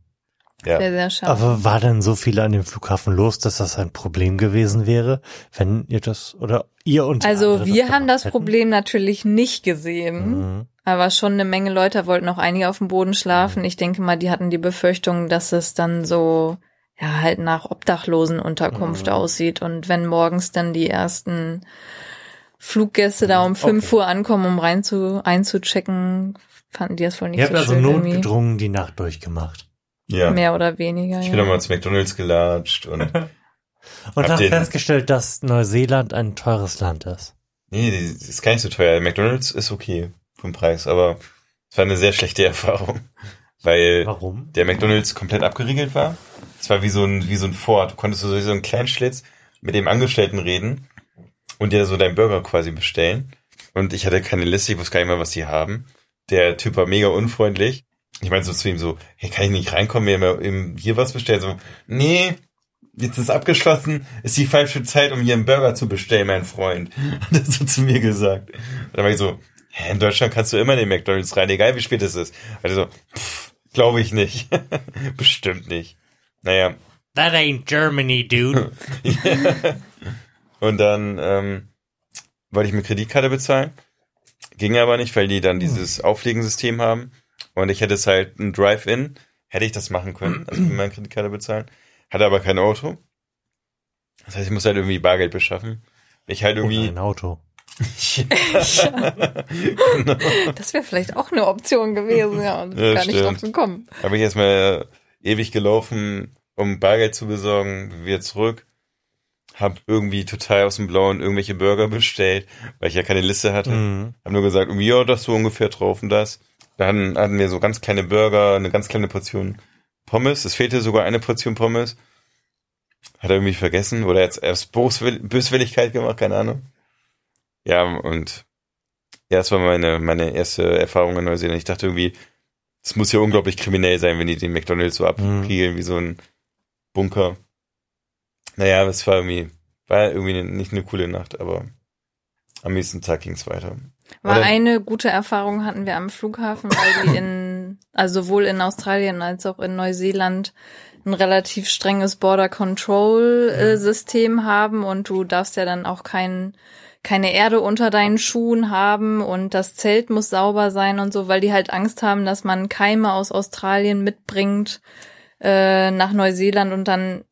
Ja. Sehr, sehr schade. Aber war denn so viel an dem Flughafen los, dass das ein Problem gewesen wäre, wenn ihr das oder ihr und Also wir haben gemacht das hätten? Problem natürlich nicht gesehen, Mhm. aber schon eine Menge Leute wollten auch einige auf dem Boden schlafen. Ich denke mal, die hatten die Befürchtung, dass es dann so ja halt nach Obdachlosenunterkunft Mhm. aussieht und wenn morgens dann die ersten Fluggäste da um fünf Okay. Uhr ankommen, um rein zu einzuchecken, fanden die das wohl nicht Ihr habt so also schön irgendwie. notgedrungen die Nacht durchgemacht. Ja. Mehr oder weniger. Ich ja. bin nochmal zu McDonalds gelatscht und Und ihr- festgestellt, dass Neuseeland ein teures Land ist. Nee, ist gar nicht so teuer. McDonalds ist okay vom Preis, aber es war eine sehr schlechte Erfahrung, weil Warum? der McDonalds komplett abgeriegelt war. Es war wie so ein wie so ein Fort. Du konntest so so einen kleinen Schlitz mit dem Angestellten reden und dir so deinen Burger quasi bestellen. Und ich hatte keine Liste, ich wusste gar nicht mal, was die haben. Der Typ war mega unfreundlich. Ich meinte so zu ihm so, hey, kann ich nicht reinkommen, mir mal hier was bestellen? So, nee, jetzt ist abgeschlossen, ist die falsche Zeit, um hier einen Burger zu bestellen, mein Freund. Hat er so zu mir gesagt. Und dann war ich so, hä, in Deutschland kannst du immer in den McDonalds rein, egal wie spät es ist. Also so, pff, Glaube ich nicht. Bestimmt nicht. Naja. That ain't Germany, dude. Und dann ähm, wollte ich mit Kreditkarte bezahlen. Ging aber nicht, weil die dann dieses Auflegensystem haben. Und ich hätte es halt ein Drive-In, hätte ich das machen können, also mit meiner Kreditkarte bezahlen. Hatte aber kein Auto. Das heißt, ich muss halt irgendwie Bargeld beschaffen. Ich halt irgendwie. Oder ein Auto. Das wäre vielleicht auch eine Option gewesen, ja. Und Ja, gar nicht stimmt. drauf gekommen. Habe ich erstmal ewig gelaufen, um Bargeld zu besorgen, wieder zurück. Hab irgendwie total aus dem Blauen irgendwelche Burger bestellt, weil ich ja keine Liste hatte. Mhm. Hab nur gesagt, irgendwie, ja, das so ungefähr drauf und das. Dann hatten wir so ganz kleine Burger, eine ganz kleine Portion Pommes. Es fehlte sogar eine Portion Pommes. Hat er irgendwie vergessen oder jetzt erst Böswilligkeit gemacht, keine Ahnung. Ja, und ja, das war meine, meine erste Erfahrung in Neuseeland. Ich dachte irgendwie, es muss ja unglaublich kriminell sein, wenn die den McDonalds so abriegeln wie so ein Bunker. Naja, es war irgendwie, war irgendwie nicht eine coole Nacht, aber am nächsten Tag ging's weiter. War eine gute Erfahrung hatten wir am Flughafen, weil die in, also sowohl in Australien als auch in Neuseeland ein relativ strenges Border Control äh, System haben und du darfst ja dann auch kein, keine Erde unter deinen Schuhen haben und das Zelt muss sauber sein und so, weil die halt Angst haben, dass man Keime aus Australien mitbringt äh, nach Neuseeland und dann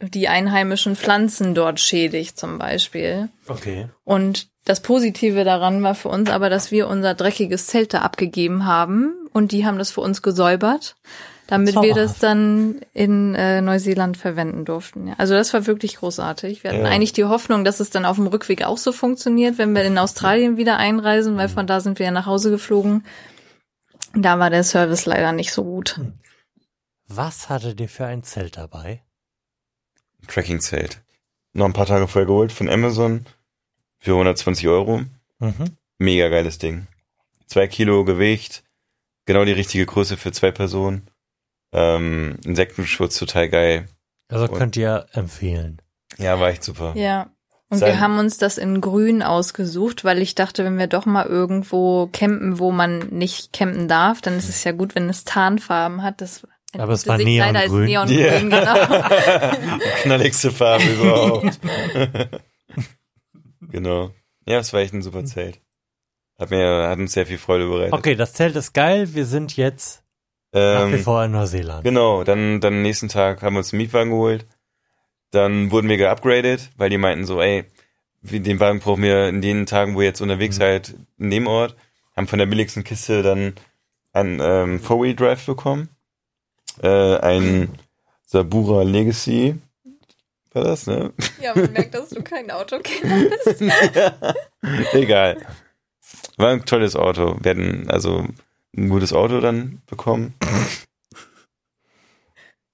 die einheimischen Pflanzen dort schädigt zum Beispiel. Okay. Und das Positive daran war für uns aber, dass wir unser dreckiges Zelt da abgegeben haben und die haben das für uns gesäubert, damit wir das Zauberhaft. dann in äh, Neuseeland verwenden durften. Ja. Also das war wirklich großartig. Wir hatten Ja. eigentlich die Hoffnung, dass es dann auf dem Rückweg auch so funktioniert, wenn wir in Australien wieder einreisen, weil von da sind wir ja nach Hause geflogen. Da war der Service leider nicht so gut. Was hattet ihr für ein Zelt dabei? Tracking-Zelt. Noch ein paar Tage vorher geholt von Amazon für 120 Euro. Mhm. Mega geiles Ding. Zwei Kilo Gewicht, genau die richtige Größe für zwei Personen. Ähm, Insektenschutz total geil. Also könnt ihr empfehlen. Ja, war echt super. Ja. Und Sein- wir haben uns das in grün ausgesucht, weil ich dachte, wenn wir doch mal irgendwo campen, wo man nicht campen darf, dann ist es ja gut, wenn es Tarnfarben hat. Das Aber es war sich leider als Neongrün. Neongrün, genau. Knalligste Farbe überhaupt. genau. Ja, es war echt ein super Zelt. Hat mir, hat uns sehr viel Freude bereitet. Okay, das Zelt ist geil. Wir sind jetzt nach wie Ähm, vor in Neuseeland. Genau, dann, dann nächsten Tag haben wir uns einen Mietwagen geholt. Dann wurden wir geupgradet, weil die meinten so, ey, den Wagen brauchen wir in den Tagen, wo ihr jetzt unterwegs Mhm. seid, in dem Ort. Haben von der billigsten Kiste dann ein ähm, Four-Wheel-Drive bekommen. Äh, ein Sabura Legacy. War das, ne? ja, man merkt, dass du kein Autokenner bist. Egal. War ein tolles Auto. Wir hatten also ein gutes Auto dann bekommen.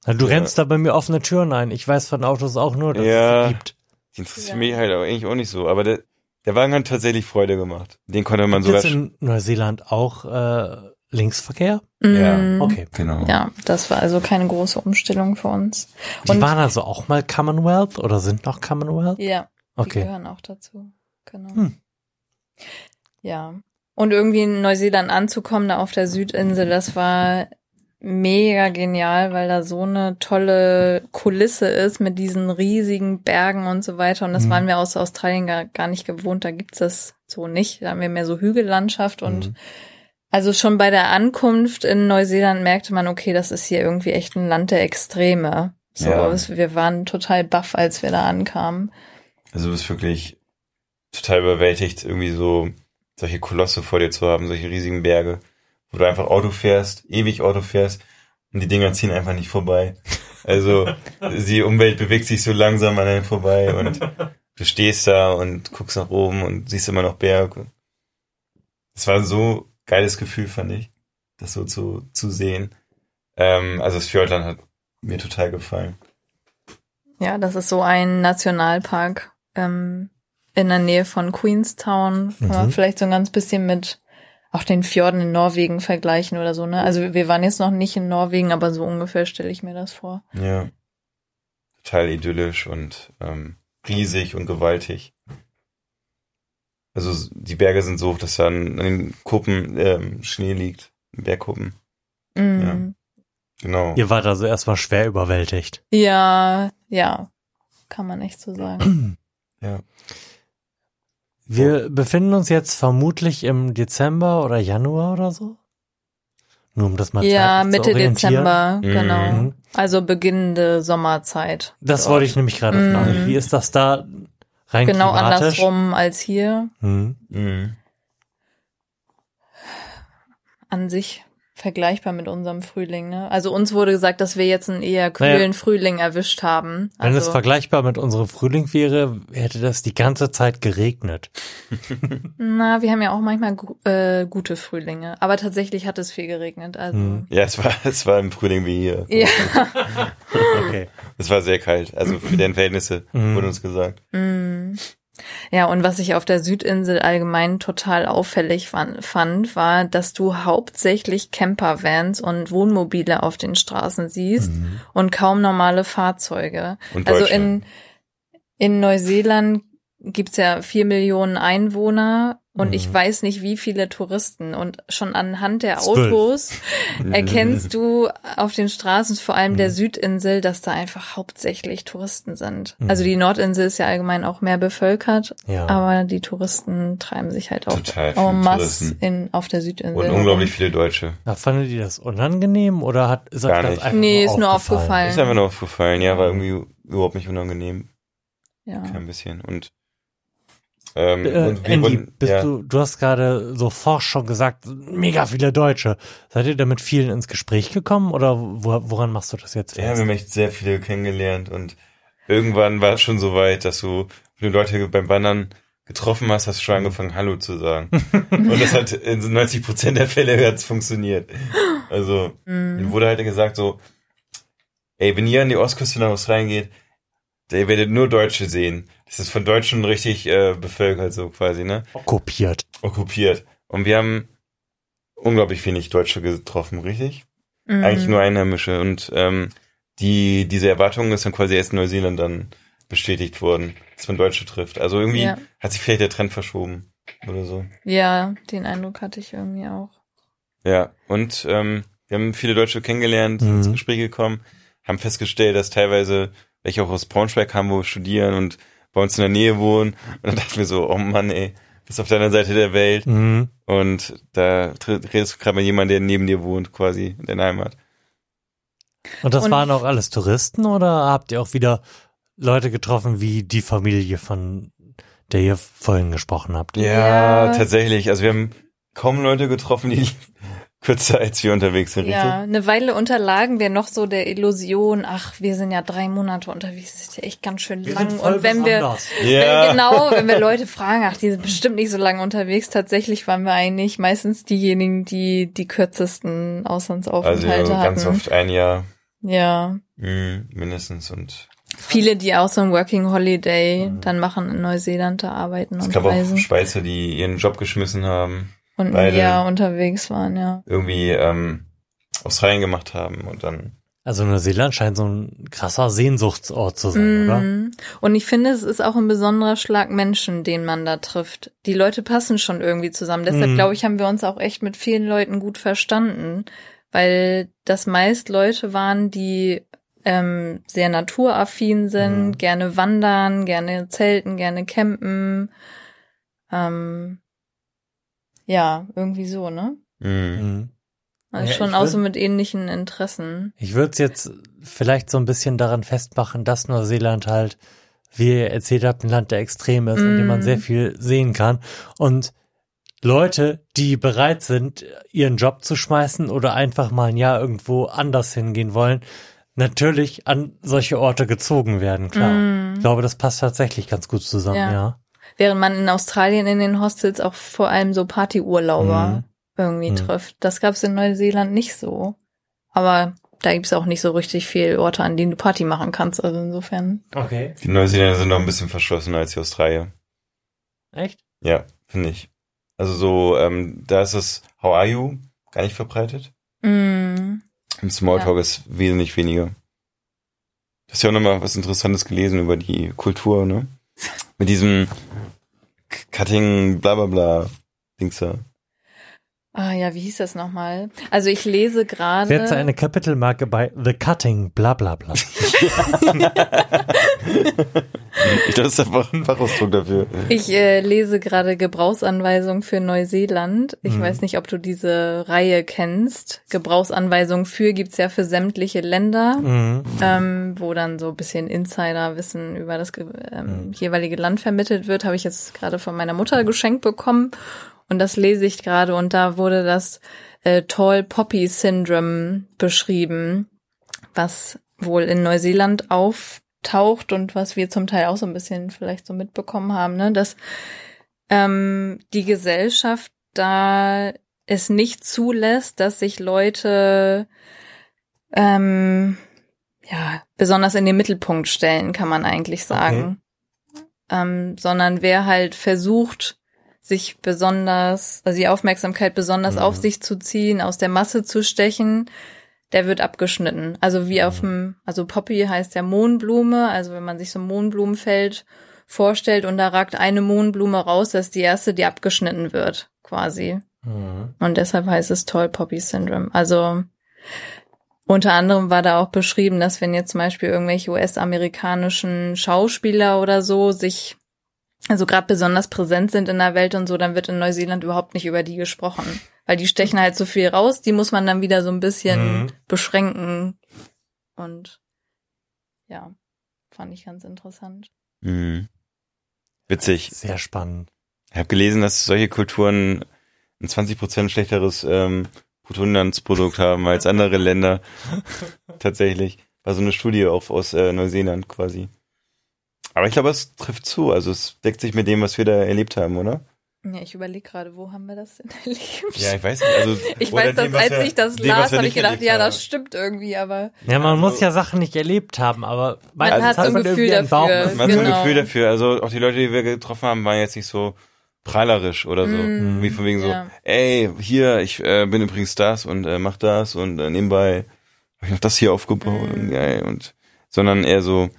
Na, Du Ja. rennst da bei mir offene Türen ein. Ich weiß von Autos auch nur, dass Ja. es sie gibt. Die interessiert Ja. mich halt auch eigentlich auch nicht so. Aber der, der Wagen hat tatsächlich Freude gemacht. Den konnte man Gibt sogar. in Neuseeland auch äh, Linksverkehr? Ja. Mm, Okay. Genau. Ja, das war also keine große Umstellung für uns. Die Und- waren also auch mal Commonwealth oder sind noch Commonwealth? Ja, die Okay. gehören auch dazu. Genau. Hm. Ja. Und irgendwie in Neuseeland anzukommen, da auf der Südinsel, das war mega genial, weil da so eine tolle Kulisse ist mit diesen riesigen Bergen und so weiter. Und das Mhm. waren wir aus Australien gar, gar nicht gewohnt. Da gibt's das so nicht. Da haben wir mehr so Hügellandschaft und Mhm. Also schon bei der Ankunft in Neuseeland merkte man, okay, das ist hier irgendwie echt ein Land der Extreme. So, Ja. wir waren total baff, als wir da ankamen. Also du bist wirklich total überwältigt, irgendwie so solche Kolosse vor dir zu haben, solche riesigen Berge, wo du einfach Auto fährst, ewig Auto fährst und die Dinger ziehen einfach nicht vorbei. Also die Umwelt bewegt sich so langsam an einem vorbei und du stehst da und guckst nach oben und siehst immer noch Berg. Es war so geiles Gefühl, fand ich, das so zu, zu sehen. Ähm, also das Fjordland hat mir total gefallen. Ja, das ist so ein Nationalpark ähm, in der Nähe von Queenstown. Kann man Mhm. vielleicht so ein ganz bisschen mit auch den Fjorden in Norwegen vergleichen oder so, ne? Also wir waren jetzt noch nicht in Norwegen, aber so ungefähr stelle ich mir das vor. Ja. Total idyllisch und ähm, riesig und gewaltig. Also die Berge sind so hoch, dass da an, den Kuppen ähm, Schnee liegt. Bergkuppen. Mm. Genau. Ihr wart also erstmal schwer überwältigt. Ja, ja, kann man echt so sagen. Ja. Wir befinden uns jetzt vermutlich im Dezember oder Januar oder so. Nur um das mal ja, zeitlich zu Mitte orientieren. Dezember, genau. Mhm. Also beginnende Sommerzeit. Das dort. wollte ich nämlich gerade Mhm. fragen. Wie ist das da rein Genau klimatisch? andersrum als hier. Mhm. Mhm. An sich vergleichbar mit unserem Frühling, ne? Also uns wurde gesagt, dass wir jetzt einen eher kühlen Naja. Frühling erwischt haben. Wenn Also, es vergleichbar mit unserem Frühling wäre, hätte das die ganze Zeit geregnet. na, wir haben ja auch manchmal äh, gute Frühlinge. Aber tatsächlich hat es viel geregnet. Also Mhm. Ja, es war, es war im Frühling wie hier. ja. Okay. Es war sehr kalt. Also für deren Verhältnisse Mhm. wurde uns gesagt. Mm. Ja, und was ich auf der Südinsel allgemein total auffällig fan- fand, war, dass du hauptsächlich Campervans und Wohnmobile auf den Straßen siehst Mhm. und kaum normale Fahrzeuge. Und Also in, in Neuseeland gibt's ja vier Millionen Einwohner und Mhm. ich weiß nicht, wie viele Touristen. Und schon anhand der Zwölf. Autos erkennst du auf den Straßen, vor allem der Mhm. Südinsel, dass da einfach hauptsächlich Touristen sind. Mhm. Also die Nordinsel ist ja allgemein auch mehr bevölkert, Ja. aber die Touristen treiben sich halt auch en masse in, auf der Südinsel. Und unglaublich viele Deutsche. Na, fandet ihr das unangenehm oder hat ist Gar das nicht. einfach Nee, nur ist nur aufgefallen. Ist einfach nur aufgefallen. Ja, war irgendwie überhaupt nicht unangenehm. Ja. Kein bisschen. Und, ähm, Äh, und wir Andy, wurden, bist ja, du, du hast gerade so forsch schon gesagt, mega viele Deutsche. Seid ihr da mit vielen ins Gespräch gekommen oder wo, woran machst du das jetzt ja, wir haben echt sehr viele kennengelernt und irgendwann war es schon so weit, dass du, wenn du Leute beim Wandern getroffen hast, hast du schon angefangen, Hallo zu sagen. und das hat in so 90 Prozent der Fälle hat's funktioniert. Also, Mhm. wurde halt gesagt so, ey, wenn ihr an die Ostküste nach Australien geht, da ihr werdet nur Deutsche sehen. Das ist von Deutschen richtig äh, bevölkert, so quasi, ne? Kopiert. Okkupiert. Und wir haben unglaublich wenig Deutsche getroffen, richtig? Mhm. Eigentlich nur Einheimische. Und ähm, die diese Erwartung ist dann quasi erst in Neuseeland dann bestätigt worden, dass man Deutsche trifft. Also irgendwie Ja. hat sich vielleicht der Trend verschoben oder so. Ja, den Eindruck hatte ich irgendwie auch. Ja, und ähm, wir haben viele Deutsche kennengelernt, sind ins Mhm. Gespräch gekommen, haben festgestellt, dass teilweise welche auch aus Braunschweig kamen, wo wir studieren und bei uns in der Nähe wohnen. Und dann dachten wir so, oh Mann, ey, bist auf deiner Seite der Welt. Mhm. Und da redest du gerade mit jemandem, der neben dir wohnt, quasi in deiner Heimat. Und das Und- waren auch alles Touristen oder habt ihr auch wieder Leute getroffen wie die Familie, von der ihr vorhin gesprochen habt? Ja, Ja. tatsächlich. Also wir haben kaum Leute getroffen, die kürzer als wir unterwegs sind, Ja, richtig? eine Weile unterlagen wir noch so der Illusion, ach, wir sind ja drei Monate unterwegs, das ist ja echt ganz schön lang. Und wenn wir, wenn, genau, wenn wir Leute fragen, ach, die sind bestimmt nicht so lange unterwegs, tatsächlich waren wir eigentlich meistens diejenigen, die die kürzesten Also Auslandsaufenthalte ganz hatten. oft ein Jahr Ja, mh, mindestens. Und viele, die auch so ein Working Holiday dann machen in Neuseeland, da arbeiten es und gab auch reisen Schweizer, die ihren Job geschmissen haben, und beide- Jahr unterwegs waren, ja. irgendwie ähm, Australien gemacht haben und dann Also Neuseeland scheint so ein krasser Sehnsuchtsort zu sein, oder? Mhm. Und ich finde, es ist auch ein besonderer Schlag Menschen, den man da trifft. Die Leute passen schon irgendwie zusammen. Deshalb Mhm. glaube ich, haben wir uns auch echt mit vielen Leuten gut verstanden, weil das meist Leute waren, die ähm, sehr naturaffin sind, Mhm. gerne wandern, gerne zelten, gerne campen. Ähm, ja, irgendwie so, ne? mh. Mhm. Also Ja, schon auch würd- so mit ähnlichen Interessen. Ich würde es jetzt vielleicht so ein bisschen daran festmachen, dass Neuseeland halt, wie ihr erzählt habt, ein Land der Extreme ist, in dem man Mhm. sehr viel sehen kann. Und Leute, die bereit sind, ihren Job zu schmeißen oder einfach mal ein Jahr irgendwo anders hingehen wollen, natürlich an solche Orte gezogen werden, klar. Mm. Ich glaube, das passt tatsächlich ganz gut zusammen, Ja. ja. Während man in Australien in den Hostels auch vor allem so Partyurlauber Mhm. irgendwie Mhm. trifft. Das gab's in Neuseeland nicht so. Aber da gibt's auch nicht so richtig viel Orte, an denen du Party machen kannst. Also insofern. Okay. die Neuseeländer sind noch ein bisschen verschlossener als die Australier. Echt? Ja, finde ich. Also so, ähm, da ist es How are you gar nicht verbreitet. Mm. Und Smalltalk ist wesentlich weniger. Du hast ja auch nochmal was Interessantes gelesen über die Kultur, ne? Mit diesem Cutting bla bla bla Dings da. Ah ja, wie hieß das nochmal? Also ich lese gerade. Setze eine Kapitelmarke bei The Cutting, bla bla bla. das ist einfach ein Fachausdruck dafür. Ich äh, lese gerade Gebrauchsanweisung für Neuseeland. Ich Mhm. weiß nicht, ob du diese Reihe kennst. Gebrauchsanweisung für gibt's ja für sämtliche Länder, Mhm. ähm, wo dann so ein bisschen Insiderwissen über das ähm, Mhm. jeweilige Land vermittelt wird. Habe ich jetzt gerade von meiner Mutter geschenkt bekommen. Und das lese ich gerade und da wurde das äh, Tall Poppy Syndrome beschrieben, was wohl in Neuseeland auftaucht und was wir zum Teil auch so ein bisschen vielleicht so mitbekommen haben, ne, dass ähm, die Gesellschaft da es nicht zulässt, dass sich Leute ähm, ja besonders in den Mittelpunkt stellen, kann man eigentlich sagen, ähm, sondern wer halt versucht sich besonders, also die Aufmerksamkeit besonders Mhm. auf sich zu ziehen, aus der Masse zu stechen, der wird abgeschnitten. Also wie auf dem, also Poppy heißt ja Mohnblume, also wenn man sich so ein Mohnblumenfeld vorstellt und da ragt eine Mohnblume raus, das ist die erste, die abgeschnitten wird, quasi. Mhm. Und deshalb heißt es Tall Poppy Syndrome. Also unter anderem war da auch beschrieben, dass wenn jetzt zum Beispiel irgendwelche US-amerikanischen Schauspieler oder so sich also gerade besonders präsent sind in der Welt und so, dann wird in Neuseeland überhaupt nicht über die gesprochen. Weil die stechen halt so viel raus, die muss man dann wieder so ein bisschen Mhm. beschränken. Und ja, fand ich ganz interessant. Mhm. Witzig. Sehr spannend. Ich habe gelesen, dass solche Kulturen ein 20% schlechteres ähm, Bruttoinlandsprodukt haben als andere Länder. Tatsächlich. War so eine Studie auch aus äh, Neuseeland quasi. Aber ich glaube, es trifft zu. Also es deckt sich mit dem, was wir da erlebt haben, oder? Ja, ich überlege gerade, wo haben wir das denn erlebt? Ja, ich weiß nicht. Also, Ich weiß, dass als wir- ich das dem, las, habe ich gedacht, ja, das stimmt irgendwie, aber Ja, man Also- muss ja Sachen nicht erlebt haben, aber Man meistens hat so ein Gefühl dafür. Man hat so ein Genau. Gefühl dafür. Also auch die Leute, die wir getroffen haben, waren jetzt nicht so prahlerisch oder so. Mm, Wie von wegen so, ja. ey, hier, ich äh, bin übrigens das und äh, mach das und äh, nebenbei habe ich noch das hier aufgebaut Mm. und geil und sondern eher so,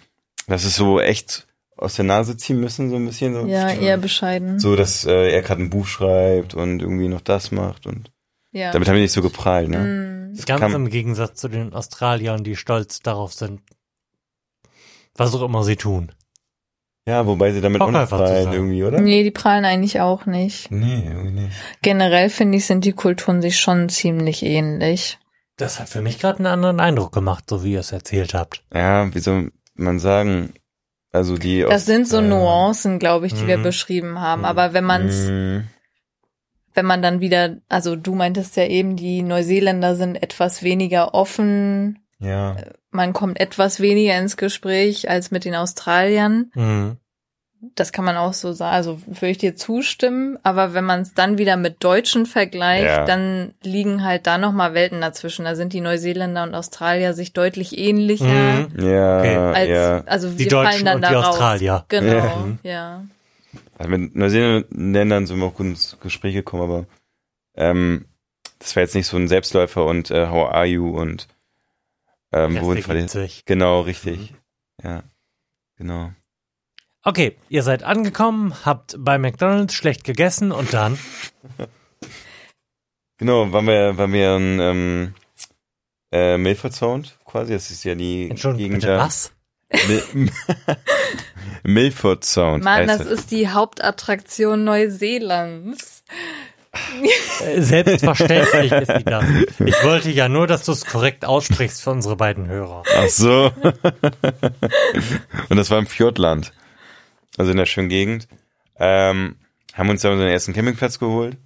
dass es so echt aus der Nase ziehen müssen, so ein bisschen so. ja, eher bescheiden. So, dass äh, er gerade ein Buch schreibt und irgendwie noch das macht und ja. damit haben wir nicht so geprahlt, ne? Mm. Das Ganz kann- im Gegensatz zu den Australiern, die stolz darauf sind, was auch immer sie tun. Ja, wobei sie damit auch nicht zu prahlen sein. irgendwie, oder? Nee, die prallen eigentlich auch nicht. Nee, irgendwie nicht. Generell finde ich, sind die Kulturen sich schon ziemlich ähnlich. Das hat für mich gerade einen anderen Eindruck gemacht, so wie ihr es erzählt habt. Ja, wie soll man sagen? Also die Das aus, sind so äh, Nuancen, glaube ich, die wir Mhm. beschrieben haben. Mhm. Aber wenn man es, mh, wenn man dann wieder, also du meintest ja eben, die Neuseeländer sind etwas weniger offen, Ja. man kommt etwas weniger ins Gespräch als mit den Australiern. Mhm. Das kann man auch so sagen, also würde ich dir zustimmen, aber wenn man es dann wieder mit Deutschen vergleicht, Ja. dann liegen halt da nochmal Welten dazwischen. Da sind die Neuseeländer und Australier sich deutlich ähnlicher. Mhm. Ja, Okay. Als, ja. Also Die wir Deutschen fallen dann und da die raus. Australier. Genau, Ja. ja. Also mit Neuseeländern sind wir auch gut ins Gespräch gekommen, aber ähm, das war jetzt nicht so ein Selbstläufer und äh, How are you und ähm, wohin ergibt verliert. sich. Genau, richtig. Ja. Genau. Okay, ihr seid angekommen, habt bei McDonalds schlecht gegessen und dann Genau, waren wir, waren wir in ähm, äh, Milford Sound quasi, das ist ja die Entschuldigung, Gegend bitte was? Mil Milford Sound. Mann, das ist die Hauptattraktion Neuseelands. Äh, Selbstverständlich ist die das. Ich wollte ja nur, dass du es korrekt aussprichst für unsere beiden Hörer. Ach so. und das war im Fjordland. Also in der schönen Gegend. Ähm, haben uns da unseren ersten Campingplatz geholt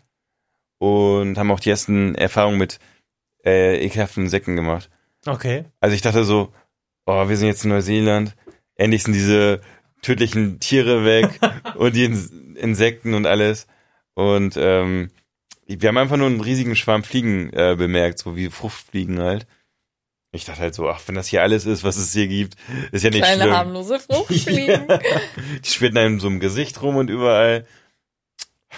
und haben auch die ersten Erfahrungen mit äh, ekelhaften Insekten gemacht. Okay. Also ich dachte so, oh, wir sind jetzt in Neuseeland. Endlich sind diese tödlichen Tiere weg und die Ins Insekten und alles. Und ähm, wir haben einfach nur einen riesigen Schwarm Fliegen äh, bemerkt, so wie Fruchtfliegen halt. Ich dachte halt so, ach, wenn das hier alles ist, was es hier gibt, ist ja nicht Kleine schlimm. harmlose Fruchtfliegen. Die schwirrten einem so im Gesicht rum und überall.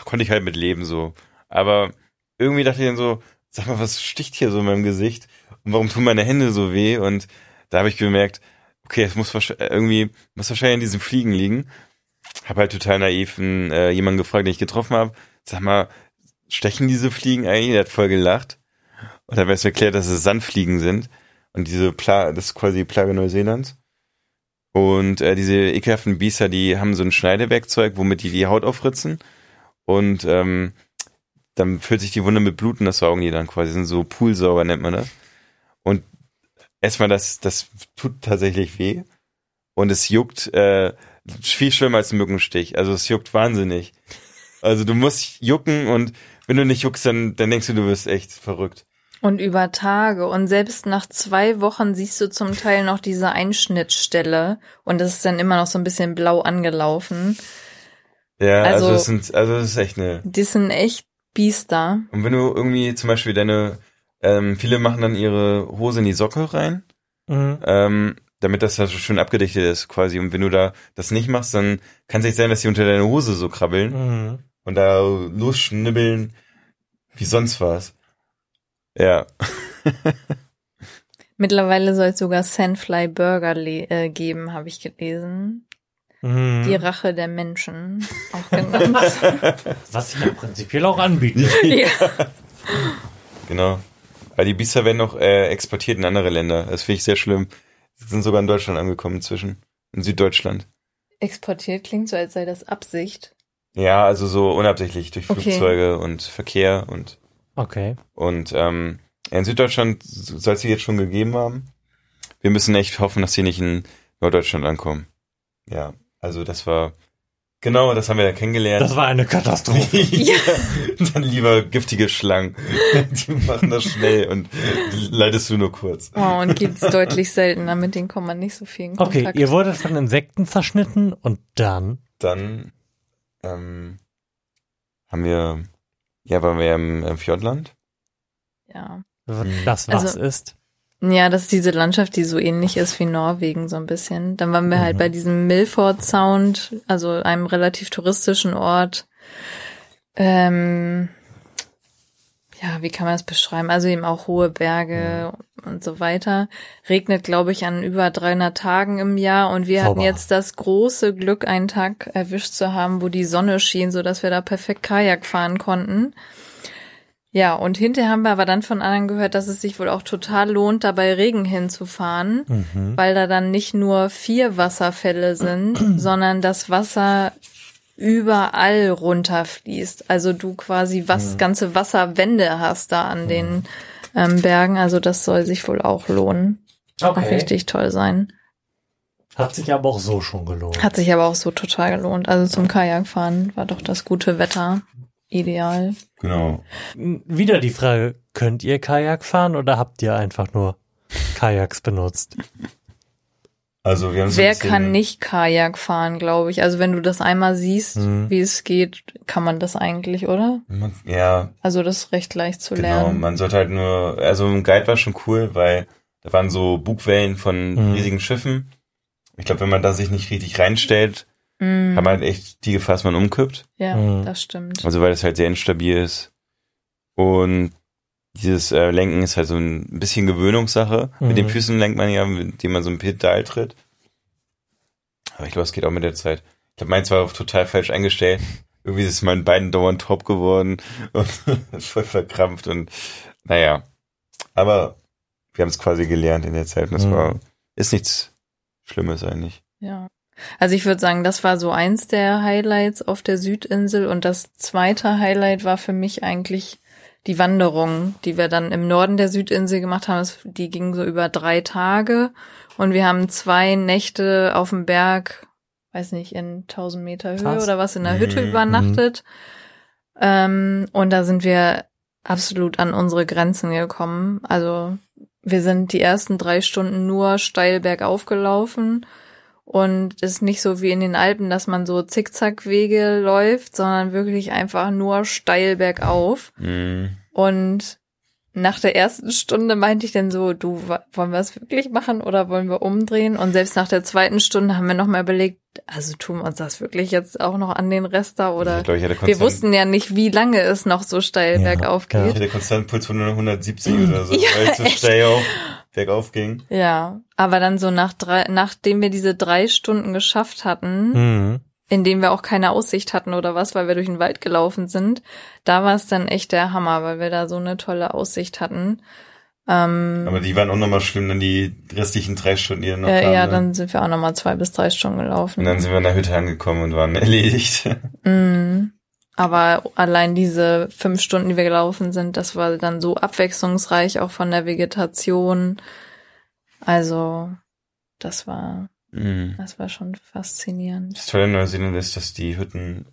Konnte ich halt mit leben so. Aber irgendwie dachte ich dann so, sag mal, was sticht hier so in meinem Gesicht? Und warum tun meine Hände so weh? Und da habe ich gemerkt, okay, es muss irgendwie, muss wahrscheinlich an diesen Fliegen liegen. Hab halt total naiv einen, äh, jemanden gefragt, den ich getroffen habe. Sag mal, stechen diese Fliegen eigentlich? Der hat voll gelacht. Und dann wird erklärt, dass es Sandfliegen sind. Und diese Pla das ist quasi die Plage Neuseelands. Und äh, diese ekelhaften Biester, die haben so ein Schneidewerkzeug, womit die die Haut aufritzen. Und ähm, dann füllt sich die Wunde mit Blut und das saugen die dann quasi. Sind so Poolsauger, nennt man das. Und erstmal, das, das tut tatsächlich weh. Und es juckt äh, viel schlimmer als ein Mückenstich. Also es juckt wahnsinnig. Also du musst jucken und wenn du nicht juckst, dann, dann denkst du, du wirst echt verrückt. Und über Tage. Und selbst nach zwei Wochen siehst du zum Teil noch diese Einschnittstelle. Und das ist dann immer noch so ein bisschen blau angelaufen. Ja, also, Also- das sind, also das ist echt eine. Die sind echt Biester. Und wenn du irgendwie zum Beispiel deine, ähm, viele machen dann ihre Hose in die Socke rein, Mhm. ähm, damit das also schön abgedichtet ist quasi. Und wenn du da das nicht machst, dann kann es echt sein, dass die unter deine Hose so krabbeln Mhm. und da losschnibbeln wie sonst was. Ja. Mittlerweile soll es sogar Sandfly Burger äh, geben, habe ich gelesen. Mhm. Die Rache der Menschen, auch genannt. Was sich ja prinzipiell auch anbieten. ja. Genau. Weil die Biester werden auch äh, exportiert in andere Länder. Das finde ich sehr schlimm. Sie sind sogar in Deutschland angekommen inzwischen. In Süddeutschland. Exportiert klingt so, als sei das Absicht. Ja, also so unabsichtlich durch Okay. Flugzeuge und Verkehr und Okay. und ähm, in Süddeutschland soll es sie jetzt schon gegeben haben. Wir müssen echt hoffen, dass sie nicht in Norddeutschland ankommen. Ja, also das war genau, das haben wir ja kennengelernt. Das war eine Katastrophe. Ja. Dann lieber giftige Schlangen. Die machen das schnell und leidest du nur kurz. Oh, und gibt's deutlich seltener, mit denen kommt man nicht so viel in Kontakt. Okay, ihr wurdet von Insekten zerschnitten und dann. Dann ähm, haben wir, ja, waren wir im, im Fjordland. ja. Das was Also- ist. Ja, das ist diese Landschaft, die so ähnlich ist wie Norwegen, so ein bisschen. Dann waren wir halt Mhm. bei diesem Milford Sound, also einem relativ touristischen Ort. Ähm, ja, wie kann man das beschreiben? Also eben auch hohe Berge und so weiter. Regnet, glaube ich, an über 300 Tagen im Jahr und wir hatten Zauberhaft. jetzt das große Glück, einen Tag erwischt zu haben, wo die Sonne schien, so dass wir da perfekt Kajak fahren konnten. Ja, und hinterher haben wir aber dann von anderen gehört, dass es sich wohl auch total lohnt, dabei Regen hinzufahren, Mhm. weil da dann nicht nur vier Wasserfälle sind, sondern das Wasser überall runterfließt. Also du quasi was ganze Wasserwände hast da an den ähm, Bergen. Also das soll sich wohl auch lohnen. Auch richtig toll sein. Hat sich aber auch so schon gelohnt. Hat sich aber auch so total gelohnt. Also zum Kajakfahren war doch das gute Wetter ideal. Genau. Wieder die Frage, könnt ihr Kajak fahren oder habt ihr einfach nur Kajaks benutzt? Also wir haben Wer kann nicht Kajak fahren, glaube ich. Also wenn du das einmal siehst, Mhm. wie es geht, kann man das eigentlich, oder? Ja, Also das ist recht leicht zu genau. lernen. Man sollte halt nur, also ein Guide war schon cool, weil da waren so Bugwellen von Mhm. riesigen Schiffen. Ich glaube, wenn man da sich nicht richtig reinstellt, Mhm. hat man halt echt die Gefahr, dass man umkippt. Ja, Mhm. das stimmt. Also weil es halt sehr instabil ist. Und dieses äh, Lenken ist halt so ein bisschen Gewöhnungssache. Mhm. Mit den Füßen lenkt man ja, indem man so ein Pedal tritt. Aber ich glaube, es geht auch mit der Zeit. Ich glaube, meins war auch total falsch eingestellt. Irgendwie ist mein Bein dauernd top geworden und voll verkrampft und naja. Aber wir haben es quasi gelernt in der Zeit und das Mhm. war, ist nichts Schlimmes eigentlich. Ja. Also ich würde sagen, das war so eins der Highlights auf der Südinsel und das zweite Highlight war für mich eigentlich die Wanderung, die wir dann im Norden der Südinsel gemacht haben. Die ging so über drei Tage und wir haben zwei Nächte auf dem Berg, weiß nicht, in 1000 Meter Höhe Krass. oder was, in der Hütte Mhm. übernachtet. Ähm, und da sind wir absolut an unsere Grenzen gekommen. Also wir sind die ersten drei Stunden nur steil bergauf gelaufen und ist nicht so wie in den Alpen, dass man so Zickzackwege läuft, sondern wirklich einfach nur steil bergauf. Mhm. Und nach der ersten Stunde meinte ich dann so, du, wollen wir es wirklich machen oder wollen wir umdrehen? Und selbst nach der zweiten Stunde haben wir nochmal überlegt, also tun wir uns das wirklich jetzt auch noch an den Rest da oder Ich glaube, ich hatte wir wussten ja nicht, wie lange es noch so steil Ja, bergauf ja. ich geht. hatte konstant Puls von nur 170 oder so, Ja, weil es so steil auf, bergauf ging. Ja, aber dann so nach drei, nachdem wir diese drei Stunden geschafft hatten, Mhm. in dem wir auch keine Aussicht hatten oder was, weil wir durch den Wald gelaufen sind. Da war es dann echt der Hammer, weil wir da so eine tolle Aussicht hatten. Ähm, Aber die waren auch nochmal schlimm, dann die restlichen drei Stunden, die dann noch äh, kamen, ja, ne? dann sind wir auch nochmal zwei bis drei Stunden gelaufen. Und dann sind wir in der Hütte angekommen und waren erledigt. Mm. Aber allein diese fünf Stunden, die wir gelaufen sind, das war dann so abwechslungsreich, auch von der Vegetation. Also, das war, Mhm. das war schon faszinierend. Das Tolle in Neuseeland ist, dass die Hütten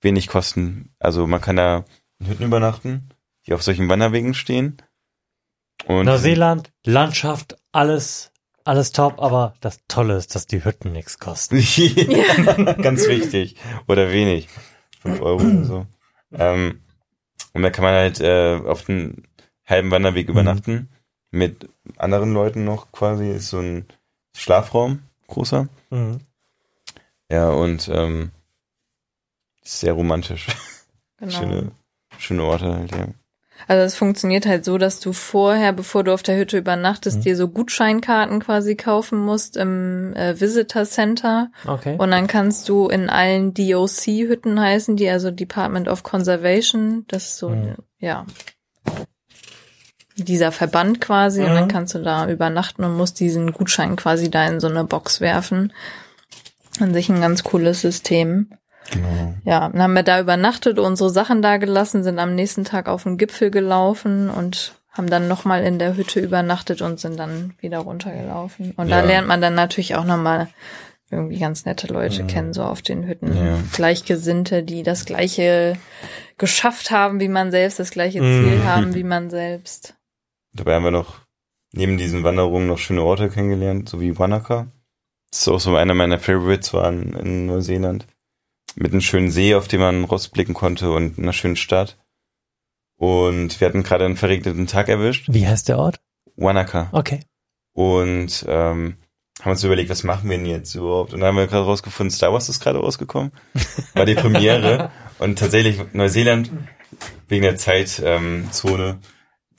wenig kosten. Also man kann da in Hütten übernachten, die auf solchen Wanderwegen stehen. Und Neuseeland, Landschaft, alles, alles top, aber das Tolle ist, dass die Hütten nichts kosten. ja, ganz wichtig. Oder wenig. Fünf Euro oder so. Ähm, und da kann man halt äh, auf den halben Wanderweg übernachten. Mit anderen Leuten noch quasi. Ist so ein Schlafraum, großer. Mhm. Ja, und ähm, sehr romantisch. Genau. Schöne, schöne Orte halt, ja. Also es funktioniert halt so, dass du vorher, bevor du auf der Hütte übernachtest, Mhm. dir so Gutscheinkarten quasi kaufen musst im äh, Visitor Center. Okay. Und dann kannst du in allen DOC-Hütten heißen, die also Department of Conservation, das ist so, Mhm. ja, dieser Verband quasi. Und Mhm. dann kannst du da übernachten und musst diesen Gutschein quasi da in so eine Box werfen. An sich ein ganz cooles System. Genau. Ja, dann haben wir da übernachtet, unsere Sachen da gelassen, sind am nächsten Tag auf den Gipfel gelaufen und haben dann nochmal in der Hütte übernachtet und sind dann wieder runtergelaufen. Und da Ja. lernt man dann natürlich auch nochmal irgendwie ganz nette Leute kennen, so auf den Hütten. Ja. Gleichgesinnte, die das gleiche geschafft haben wie man selbst, das gleiche Ziel Mhm. haben wie man selbst. Dabei haben wir noch neben diesen Wanderungen noch schöne Orte kennengelernt, so wie Wanaka. Das ist auch so einer meiner Favorites waren in Neuseeland. Mit einem schönen See, auf dem man rausblicken konnte und einer schönen Stadt. Und wir hatten gerade einen verregneten Tag erwischt. Wie heißt der Ort? Wanaka. Okay. Und ähm, haben uns überlegt, was machen wir denn jetzt überhaupt? Und dann haben wir gerade rausgefunden, Star Wars ist gerade rausgekommen. War die Premiere. und tatsächlich Neuseeland, wegen der Zeitzone, ähm,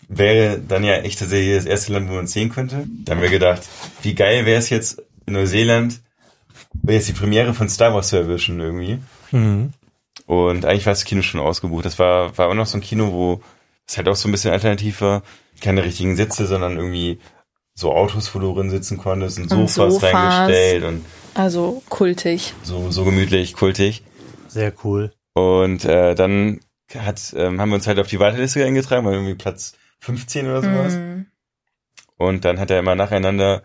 wäre dann ja echt tatsächlich das erste Land, wo man es sehen könnte. Da haben wir gedacht, wie geil wäre es jetzt in Neuseeland, jetzt die Premiere von Star Wars zu erwischen irgendwie. Mhm. Und eigentlich war das Kino schon ausgebucht. Das war, war auch noch so ein Kino, wo es halt auch so ein bisschen alternativ war. Keine richtigen Sitze, sondern irgendwie so Autos, wo du drin sitzen konntest und Und Sofas, Sofas. reingestellt und Also kultig. so, so gemütlich, kultig. Sehr cool. Und äh, dann hat, ähm, haben wir uns halt auf die Warteliste eingetragen, weil irgendwie Platz 15 oder sowas. Mhm. Und dann hat er immer nacheinander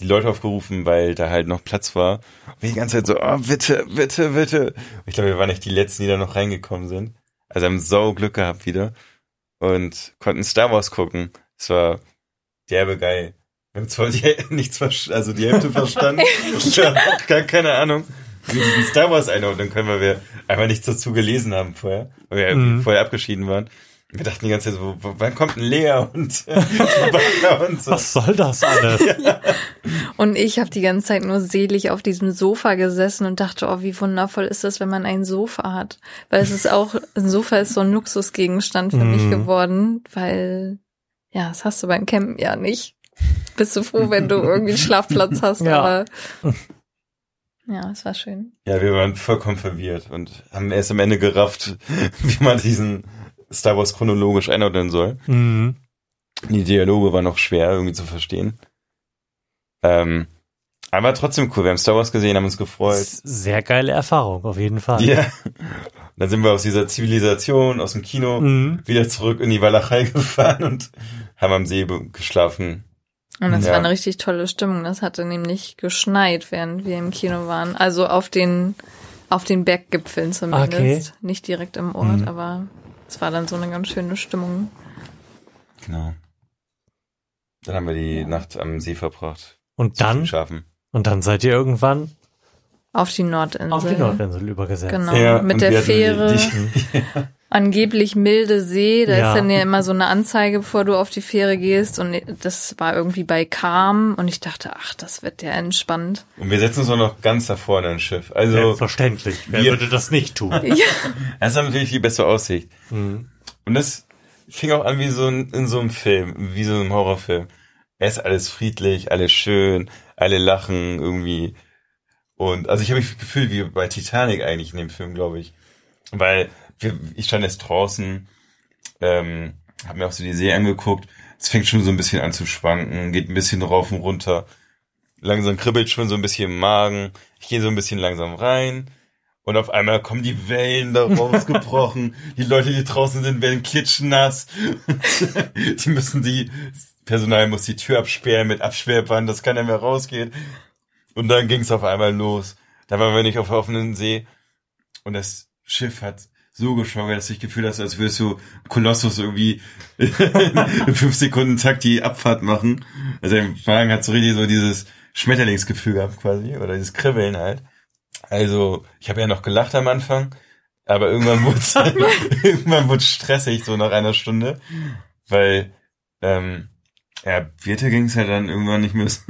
die Leute aufgerufen, weil da halt noch Platz war. Und wir die ganze Zeit so, oh, bitte, bitte, bitte. Und ich glaube, wir waren nicht die Letzten, die da noch reingekommen sind. Also haben so Glück gehabt wieder. Und konnten Star Wars gucken. Es war derbe geil. Wir haben zwar die, nichts verstanden, also die Hälfte verstanden. Ich habe auch gar keine Ahnung, wie diesen Star Wars einordnen können, weil wir einfach nichts dazu gelesen haben vorher. Weil wir Mhm. vorher abgeschieden waren. Wir dachten die ganze Zeit so, wo- wann kommt ein Lea und, und so. Was soll das alles? Und ich habe die ganze Zeit nur selig auf diesem Sofa gesessen und dachte, oh, wie wundervoll ist das, wenn man ein Sofa hat. Weil es ist auch, ein Sofa ist so ein Luxusgegenstand für mich Mhm. geworden, weil, ja, das hast du beim Campen ja nicht. Bist du froh, wenn du irgendwie einen Schlafplatz hast, Ja. aber ja, es war schön. Ja, wir waren vollkommen verwirrt und haben erst am Ende gerafft, wie man diesen Star Wars chronologisch einordnen soll. Mhm. Die Dialoge waren noch schwer irgendwie zu verstehen. Ähm, aber trotzdem cool. Wir haben Star Wars gesehen, haben uns gefreut. Sehr geile Erfahrung, auf jeden Fall. Ja. Dann sind wir aus dieser Zivilisation, aus dem Kino, Mhm. wieder zurück in die Walachei gefahren und haben am See geschlafen. Und das Ja. war eine richtig tolle Stimmung. Das hatte nämlich geschneit, während wir im Kino waren. Also auf den, auf den Berggipfeln zumindest. Okay. Nicht direkt im Ort, Mhm. aber es war dann so eine ganz schöne Stimmung. Genau. Dann haben wir die Nacht am See verbracht. Und dann, Schafen. und dann seid ihr irgendwann Auf die Nordinsel. auf die Nordinsel übergesetzt. Genau. und mit der Fähre. Die, die, Angeblich milde See. Da Ja. ist dann ja immer so eine Anzeige, bevor du auf die Fähre gehst. Und das war irgendwie bei Calm. Und ich dachte, ach, das wird ja entspannt. und wir setzen uns auch noch ganz da vorne ins Schiff. Also, Selbstverständlich. Wer wir- würde das nicht tun? Ja. das hat natürlich die bessere Aussicht. Mhm. Und das fing auch an wie so ein, in so einem Film, wie so einem Horrorfilm. Es ist alles friedlich, alles schön, alle lachen irgendwie. Und also ich habe mich gefühlt wie bei Titanic eigentlich in dem Film, glaube ich. Weil ich stand jetzt draußen, ähm, habe mir auch so die See angeguckt. Es fängt schon so ein bisschen an zu schwanken, geht ein bisschen rauf und runter. Langsam kribbelt schon so ein bisschen im Magen. Ich gehe so ein bisschen langsam rein. Und auf einmal kommen die Wellen da rausgebrochen. die Leute, die draußen sind, werden klitschnass. die müssen die, Personal muss die Tür absperren mit Absperrband, dass keiner mehr rausgeht. Und dann ging es auf einmal los. Da waren wir nicht auf offenen See. Und das Schiff hat so geschwungen, dass ich Gefühl hatte, als würdest du Kolossus irgendwie in fünf Sekunden Takt die Abfahrt machen. Also im Wagen hat so richtig so dieses Schmetterlingsgefühl gehabt quasi, oder dieses Kribbeln halt. Also, ich habe ja noch gelacht am Anfang, aber irgendwann wurde irgendwann wurde stressig, so nach einer Stunde. Weil, ähm, ja, Birte ging es halt dann irgendwann nicht mehr so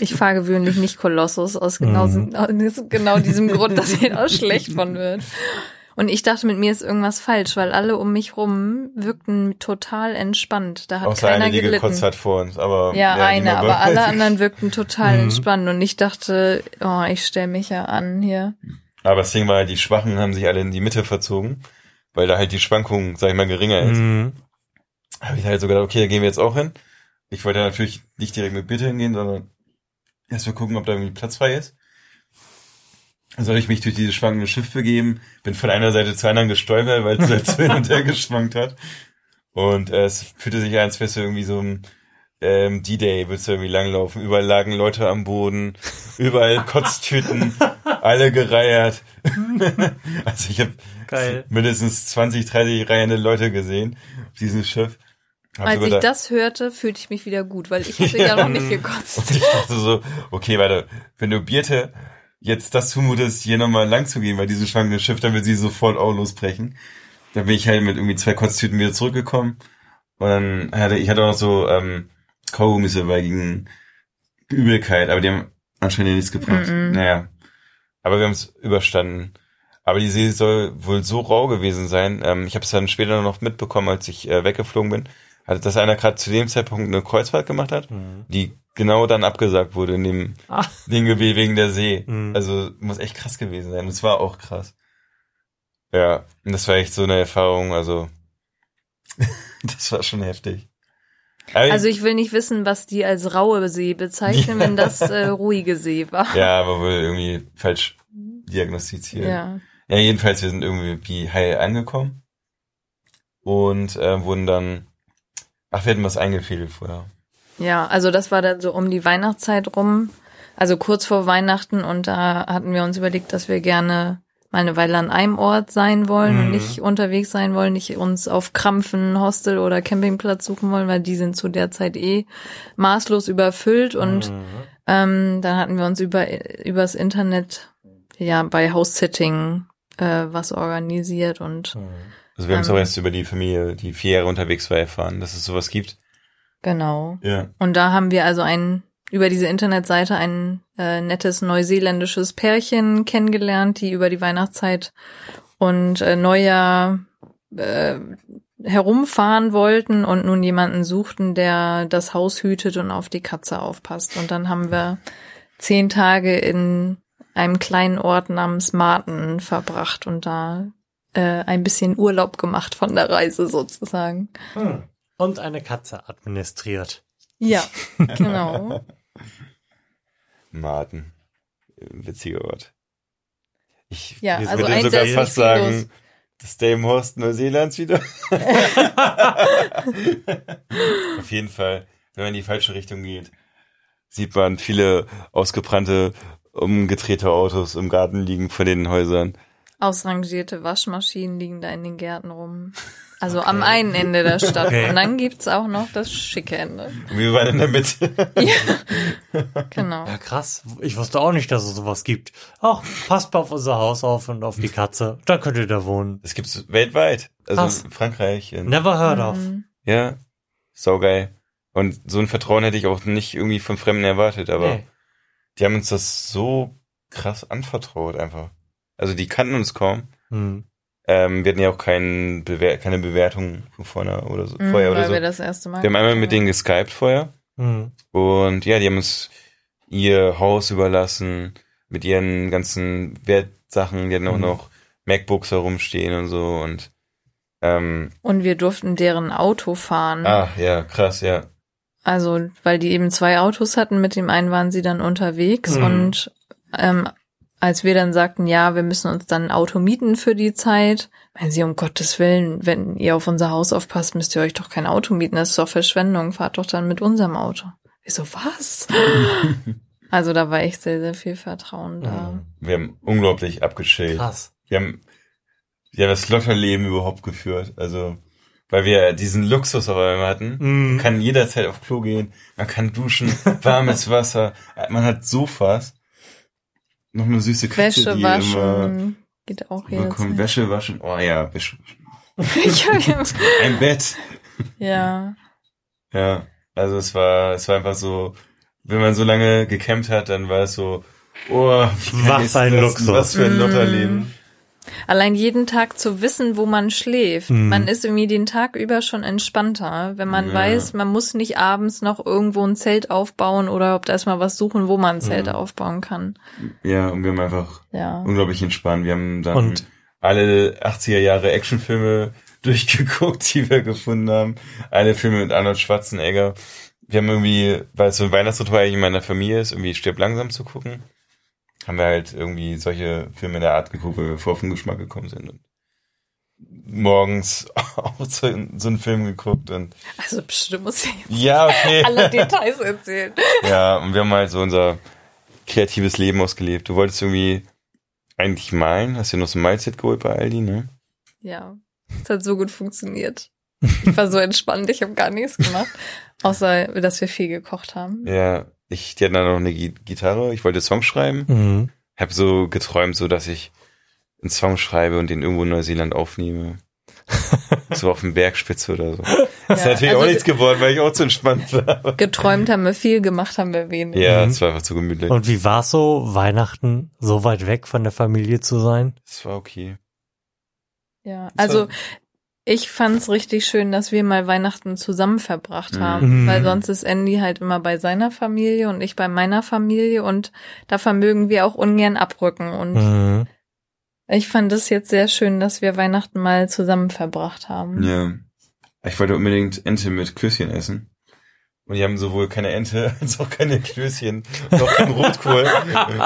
ich fahre gewöhnlich nicht Kolossus aus genau, mhm. aus genau diesem Grund, dass ich auch schlecht von wird. Und ich dachte, mit mir ist irgendwas falsch, weil alle um mich rum wirkten total entspannt. Da hat Außer keiner eine, die gelitten. gekotzt hat vor uns, aber ja, ja eine, aber alle anderen wirkten total Mhm. entspannt. Und ich dachte, oh, ich stell mich ja an hier. Aber das Ding war halt, die Schwachen haben sich alle in die Mitte verzogen, weil da halt die Schwankung, sag ich mal, geringer ist. Mhm. Habe ich halt so gedacht, okay, da gehen wir jetzt auch hin. Ich wollte natürlich nicht direkt mit Bitte hingehen, sondern erstmal gucken, ob da irgendwie Platz frei ist. Soll ich mich durch dieses schwankende Schiff begeben, bin von einer Seite zur anderen gestolpert, weil es halt so hin und her geschwankt hat. Und äh, es fühlte sich an, als wärst du irgendwie so ein ähm, D-Day, willst du irgendwie langlaufen. Überall lagen Leute am Boden, überall Kotztüten, alle gereiert. also ich habe mindestens 20, 30 reihende Leute gesehen auf diesem Schiff. Hab Als ich das hörte, fühlte ich mich wieder gut, weil ich hatte ja noch nicht gekotzt. Und ich dachte so, okay, warte, wenn du Birte jetzt das zumutest, hier nochmal lang zu gehen bei diesem schwankenden Schiff, dann wird sie sofort auch losbrechen. Dann bin ich halt mit irgendwie zwei Kotztüten wieder zurückgekommen. Und dann hatte ich hatte auch noch so ähm, Kaugummis dabei gegen Übelkeit, aber die haben anscheinend nichts gebracht. Mhm. Naja. Aber wir haben es überstanden. Aber die See soll wohl so rau gewesen sein. Ähm, ich habe es dann später noch mitbekommen, als ich äh, weggeflogen bin, also, dass einer gerade zu dem Zeitpunkt eine Kreuzfahrt gemacht hat, Mhm. die genau dann abgesagt wurde in dem Ah. Ding wegen der See. Mhm. Also muss echt krass gewesen sein. Und es war auch krass. Ja, und das war echt so eine Erfahrung, also das war schon heftig. Aber Also ich will nicht wissen, was die als raue See bezeichnen, wenn das äh, ruhige See war. ja, aber wohl irgendwie falsch diagnostiziert. Ja. Ja, jedenfalls, wir sind irgendwie heil angekommen und äh, wurden dann, ach, wir hatten was eingefädelt vorher. Ja, also das war dann so um die Weihnachtszeit rum, also kurz vor Weihnachten und da hatten wir uns überlegt, dass wir gerne mal eine Weile an einem Ort sein wollen und Mhm. nicht unterwegs sein wollen, nicht uns auf Krampfen, Hostel oder Campingplatz suchen wollen, weil die sind zu der Zeit eh maßlos überfüllt und Mhm. ähm, dann hatten wir uns über übers Internet ja bei House-Sitting äh, was organisiert und Mhm. Also wir haben es Ähm. auch erst über die Familie, die vier Jahre unterwegs war, erfahren, dass es sowas gibt. genau. Ja. Und da haben wir also ein über diese Internetseite ein äh, nettes neuseeländisches Pärchen kennengelernt, die über die Weihnachtszeit und äh, Neujahr äh, herumfahren wollten und nun jemanden suchten, der das Haus hütet und auf die Katze aufpasst. Und dann haben wir zehn Tage in einem kleinen Ort namens Marten verbracht und da äh, ein bisschen Urlaub gemacht von der Reise sozusagen. Mhm. Und eine Katze administriert. Ja, genau. Martin. Witziger Ort. Ich Ja, ich also würde ein sogar fast viel los. sagen, das Delmenhorst Neuseelands wieder. Auf jeden Fall, wenn man in die falsche Richtung geht, sieht man viele ausgebrannte, umgedrehte Autos im Garten liegen vor den Häusern. Ausrangierte Waschmaschinen liegen da in den Gärten rum. Also am einen Ende der Stadt. Okay. Und dann gibt's auch noch das schicke Ende. Und wir waren in der Mitte. Genau. Ja, krass. Ich wusste auch nicht, dass es sowas gibt. Ach, passt mal auf unser Haus auf und auf die Katze. Da könnt ihr da wohnen. Das gibt's weltweit. Also Krass. in Frankreich. In, Never heard of. Mhm. Ja, saugeil. Und so ein Vertrauen hätte ich auch nicht irgendwie von Fremden erwartet, aber Nee. die haben uns das so krass anvertraut einfach. Also die kannten uns kaum. Hm. Ähm, wir hatten ja auch kein Bewer keine Bewertung von vorne oder so, Mhm, vorher oder weil so. wir Wir das erste Mal. haben einmal mit denen geskypt vorher Hm. und ja, die haben uns ihr Haus überlassen, mit ihren ganzen Wertsachen, die hatten auch Mhm. noch MacBooks herumstehen und so und ähm, Und wir durften deren Auto fahren. ah, ja, krass, ja. Also, weil die eben zwei Autos hatten, mit dem einen waren sie dann unterwegs Mhm. und ähm, als wir dann sagten, ja, wir müssen uns dann ein Auto mieten für die Zeit, meinen sie, um Gottes Willen, wenn ihr auf unser Haus aufpasst, müsst ihr euch doch kein Auto mieten, das ist doch Verschwendung, fahrt doch dann mit unserem Auto. Ich so, was? also da war echt sehr, sehr viel Vertrauen da. Wir haben unglaublich abgechillt. Krass. Wir haben ja das Lotterleben überhaupt geführt. Also, weil wir diesen Luxus auf einmal hatten. Mhm. Man kann jederzeit auf Klo gehen, man kann duschen, warmes Wasser, man hat Sofas. Noch eine süße Katze, Wäsche die immer waschen geht auch bekommt. jederzeit. Wäsche waschen. Oh ja, Wäsche waschen. Ich hab ja- Ein Bett. ja, Ja, also es war, es war einfach so, wenn man so lange gecampt hat, dann war es so, oh, Was ist ein? Luxus. Was für ein Mm. Lotterleben. Allein jeden Tag zu wissen, wo man schläft. Mhm. Man ist irgendwie den Tag über schon entspannter, wenn man Ja. weiß, man muss nicht abends noch irgendwo ein Zelt aufbauen oder ob da erstmal was suchen, wo man ein Zelt Mhm. aufbauen kann. Ja, und wir haben einfach Ja. unglaublich entspannt. Wir haben dann Und- alle 80er Jahre Actionfilme durchgeguckt, die wir gefunden haben. Alle Filme mit Arnold Schwarzenegger. Wir haben irgendwie, weil es so ein Weihnachtsritual in meiner Familie ist, irgendwie stirb langsam zu gucken, haben wir halt irgendwie solche Filme der Art geguckt, weil wir vor auf den Geschmack gekommen sind. Und morgens auch so, so einen Film geguckt und Also bestimmt muss ich jetzt ja, okay. alle Details erzählen. Ja, und wir haben halt so unser kreatives Leben ausgelebt. Du wolltest irgendwie eigentlich malen, hast dir noch so ein Malset geholt bei Aldi, ne? Ja, es hat so gut funktioniert. Ich war so entspannt, ich habe gar nichts gemacht, außer dass wir viel gekocht haben. Ja, ich, die hatten dann noch eine Gi- Gitarre, ich wollte Songs schreiben, Mhm. hab so geträumt, so dass ich einen Song schreibe und den irgendwo in Neuseeland aufnehme. so auf dem Bergspitze oder so. Das ist Ja, natürlich auch also nichts geworden, weil ich auch zu entspannt war. Geträumt haben wir viel, gemacht haben wir wenig. Ja, Mhm. es war einfach zu gemütlich. Und wie war's so, Weihnachten so weit weg von der Familie zu sein? Es war okay. Ja, also ich fand's richtig schön, dass wir mal Weihnachten zusammen verbracht haben, Mhm. weil sonst ist Andy halt immer bei seiner Familie und ich bei meiner Familie und da vermögen wir auch ungern abrücken und Mhm. ich fand es jetzt sehr schön, dass wir Weihnachten mal zusammen verbracht haben. Ja. Ich wollte unbedingt Ente mit Klößchen essen. Und die haben sowohl keine Ente als auch keine Klößchen auch keinen Rotkohl.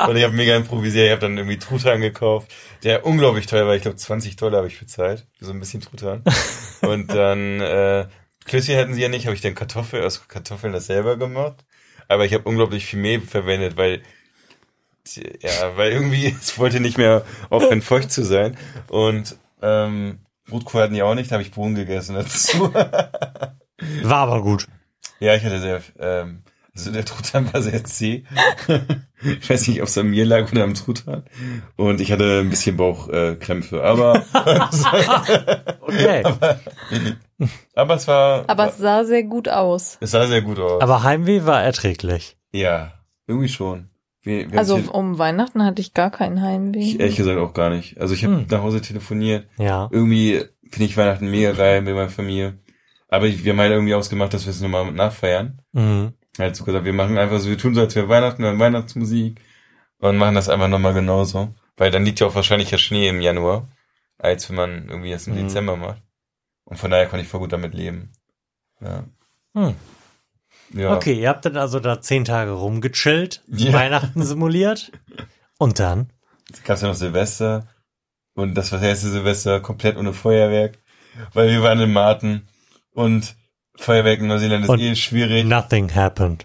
und ich habe mega improvisiert. Ich habe dann irgendwie Truthahn gekauft, der unglaublich teuer war. Ich glaube 20 Dollar habe ich bezahlt so ein bisschen Truthahn. Und dann äh, Klößchen hatten sie ja nicht, habe ich dann Kartoffel aus Kartoffeln das selber gemacht. Aber ich habe unglaublich viel Mehl verwendet, weil ja, weil irgendwie es wollte nicht mehr aufhören feucht zu sein. Und ähm, Rotkohl hatten die auch nicht, da habe ich Bohnen gegessen dazu. War aber gut. Ja, ich hatte sehr, ähm, also der Truthahn war sehr zäh. ich weiß nicht, ob es an mir lag oder am Truthahn. Und ich hatte ein bisschen Bauchkrämpfe, äh, aber, Okay. aber es war, Aber es sah sehr gut aus. es sah sehr gut aus. Aber Heimweh war erträglich. ja, irgendwie schon. Wir, wir Also um Weihnachten hatte ich gar keinen Heimweh. ich, ehrlich gesagt auch gar nicht. Also ich habe Hm. nach Hause telefoniert. Ja. Irgendwie finde ich Weihnachten mega geil mit meiner Familie. Aber ich, wir haben halt irgendwie ausgemacht, dass wir es nochmal nachfeiern. Mhm. halt so gesagt, wir machen einfach so, wir tun so, als wäre Weihnachten, wir haben Weihnachtsmusik und machen das einfach nochmal genauso. Weil dann liegt ja auch wahrscheinlich ja Schnee im Januar, als wenn man irgendwie das im Mhm. Dezember macht. Und von daher konnte ich voll gut damit leben. Ja. Hm. ja. Okay, ihr habt dann also da zehn Tage rumgechillt, Ja. Weihnachten simuliert. Und dann? Es gab ja noch Silvester und das war das erste Silvester komplett ohne Feuerwerk, weil wir waren in Marten und Feuerwerk in Neuseeland ist Und eh schwierig. Nothing happened.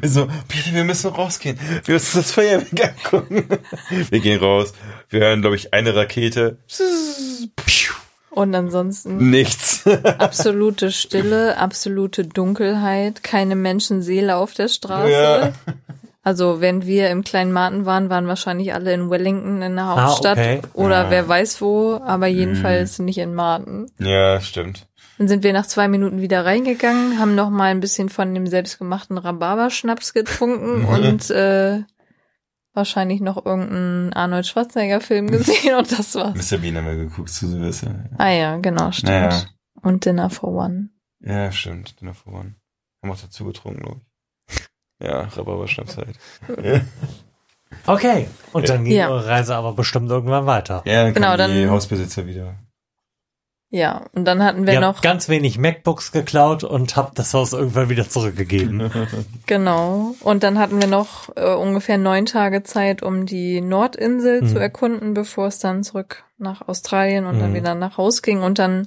Wir so, Peter, wir müssen rausgehen. Wir müssen das Feuerwerk angucken. Wir gehen raus. Wir hören, glaube ich, eine Rakete. Und ansonsten Nichts. absolute Stille, absolute Dunkelheit, keine Menschenseele auf der Straße. Ja. Also wenn wir im kleinen Martin waren, waren wahrscheinlich alle in Wellington in der Ah, Hauptstadt okay. oder Ah. wer weiß wo, aber Mhm. jedenfalls nicht in Martin. Ja, stimmt. Dann sind wir nach zwei Minuten wieder reingegangen, haben noch mal ein bisschen von dem selbstgemachten Rhabarberschnaps getrunken und äh, wahrscheinlich noch irgendeinen Arnold Schwarzenegger Film gesehen und das war's. Mr. Bean haben wir geguckt zu Silvester. Ah ja, genau, stimmt. Naja. Und Dinner for One. Ja, stimmt. Dinner for One. Haben auch dazu getrunken, glaube ich. Ja, Rhabarberschnaps halt. Ja. Okay. Und dann ging Ja. eure Reise aber bestimmt irgendwann weiter. Ja, dann Genau, kamen die dann- Hausbesitzer wieder. Ja, und dann hatten wir Ihr noch ganz wenig MacBooks geklaut und habt das Haus irgendwann wieder zurückgegeben. Genau. Und dann hatten wir noch äh, ungefähr neun Tage Zeit, um die Nordinsel Mhm. zu erkunden, bevor es dann zurück nach Australien und dann Mhm. wieder nach Haus ging. Und dann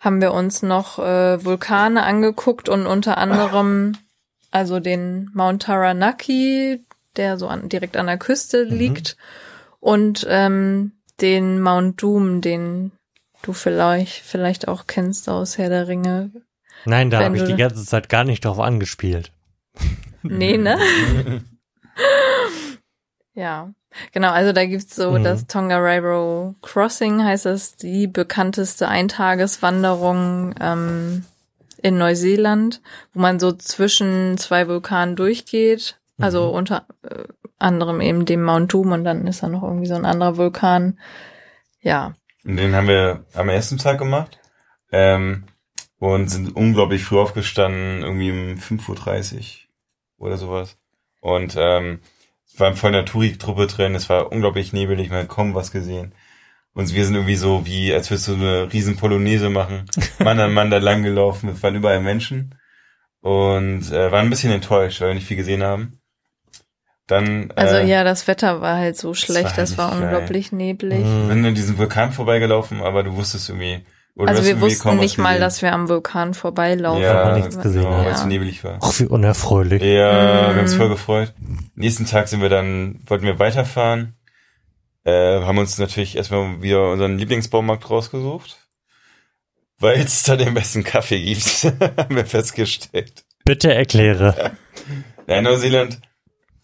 haben wir uns noch äh, Vulkane angeguckt und unter anderem also den Mount Taranaki, der so an, direkt an der Küste Mhm. liegt, und ähm, den Mount Doom, den du vielleicht vielleicht auch kennst aus Herr der Ringe. Nein, da habe ich die ganze Zeit gar nicht drauf angespielt. Nee, ne? Ja, genau. Also da gibt's so Mhm. das Tongariro Crossing, heißt das, die bekannteste Eintageswanderung ähm, in Neuseeland, wo man so zwischen zwei Vulkanen durchgeht. Also Mhm. unter äh, anderem eben dem Mount Doom und dann ist da noch irgendwie so ein anderer Vulkan. Ja, den haben wir am ersten Tag gemacht. Ähm, und sind unglaublich früh aufgestanden, irgendwie um 5.30 Uhr oder sowas. Und ähm, es war voll eine Touri-Truppe drin, es war unglaublich nebelig, man hat kaum was gesehen. Und wir sind irgendwie so wie, als würdest du eine riesen Polonaise machen. Mann an Mann da lang gelaufen, es waren überall Menschen. Und äh, waren ein bisschen enttäuscht, weil wir nicht viel gesehen haben. Dann also äh, ja, das Wetter war halt so schlecht, war das war, nicht geil. unglaublich neblig. Mhm. bin an diesem Vulkan vorbeigelaufen, aber du wusstest irgendwie. oder Also wir wussten nicht mal, gesehen. dass wir am Vulkan vorbeilaufen. ja, aber nichts gesehen, genau, weil es ja. so nebelig war. Ach, wie unerfreulich. Ja, wir haben uns Mhm. voll gefreut. Nächsten Tag sind wir dann, wollten wir weiterfahren. Äh, haben uns natürlich erstmal wieder unseren Lieblingsbaumarkt rausgesucht. Weil es da den besten Kaffee gibt, haben wir festgestellt. Bitte erkläre. Ja, in Neuseeland,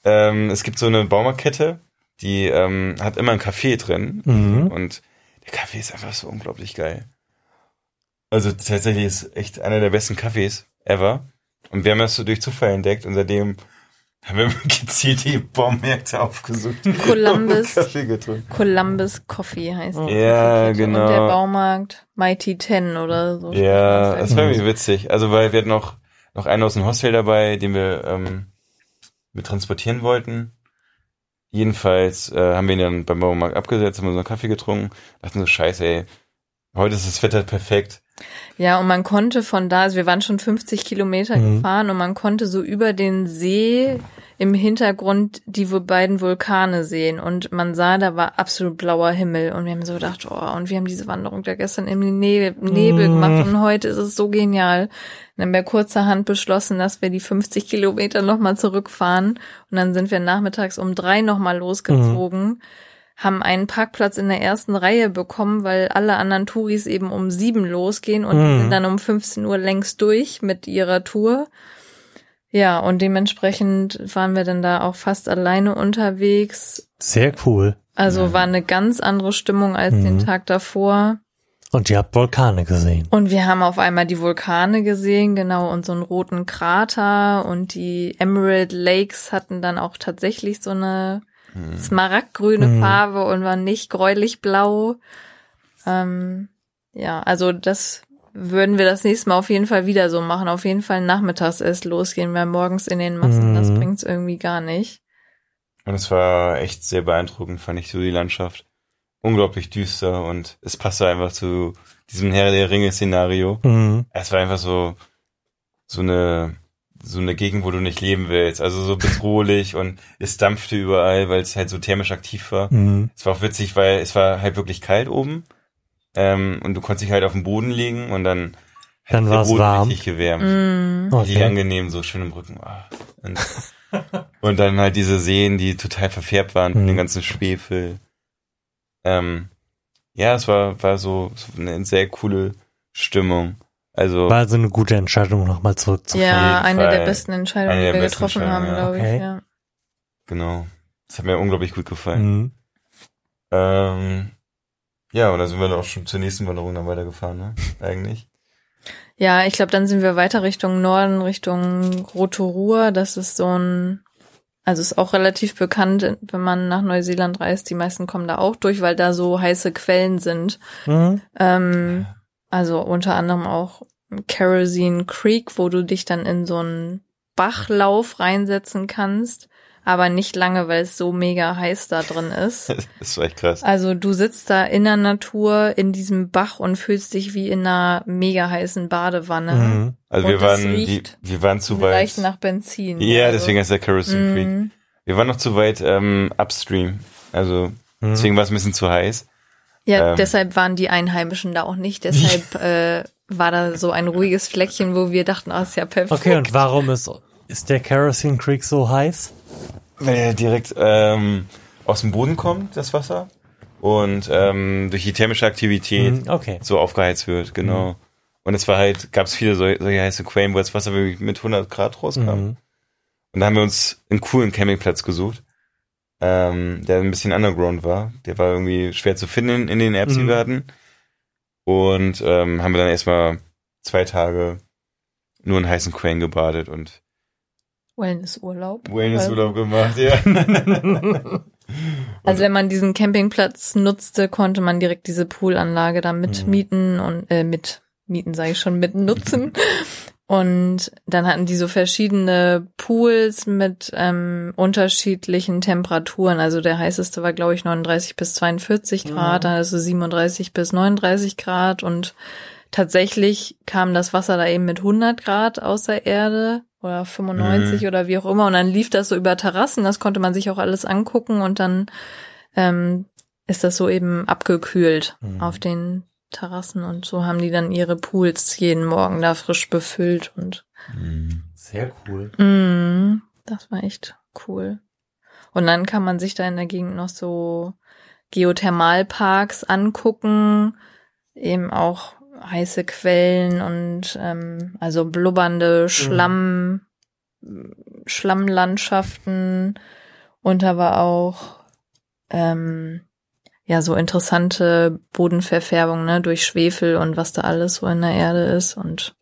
ähm, es gibt so eine Baumarktkette, die ähm, hat immer einen Kaffee drin. Mhm. Und der Kaffee ist einfach so unglaublich geil. Also tatsächlich ist echt einer der besten Kaffees ever. Und wir haben das so durch Zufall entdeckt und seitdem haben wir gezielt die Baumärkte aufgesucht. Columbus. und Kaffee getrunken. Columbus Coffee heißt die. Ja, genau. Und der Baumarkt Mighty Ten oder so. Ja, das war irgendwie witzig. Also weil wir hatten noch, noch einen aus dem Hostel dabei, den wir ähm, mit transportieren wollten. Jedenfalls äh, haben wir ihn dann beim Baumarkt abgesetzt, haben unseren Kaffee getrunken, dachten so, scheiße, ey, heute ist das Wetter perfekt. Ja, und man konnte von da, also wir waren schon 50 Kilometer Mhm. gefahren und man konnte so über den See im Hintergrund die beiden Vulkane sehen und man sah, da war absolut blauer Himmel und wir haben so gedacht, oh, und wir haben diese Wanderung da gestern im Nebel, Nebel Mhm. gemacht und heute ist es so genial. Und dann haben wir kurzerhand beschlossen, dass wir die 50 Kilometer nochmal zurückfahren und dann sind wir nachmittags um drei nochmal losgezogen. haben einen Parkplatz in der ersten Reihe bekommen, weil alle anderen Touris eben um sieben losgehen und Mhm. sind dann um 15 Uhr längst durch mit ihrer Tour. Ja, und dementsprechend waren wir dann da auch fast alleine unterwegs. Sehr cool. Also war eine ganz andere Stimmung als den Mhm. Tag davor. Und ihr habt Vulkane gesehen. Und wir haben auf einmal die Vulkane gesehen, genau, und so einen roten Krater und die Emerald Lakes hatten dann auch tatsächlich so eine smaragdgrüne Mhm. Farbe und waren nicht gräulich blau. Ähm, ja, also das würden wir das nächste Mal auf jeden Fall wieder so machen. Auf jeden Fall nachmittags erst losgehen, weil morgens in den Massen, das Mhm. bringt's irgendwie gar nicht. Und es war echt sehr beeindruckend, fand ich so die Landschaft. Unglaublich düster und es passte einfach zu diesem Herr der Ringe-Szenario. Mhm. Es war einfach so, so eine, so eine Gegend, wo du nicht leben willst. Also so bedrohlich und es dampfte überall, weil es halt so thermisch aktiv war. Mhm. Es war auch witzig, weil es war halt wirklich kalt oben. Ähm, und du konntest dich halt auf den Boden legen und dann hat Dann der war's Boden warm. richtig gewärmt. Mm. Richtig Okay. angenehm, so schön im Rücken. Ah. Und, und dann halt diese Seen, die total verfärbt waren von Mhm. dem ganzen Schwefel. Ähm, ja, es war, war so, so eine sehr coole Stimmung. Also, War also eine gute Entscheidung, nochmal zurückzufahren. Ja, eine der Fall. besten Entscheidungen, die der wir getroffen haben, Entscheidungen, glaube Okay. ich. Ja. genau. Das hat mir unglaublich gut gefallen. Mhm. Ähm, ja, und da sind wir dann auch schon zur nächsten Wanderung dann weitergefahren, ne? Eigentlich. Ja, ich glaube, dann sind wir weiter Richtung Norden, Richtung Rotorua. Das ist so ein, also ist auch relativ bekannt, wenn man nach Neuseeland reist. Die meisten kommen da auch durch, weil da so heiße Quellen sind. Mhm. Ähm, also unter anderem auch Kerosene Creek, wo du dich dann in so einen Bachlauf reinsetzen kannst. Aber nicht lange, weil es so mega heiß da drin ist. das war echt krass. Also du sitzt da in der Natur in diesem Bach und fühlst dich wie in einer mega heißen Badewanne. Mhm. Also und wir waren, die, wir waren zu weit. Leicht nach Benzin. Ja, also. deswegen heißt der Kerosene Creek. Mhm. Wir waren noch zu weit ähm, upstream. Also Mhm. deswegen war es ein bisschen zu heiß. Ja, Ähm. deshalb waren die Einheimischen da auch nicht. Deshalb äh, war da so ein ruhiges Fleckchen, wo wir dachten, ah, ist ja perfekt. Okay, und warum ist, ist der Kerosene Creek so heiß? Weil direkt ähm, aus dem Boden kommt, das Wasser. Und ähm, durch die thermische Aktivität Mhm, okay. so aufgeheizt wird, genau. Und es war halt, gab es viele solche, solche heiße Quellen, wo das Wasser wirklich mit 100 Grad rauskam. Mhm. Und da haben wir uns einen coolen Campingplatz gesucht, ähm, der ein bisschen underground war. Der war irgendwie schwer zu finden in den Apps, die Mhm. wir hatten. Und ähm, haben wir dann erstmal zwei Tage nur in heißen Quellen gebadet und Wellnessurlaub. Wellnessurlaub gemacht, ja. Also wenn man diesen Campingplatz nutzte, konnte man direkt diese Poolanlage da mit Mhm. mieten und äh, mit mieten sage ich schon mit nutzen. Und dann hatten die so verschiedene Pools mit ähm, unterschiedlichen Temperaturen. Also der heißeste war, glaube ich, 39 bis 42 Grad, Mhm. dann also 37 bis 39 Grad. Und tatsächlich kam das Wasser da eben mit 100 Grad aus der Erde oder 95 Mhm. oder wie auch immer. Und dann lief das so über Terrassen. Das konnte man sich auch alles angucken. Und dann ähm, ist das so eben abgekühlt Mhm. auf den Terrassen. Und so haben die dann ihre Pools jeden Morgen da frisch befüllt. Und Mhm. Sehr cool. mm, das war echt cool. Und dann kann man sich da in der Gegend noch so Geothermalparks angucken, eben auch heiße Quellen und ähm, also blubbernde Schlamm, Schlammlandschaften und aber auch ähm, ja so interessante Bodenverfärbung ne durch Schwefel und was da alles so in der Erde ist und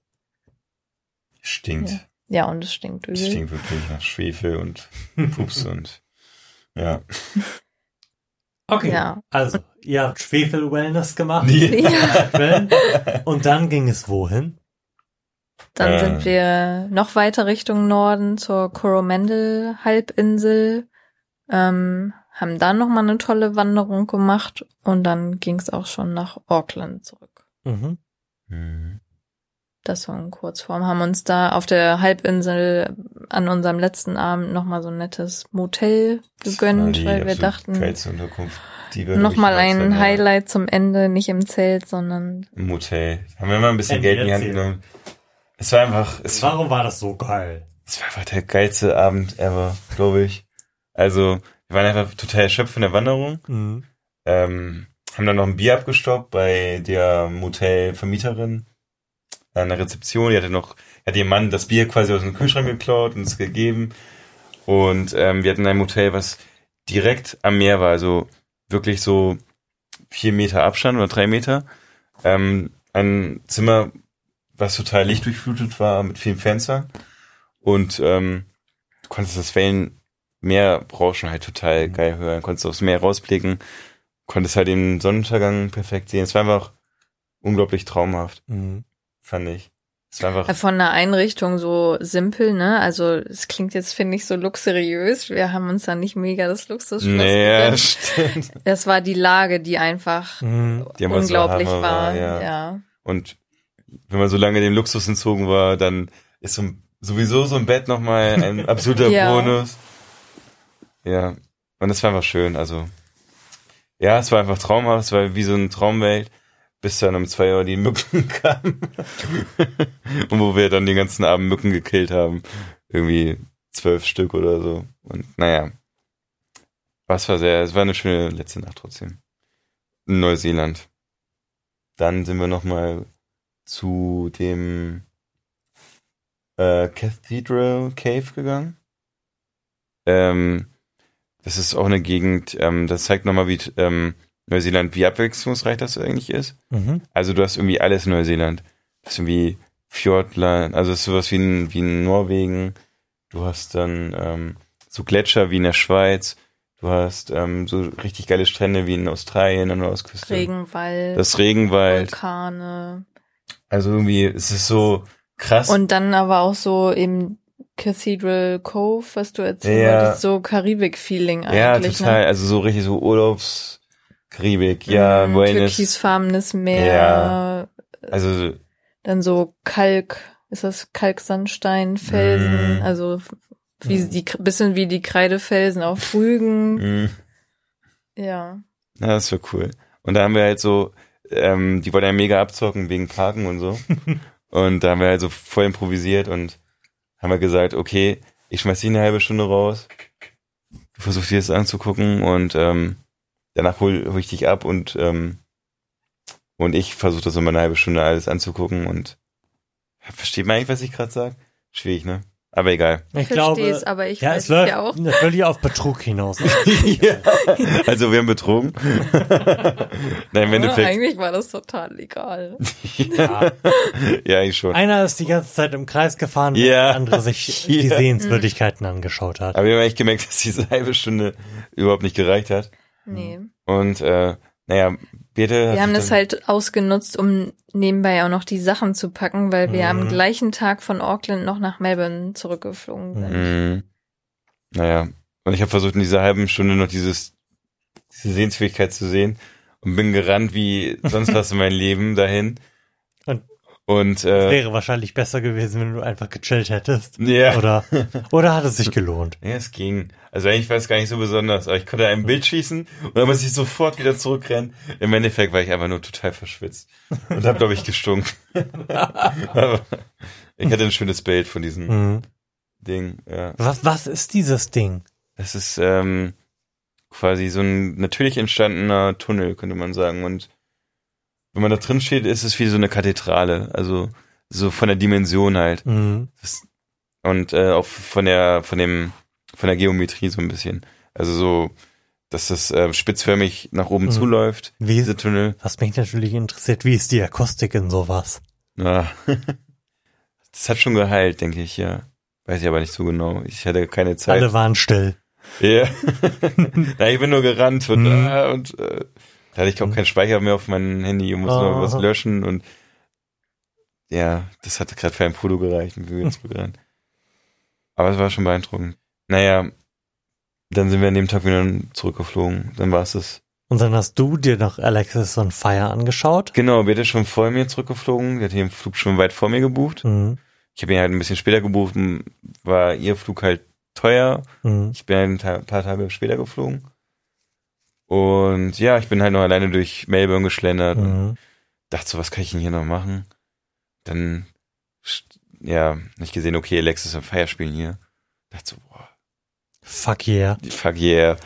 Stinkt. Ja. ja und es stinkt übel. Es stinkt wirklich nach Schwefel und Pups und ja. Okay, Ja. also ihr habt Schwefel-Wellness gemacht. Ja. Und dann ging es wohin? Dann Äh. sind wir noch weiter Richtung Norden zur Coromandel-Halbinsel, ähm, haben dann noch mal eine tolle Wanderung gemacht und dann ging es auch schon nach Auckland zurück. Mhm. Mhm. Das war in Kurzform. Haben uns da auf der Halbinsel an unserem letzten Abend noch mal so ein nettes Motel gegönnt, weil wir dachten, Geilste Unterkunft, die wir noch mal wirklich jemals ein. Highlight zum Ende, nicht im Zelt, sondern Im Hotel. Haben wir mal ein bisschen Geld in die Hand genommen. Es war einfach, es war, Warum war das so geil? es war einfach der geilste Abend ever, glaube ich. Also, wir waren einfach total erschöpft von der Wanderung. Mhm. Ähm, haben dann noch ein Bier abgestoppt bei der Motelvermieterin an der Rezeption. Die hatte noch, hat ihr Mann das Bier quasi aus dem Kühlschrank geklaut und es gegeben. Und ähm, wir hatten ein Motel, was direkt am Meer war, also wirklich so vier Meter Abstand oder drei Meter. Ähm, ein Zimmer, was total lichtdurchflutet war mit vielen Fenstern. Und ähm, du konntest das Wellenmeerrauschen halt total Mhm. geil hören, konntest aufs Meer rausblicken, konntest halt den Sonnenuntergang perfekt sehen. Es war einfach unglaublich traumhaft, Mhm. Fand ich. Es war einfach, Von der Einrichtung so simpel, ne? Also es klingt jetzt, finde ich, so luxuriös. Wir haben uns da nicht mega das Luxusschloss nee, stimmt. Das war die Lage, die einfach Mhm. Die so unglaublich Hammer war. war, ja. ja. Und wenn man so lange dem Luxus entzogen war, dann ist so, ein- sowieso so ein Bett nochmal ein absoluter Ja. Bonus. Ja, und es war einfach schön. Also, ja, es war einfach traumhaft. Es war wie so eine Traumwelt, bis dann um zwei Uhr die Mücken kamen. und wo wir dann den ganzen Abend Mücken gekillt haben. Irgendwie zwölf Stück oder so. Und naja, was war sehr, es war eine schöne letzte Nacht trotzdem. In Neuseeland. Dann sind wir nochmal zu dem äh, Cathedral Cave gegangen. Ähm, das ist auch eine Gegend, ähm, das zeigt nochmal, wie ähm, Neuseeland, wie abwechslungsreich das eigentlich ist. Mhm. Also du hast irgendwie alles in Neuseeland. Du hast irgendwie Fjordland, also es ist sowas wie in, wie in Norwegen. Du hast dann ähm, so Gletscher wie in der Schweiz. Du hast ähm, so richtig geile Strände wie in Australien an der Ostküste. Regenwald, Das Regenwald. Vulkane. Also irgendwie, es ist so krass. Und dann aber auch so eben Cathedral Cove, was du erzählt Ja. wolltest, so Karibik-Feeling eigentlich. Ja, total. Ne? Also so richtig so Urlaubskaribik. Ja, Mm, Buenos. Türkisfarbenes Meer, Ja. Also, dann so Kalk, ist das Kalksandstein, Felsen, Mm. also wie die bisschen wie die Kreidefelsen auf Rügen. mh. Ja. Ja, das war cool. Und da haben wir halt so, ähm, die wollten ja mega abzocken wegen Parken und so. und da haben wir halt so voll improvisiert und haben wir gesagt, okay, ich schmeiß dich eine halbe Stunde raus. Du versuchst dir das anzugucken und ähm, danach hol, hol ich dich ab und ähm, und ich versuche das immer eine halbe Stunde alles anzugucken und versteht man eigentlich, was ich gerade sage? Schwierig, ne? Aber egal. Ich Versteh's, glaube, aber ich ja, weiß es läuft ja auch. natürlich auf Betrug hinaus. ja. Also wir haben betrogen. Nein, im Endeffekt. eigentlich war das total legal. ja. ja, eigentlich schon. Einer ist die ganze Zeit im Kreis gefahren, während Ja. der andere sich die Ja. Sehenswürdigkeiten angeschaut hat. Aber wir haben echt gemerkt, dass diese halbe Stunde überhaupt nicht gereicht hat. Nee. Und äh, naja, hat Wir haben das halt ausgenutzt, um nebenbei auch noch die Sachen zu packen, weil wir am Mhm. gleichen Tag von Auckland noch nach Melbourne zurückgeflogen sind. Mhm. Naja, und ich habe versucht, in dieser halben Stunde noch dieses, diese Sehensfähigkeit zu sehen und bin gerannt wie sonst was in meinem Leben dahin. Und- äh, Wäre wahrscheinlich besser gewesen, wenn du einfach gechillt hättest. ja. Oder, oder hat es sich gelohnt? Ja, es ging. Also eigentlich war es gar nicht so besonders, aber ich konnte ein Bild schießen und dann muss ich sofort wieder zurückrennen. Im Endeffekt war ich einfach nur total verschwitzt und habe, glaube ich, gestunken. aber ich hatte ein schönes Bild von diesem Mhm. Ding. Ja. Was, was ist dieses Ding? Das ist ähm, quasi so ein natürlich entstandener Tunnel, könnte man sagen. Und wenn man da drin steht, ist es wie so eine Kathedrale. Also so von der Dimension halt. Mhm. Das, und äh, auch von der, von dem, von der Geometrie so ein bisschen. Also so, dass das äh, spitzförmig nach oben Mhm. zuläuft, Wie, diese Tunnel. was mich natürlich interessiert, wie ist die Akustik in sowas? Ja. das hat schon geheilt, denke ich, ja. Weiß ich aber nicht so genau. Ich hatte keine Zeit. Alle waren still. Ja. Na, ich bin nur gerannt und, Mhm. äh, und äh, da hatte ich auch keinen Speicher mehr auf meinem Handy und musste noch was Aha. löschen und ja, das hatte gerade für ein Foto gereicht und wir sind zurückgerannt. Aber es war schon beeindruckend. Naja, dann sind wir an dem Tag wieder zurückgeflogen. Dann war es das. Und dann hast du dir noch Alexis on Fire angeschaut. Genau, Birte ist schon vor mir zurückgeflogen. Die hat den Flug schon weit vor mir gebucht. Mhm. Ich habe ihn halt ein bisschen später gebucht, war ihr Flug halt teuer. Mhm. Ich bin halt ein paar Tage später geflogen. Und ja, ich bin halt noch alleine durch Melbourne geschlendert und Mhm. dachte so, was kann ich denn hier noch machen? Dann, ja, hab ich gesehen, okay, Alexis und Fire spielen hier. Dachte so, boah, Fuck yeah. fuck yeah,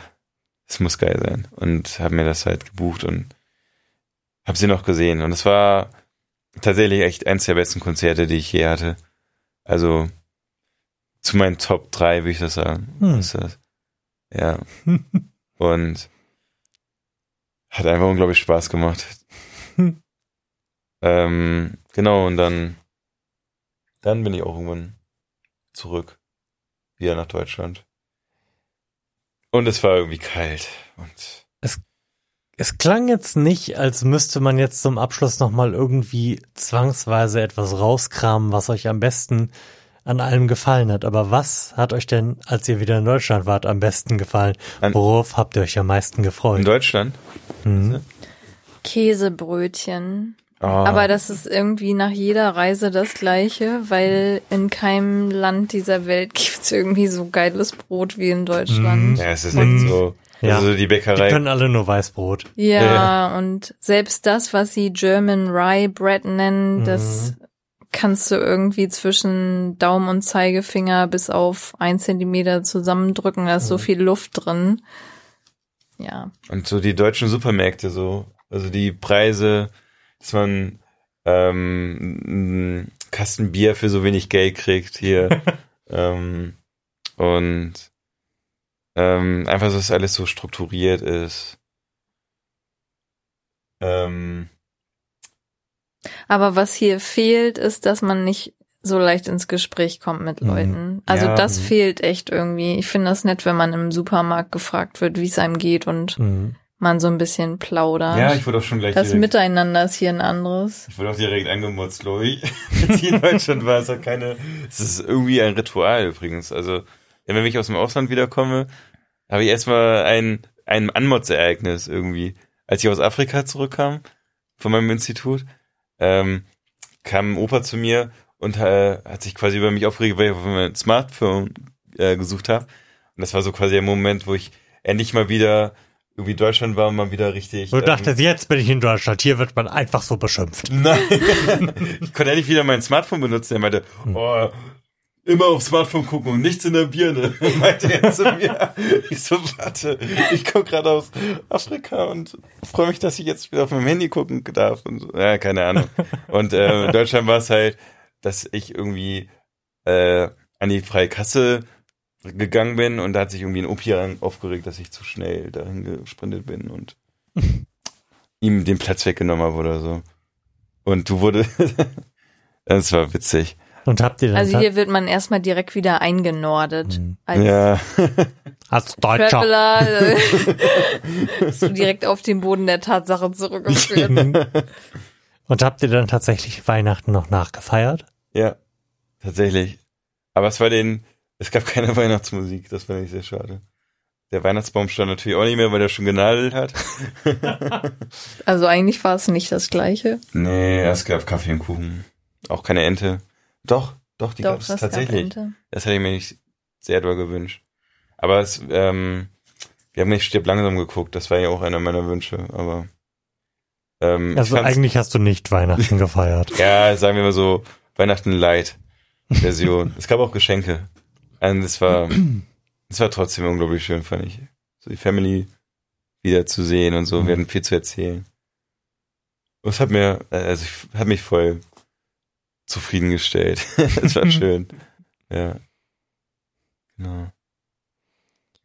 das muss geil sein. Und habe mir das halt gebucht und habe sie noch gesehen. Und es war tatsächlich echt eins der besten Konzerte, die ich je hatte. Also zu meinen Top 3, würde ich das sagen. Hm. Ist das. Ja. Und hat einfach unglaublich Spaß gemacht. Hm. ähm, genau, und dann, dann bin ich auch irgendwann zurück. Wieder nach Deutschland. Und es war irgendwie kalt. Und Es klang jetzt nicht, als müsste man jetzt zum Abschluss nochmal irgendwie zwangsweise etwas rauskramen, was euch am besten an allem gefallen hat. Aber was hat euch denn, als ihr wieder in Deutschland wart, am besten gefallen? An- Worauf habt ihr euch am meisten in gefreut? Deutschland. Mhm. Käsebrötchen. Ah, Aber das ist irgendwie nach jeder Reise das gleiche, weil in keinem Land dieser Welt gibt's irgendwie so geiles Brot wie in Deutschland. ja, es ist Mhm. echt so. Ja. Also die Die Bäckerei. können alle nur Weißbrot. Ja, Ja. und selbst das, was sie German Rye Bread nennen, das kannst du irgendwie zwischen Daumen und Zeigefinger bis auf ein Zentimeter zusammendrücken. Da ist so viel Luft drin. Ja. Und so die deutschen Supermärkte so. Also die Preise, dass man ähm, einen Kasten Bier für so wenig Geld kriegt hier. ähm, und ähm, einfach, dass alles so strukturiert ist. Ähm, Aber was hier fehlt, ist, dass man nicht so leicht ins Gespräch kommt mit Mhm. Leuten. Also Ja. das fehlt echt irgendwie. Ich finde das nett, wenn man im Supermarkt gefragt wird, wie es einem geht und Mhm. man so ein bisschen plaudert. Ja, ich wurde auch schon gleich das direkt, Miteinander ist hier ein anderes. ich wurde auch direkt angemutzt, glaube ich. Als ich in Deutschland war, es hat keine, es ist irgendwie ein Ritual übrigens. Also, wenn ich aus dem Ausland wiederkomme, habe ich erstmal ein, ein Anmotzereignis irgendwie. Als ich aus Afrika zurückkam, von meinem Institut, ähm, kam ein Opa zu mir und äh, hat sich quasi über mich aufgeregt, weil ich auf mein Smartphone äh, gesucht habe. Und das war so quasi der Moment, wo ich endlich mal wieder irgendwie Deutschland war und mal wieder richtig. Du ähm, dachtest, jetzt bin ich in Deutschland, hier wird man einfach so beschimpft. Nein. ich konnte endlich wieder mein Smartphone benutzen. Er meinte, oh, immer aufs Smartphone gucken und nichts in der Birne, meinte er zu mir. Ich so, warte, ich komme gerade aus Afrika und freue mich, dass ich jetzt wieder auf meinem Handy gucken darf. Und so. Ja, keine Ahnung. Und äh, in Deutschland war es halt, dass ich irgendwie äh, an die freie Kasse gegangen bin und da hat sich irgendwie ein Opi aufgeregt, dass ich zu schnell dahin gesprintet bin und ihm den Platz weggenommen habe oder so. Und du wurde, das war witzig. Und habt ihr dann Also hier wird man erstmal direkt wieder eingenordet. Mhm. Als Ja, als Deutscher Traveler äh, bist du direkt auf den Boden der Tatsache zurückgeführt. und habt ihr dann tatsächlich Weihnachten noch nachgefeiert? ja, tatsächlich. Aber es war den, es gab keine Weihnachtsmusik, das fand ich sehr schade. Der Weihnachtsbaum stand natürlich auch nicht mehr, weil er schon genadelt hat. Also eigentlich war es nicht das Gleiche. Nee, es gab Kaffee und Kuchen. Auch keine Ente. Doch, doch, die gab es das gab tatsächlich. Das hätte ich mir nicht sehr doll gewünscht. Aber es, ähm, wir haben nicht stirb langsam geguckt, das war ja auch einer meiner Wünsche, aber ähm, Also eigentlich hast du nicht Weihnachten gefeiert. Ja, sagen wir mal so, Weihnachten Light Version. es gab auch Geschenke. Und es war, es war trotzdem unglaublich schön, fand ich. So die Family wieder zu sehen und so. Wir hatten viel zu erzählen. Und es hat mir, also ich, hat mich voll zufriedengestellt. Es war schön. Ja. Genau.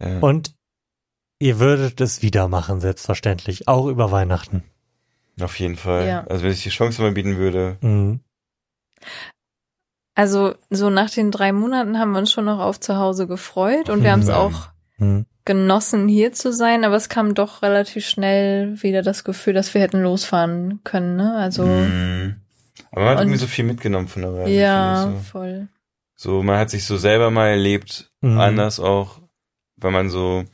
Ja. Und ihr würdet es wieder machen, selbstverständlich. Auch über Weihnachten. Auf jeden Fall. Ja. Also wenn ich die Chance mal bieten würde. Mhm. Also so nach den drei Monaten haben wir uns schon noch auf zu Hause gefreut und wir haben es Mhm. auch Mhm. genossen, hier zu sein, aber es kam doch relativ schnell wieder das Gefühl, dass wir hätten losfahren können. Ne? Also Mhm. Aber man hat Und- irgendwie so viel mitgenommen von der Reise. ja, so. voll. So, man hat sich so selber mal erlebt, Mhm. anders auch, weil man so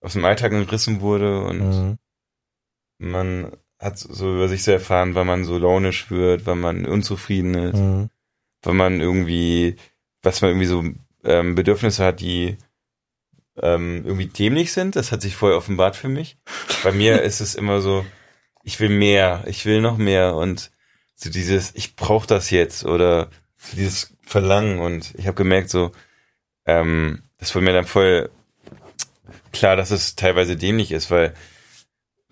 aus dem Alltag gerissen wurde und Mhm. man hat so über sich so erfahren, weil man so launisch wird, weil man unzufrieden ist, Mhm. weil man irgendwie, was man irgendwie so ähm, Bedürfnisse hat, die ähm, irgendwie dämlich sind. Das hat sich voll offenbart für mich. Bei mir ist es immer so, ich will mehr, ich will noch mehr und so dieses, ich brauche das jetzt oder so dieses Verlangen und ich habe gemerkt so, ähm, das wurde mir dann voll klar, dass es teilweise dämlich ist, weil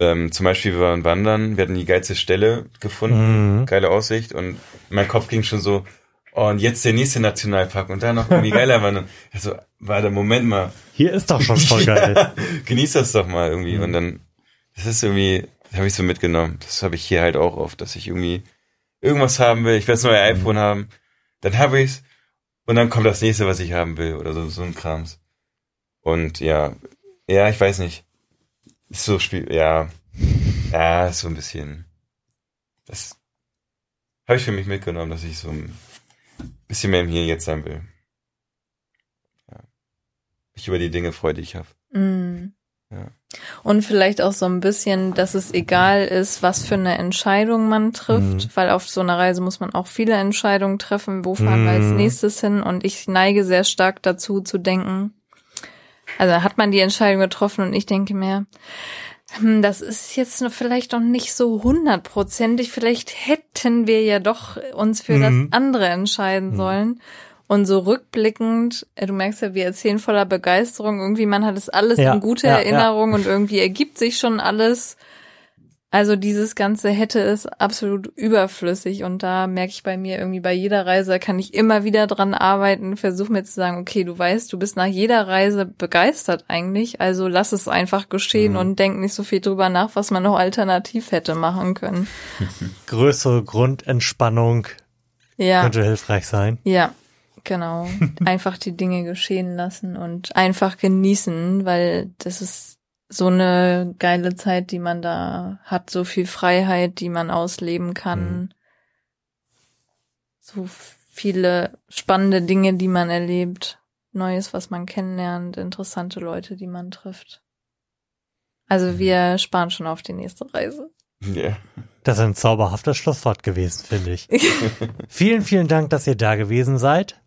ähm, zum Beispiel wir waren wandern, wir hatten die geilste Stelle gefunden, Mhm. geile Aussicht und mein Kopf ging schon so, oh, und jetzt der nächste Nationalpark und dann noch irgendwie geiler wandern. Also, warte, Moment mal, Hier ist doch schon voll geil. genieß das doch mal irgendwie. Mhm. Und dann, das ist irgendwie, das habe ich so mitgenommen. Das habe ich hier halt auch oft, dass ich irgendwie irgendwas haben will. Ich will das neue Mhm. iPhone haben, dann habe ich's und dann kommt das nächste, was ich haben will oder so, so ein Krams. Und ja, ja, ich weiß nicht. Ist so Spiel, ja, ja, ist so ein bisschen. Das habe ich für mich mitgenommen, dass ich so ein bisschen mehr im Hier Jetzt sein will. Ja. Mich über die Dinge freue, die ich habe. Mm. Ja. Und vielleicht auch so ein bisschen, dass es egal ist, was für eine Entscheidung man trifft, Mhm. weil auf so einer Reise muss man auch viele Entscheidungen treffen, wo fahren wir als Mhm. nächstes hin und ich neige sehr stark dazu zu denken, also hat man die Entscheidung getroffen und ich denke mir, hm, das ist jetzt vielleicht noch nicht so hundertprozentig, vielleicht hätten wir ja doch uns für Mhm. das andere entscheiden Mhm. sollen. Und so rückblickend, äh, du merkst ja, wir erzählen voller Begeisterung, irgendwie man hat es alles Ja, in gute ja, ja. Erinnerung und irgendwie ergibt sich schon alles. Also dieses ganze hätte es absolut überflüssig und da merke ich bei mir irgendwie bei jeder Reise kann ich immer wieder dran arbeiten, versuche mir zu sagen, okay, du weißt, du bist nach jeder Reise begeistert eigentlich, also lass es einfach geschehen Mhm. und denk nicht so viel drüber nach, was man noch alternativ hätte machen können. Größere Grundentspannung Ja. könnte hilfreich sein. Ja, genau. Einfach die Dinge geschehen lassen und einfach genießen, weil das ist so eine geile Zeit, die man da hat, so viel Freiheit, die man ausleben kann. Mhm. So viele spannende Dinge, die man erlebt. Neues, was man kennenlernt, interessante Leute, die man trifft. Also wir sparen schon auf die nächste Reise. Ja. Das ist ein zauberhaftes Schlusswort gewesen, finde ich. vielen, vielen Dank, dass ihr da gewesen seid.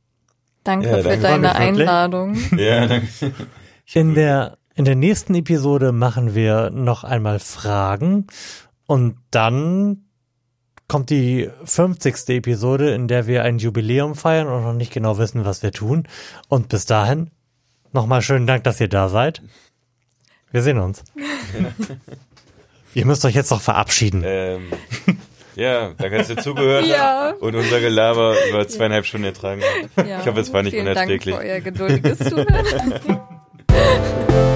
Danke Ja, für danke. deine mich wirklich. Einladung. Ja, danke. In der, in der nächsten Episode machen wir noch einmal Fragen und dann kommt die 50. Episode, in der wir ein Jubiläum feiern und noch nicht genau wissen, was wir tun. Und bis dahin nochmal schönen Dank, dass ihr da seid. Wir sehen uns. ihr müsst euch jetzt noch verabschieden. Ähm, ja, danke, dass ihr zugehört Ja. und unser Gelaber über zweieinhalb Stunden ertragen. Ja. Ich hoffe, es war nicht Vielen unerträglich. Dank für euer geduldiges Zuhören.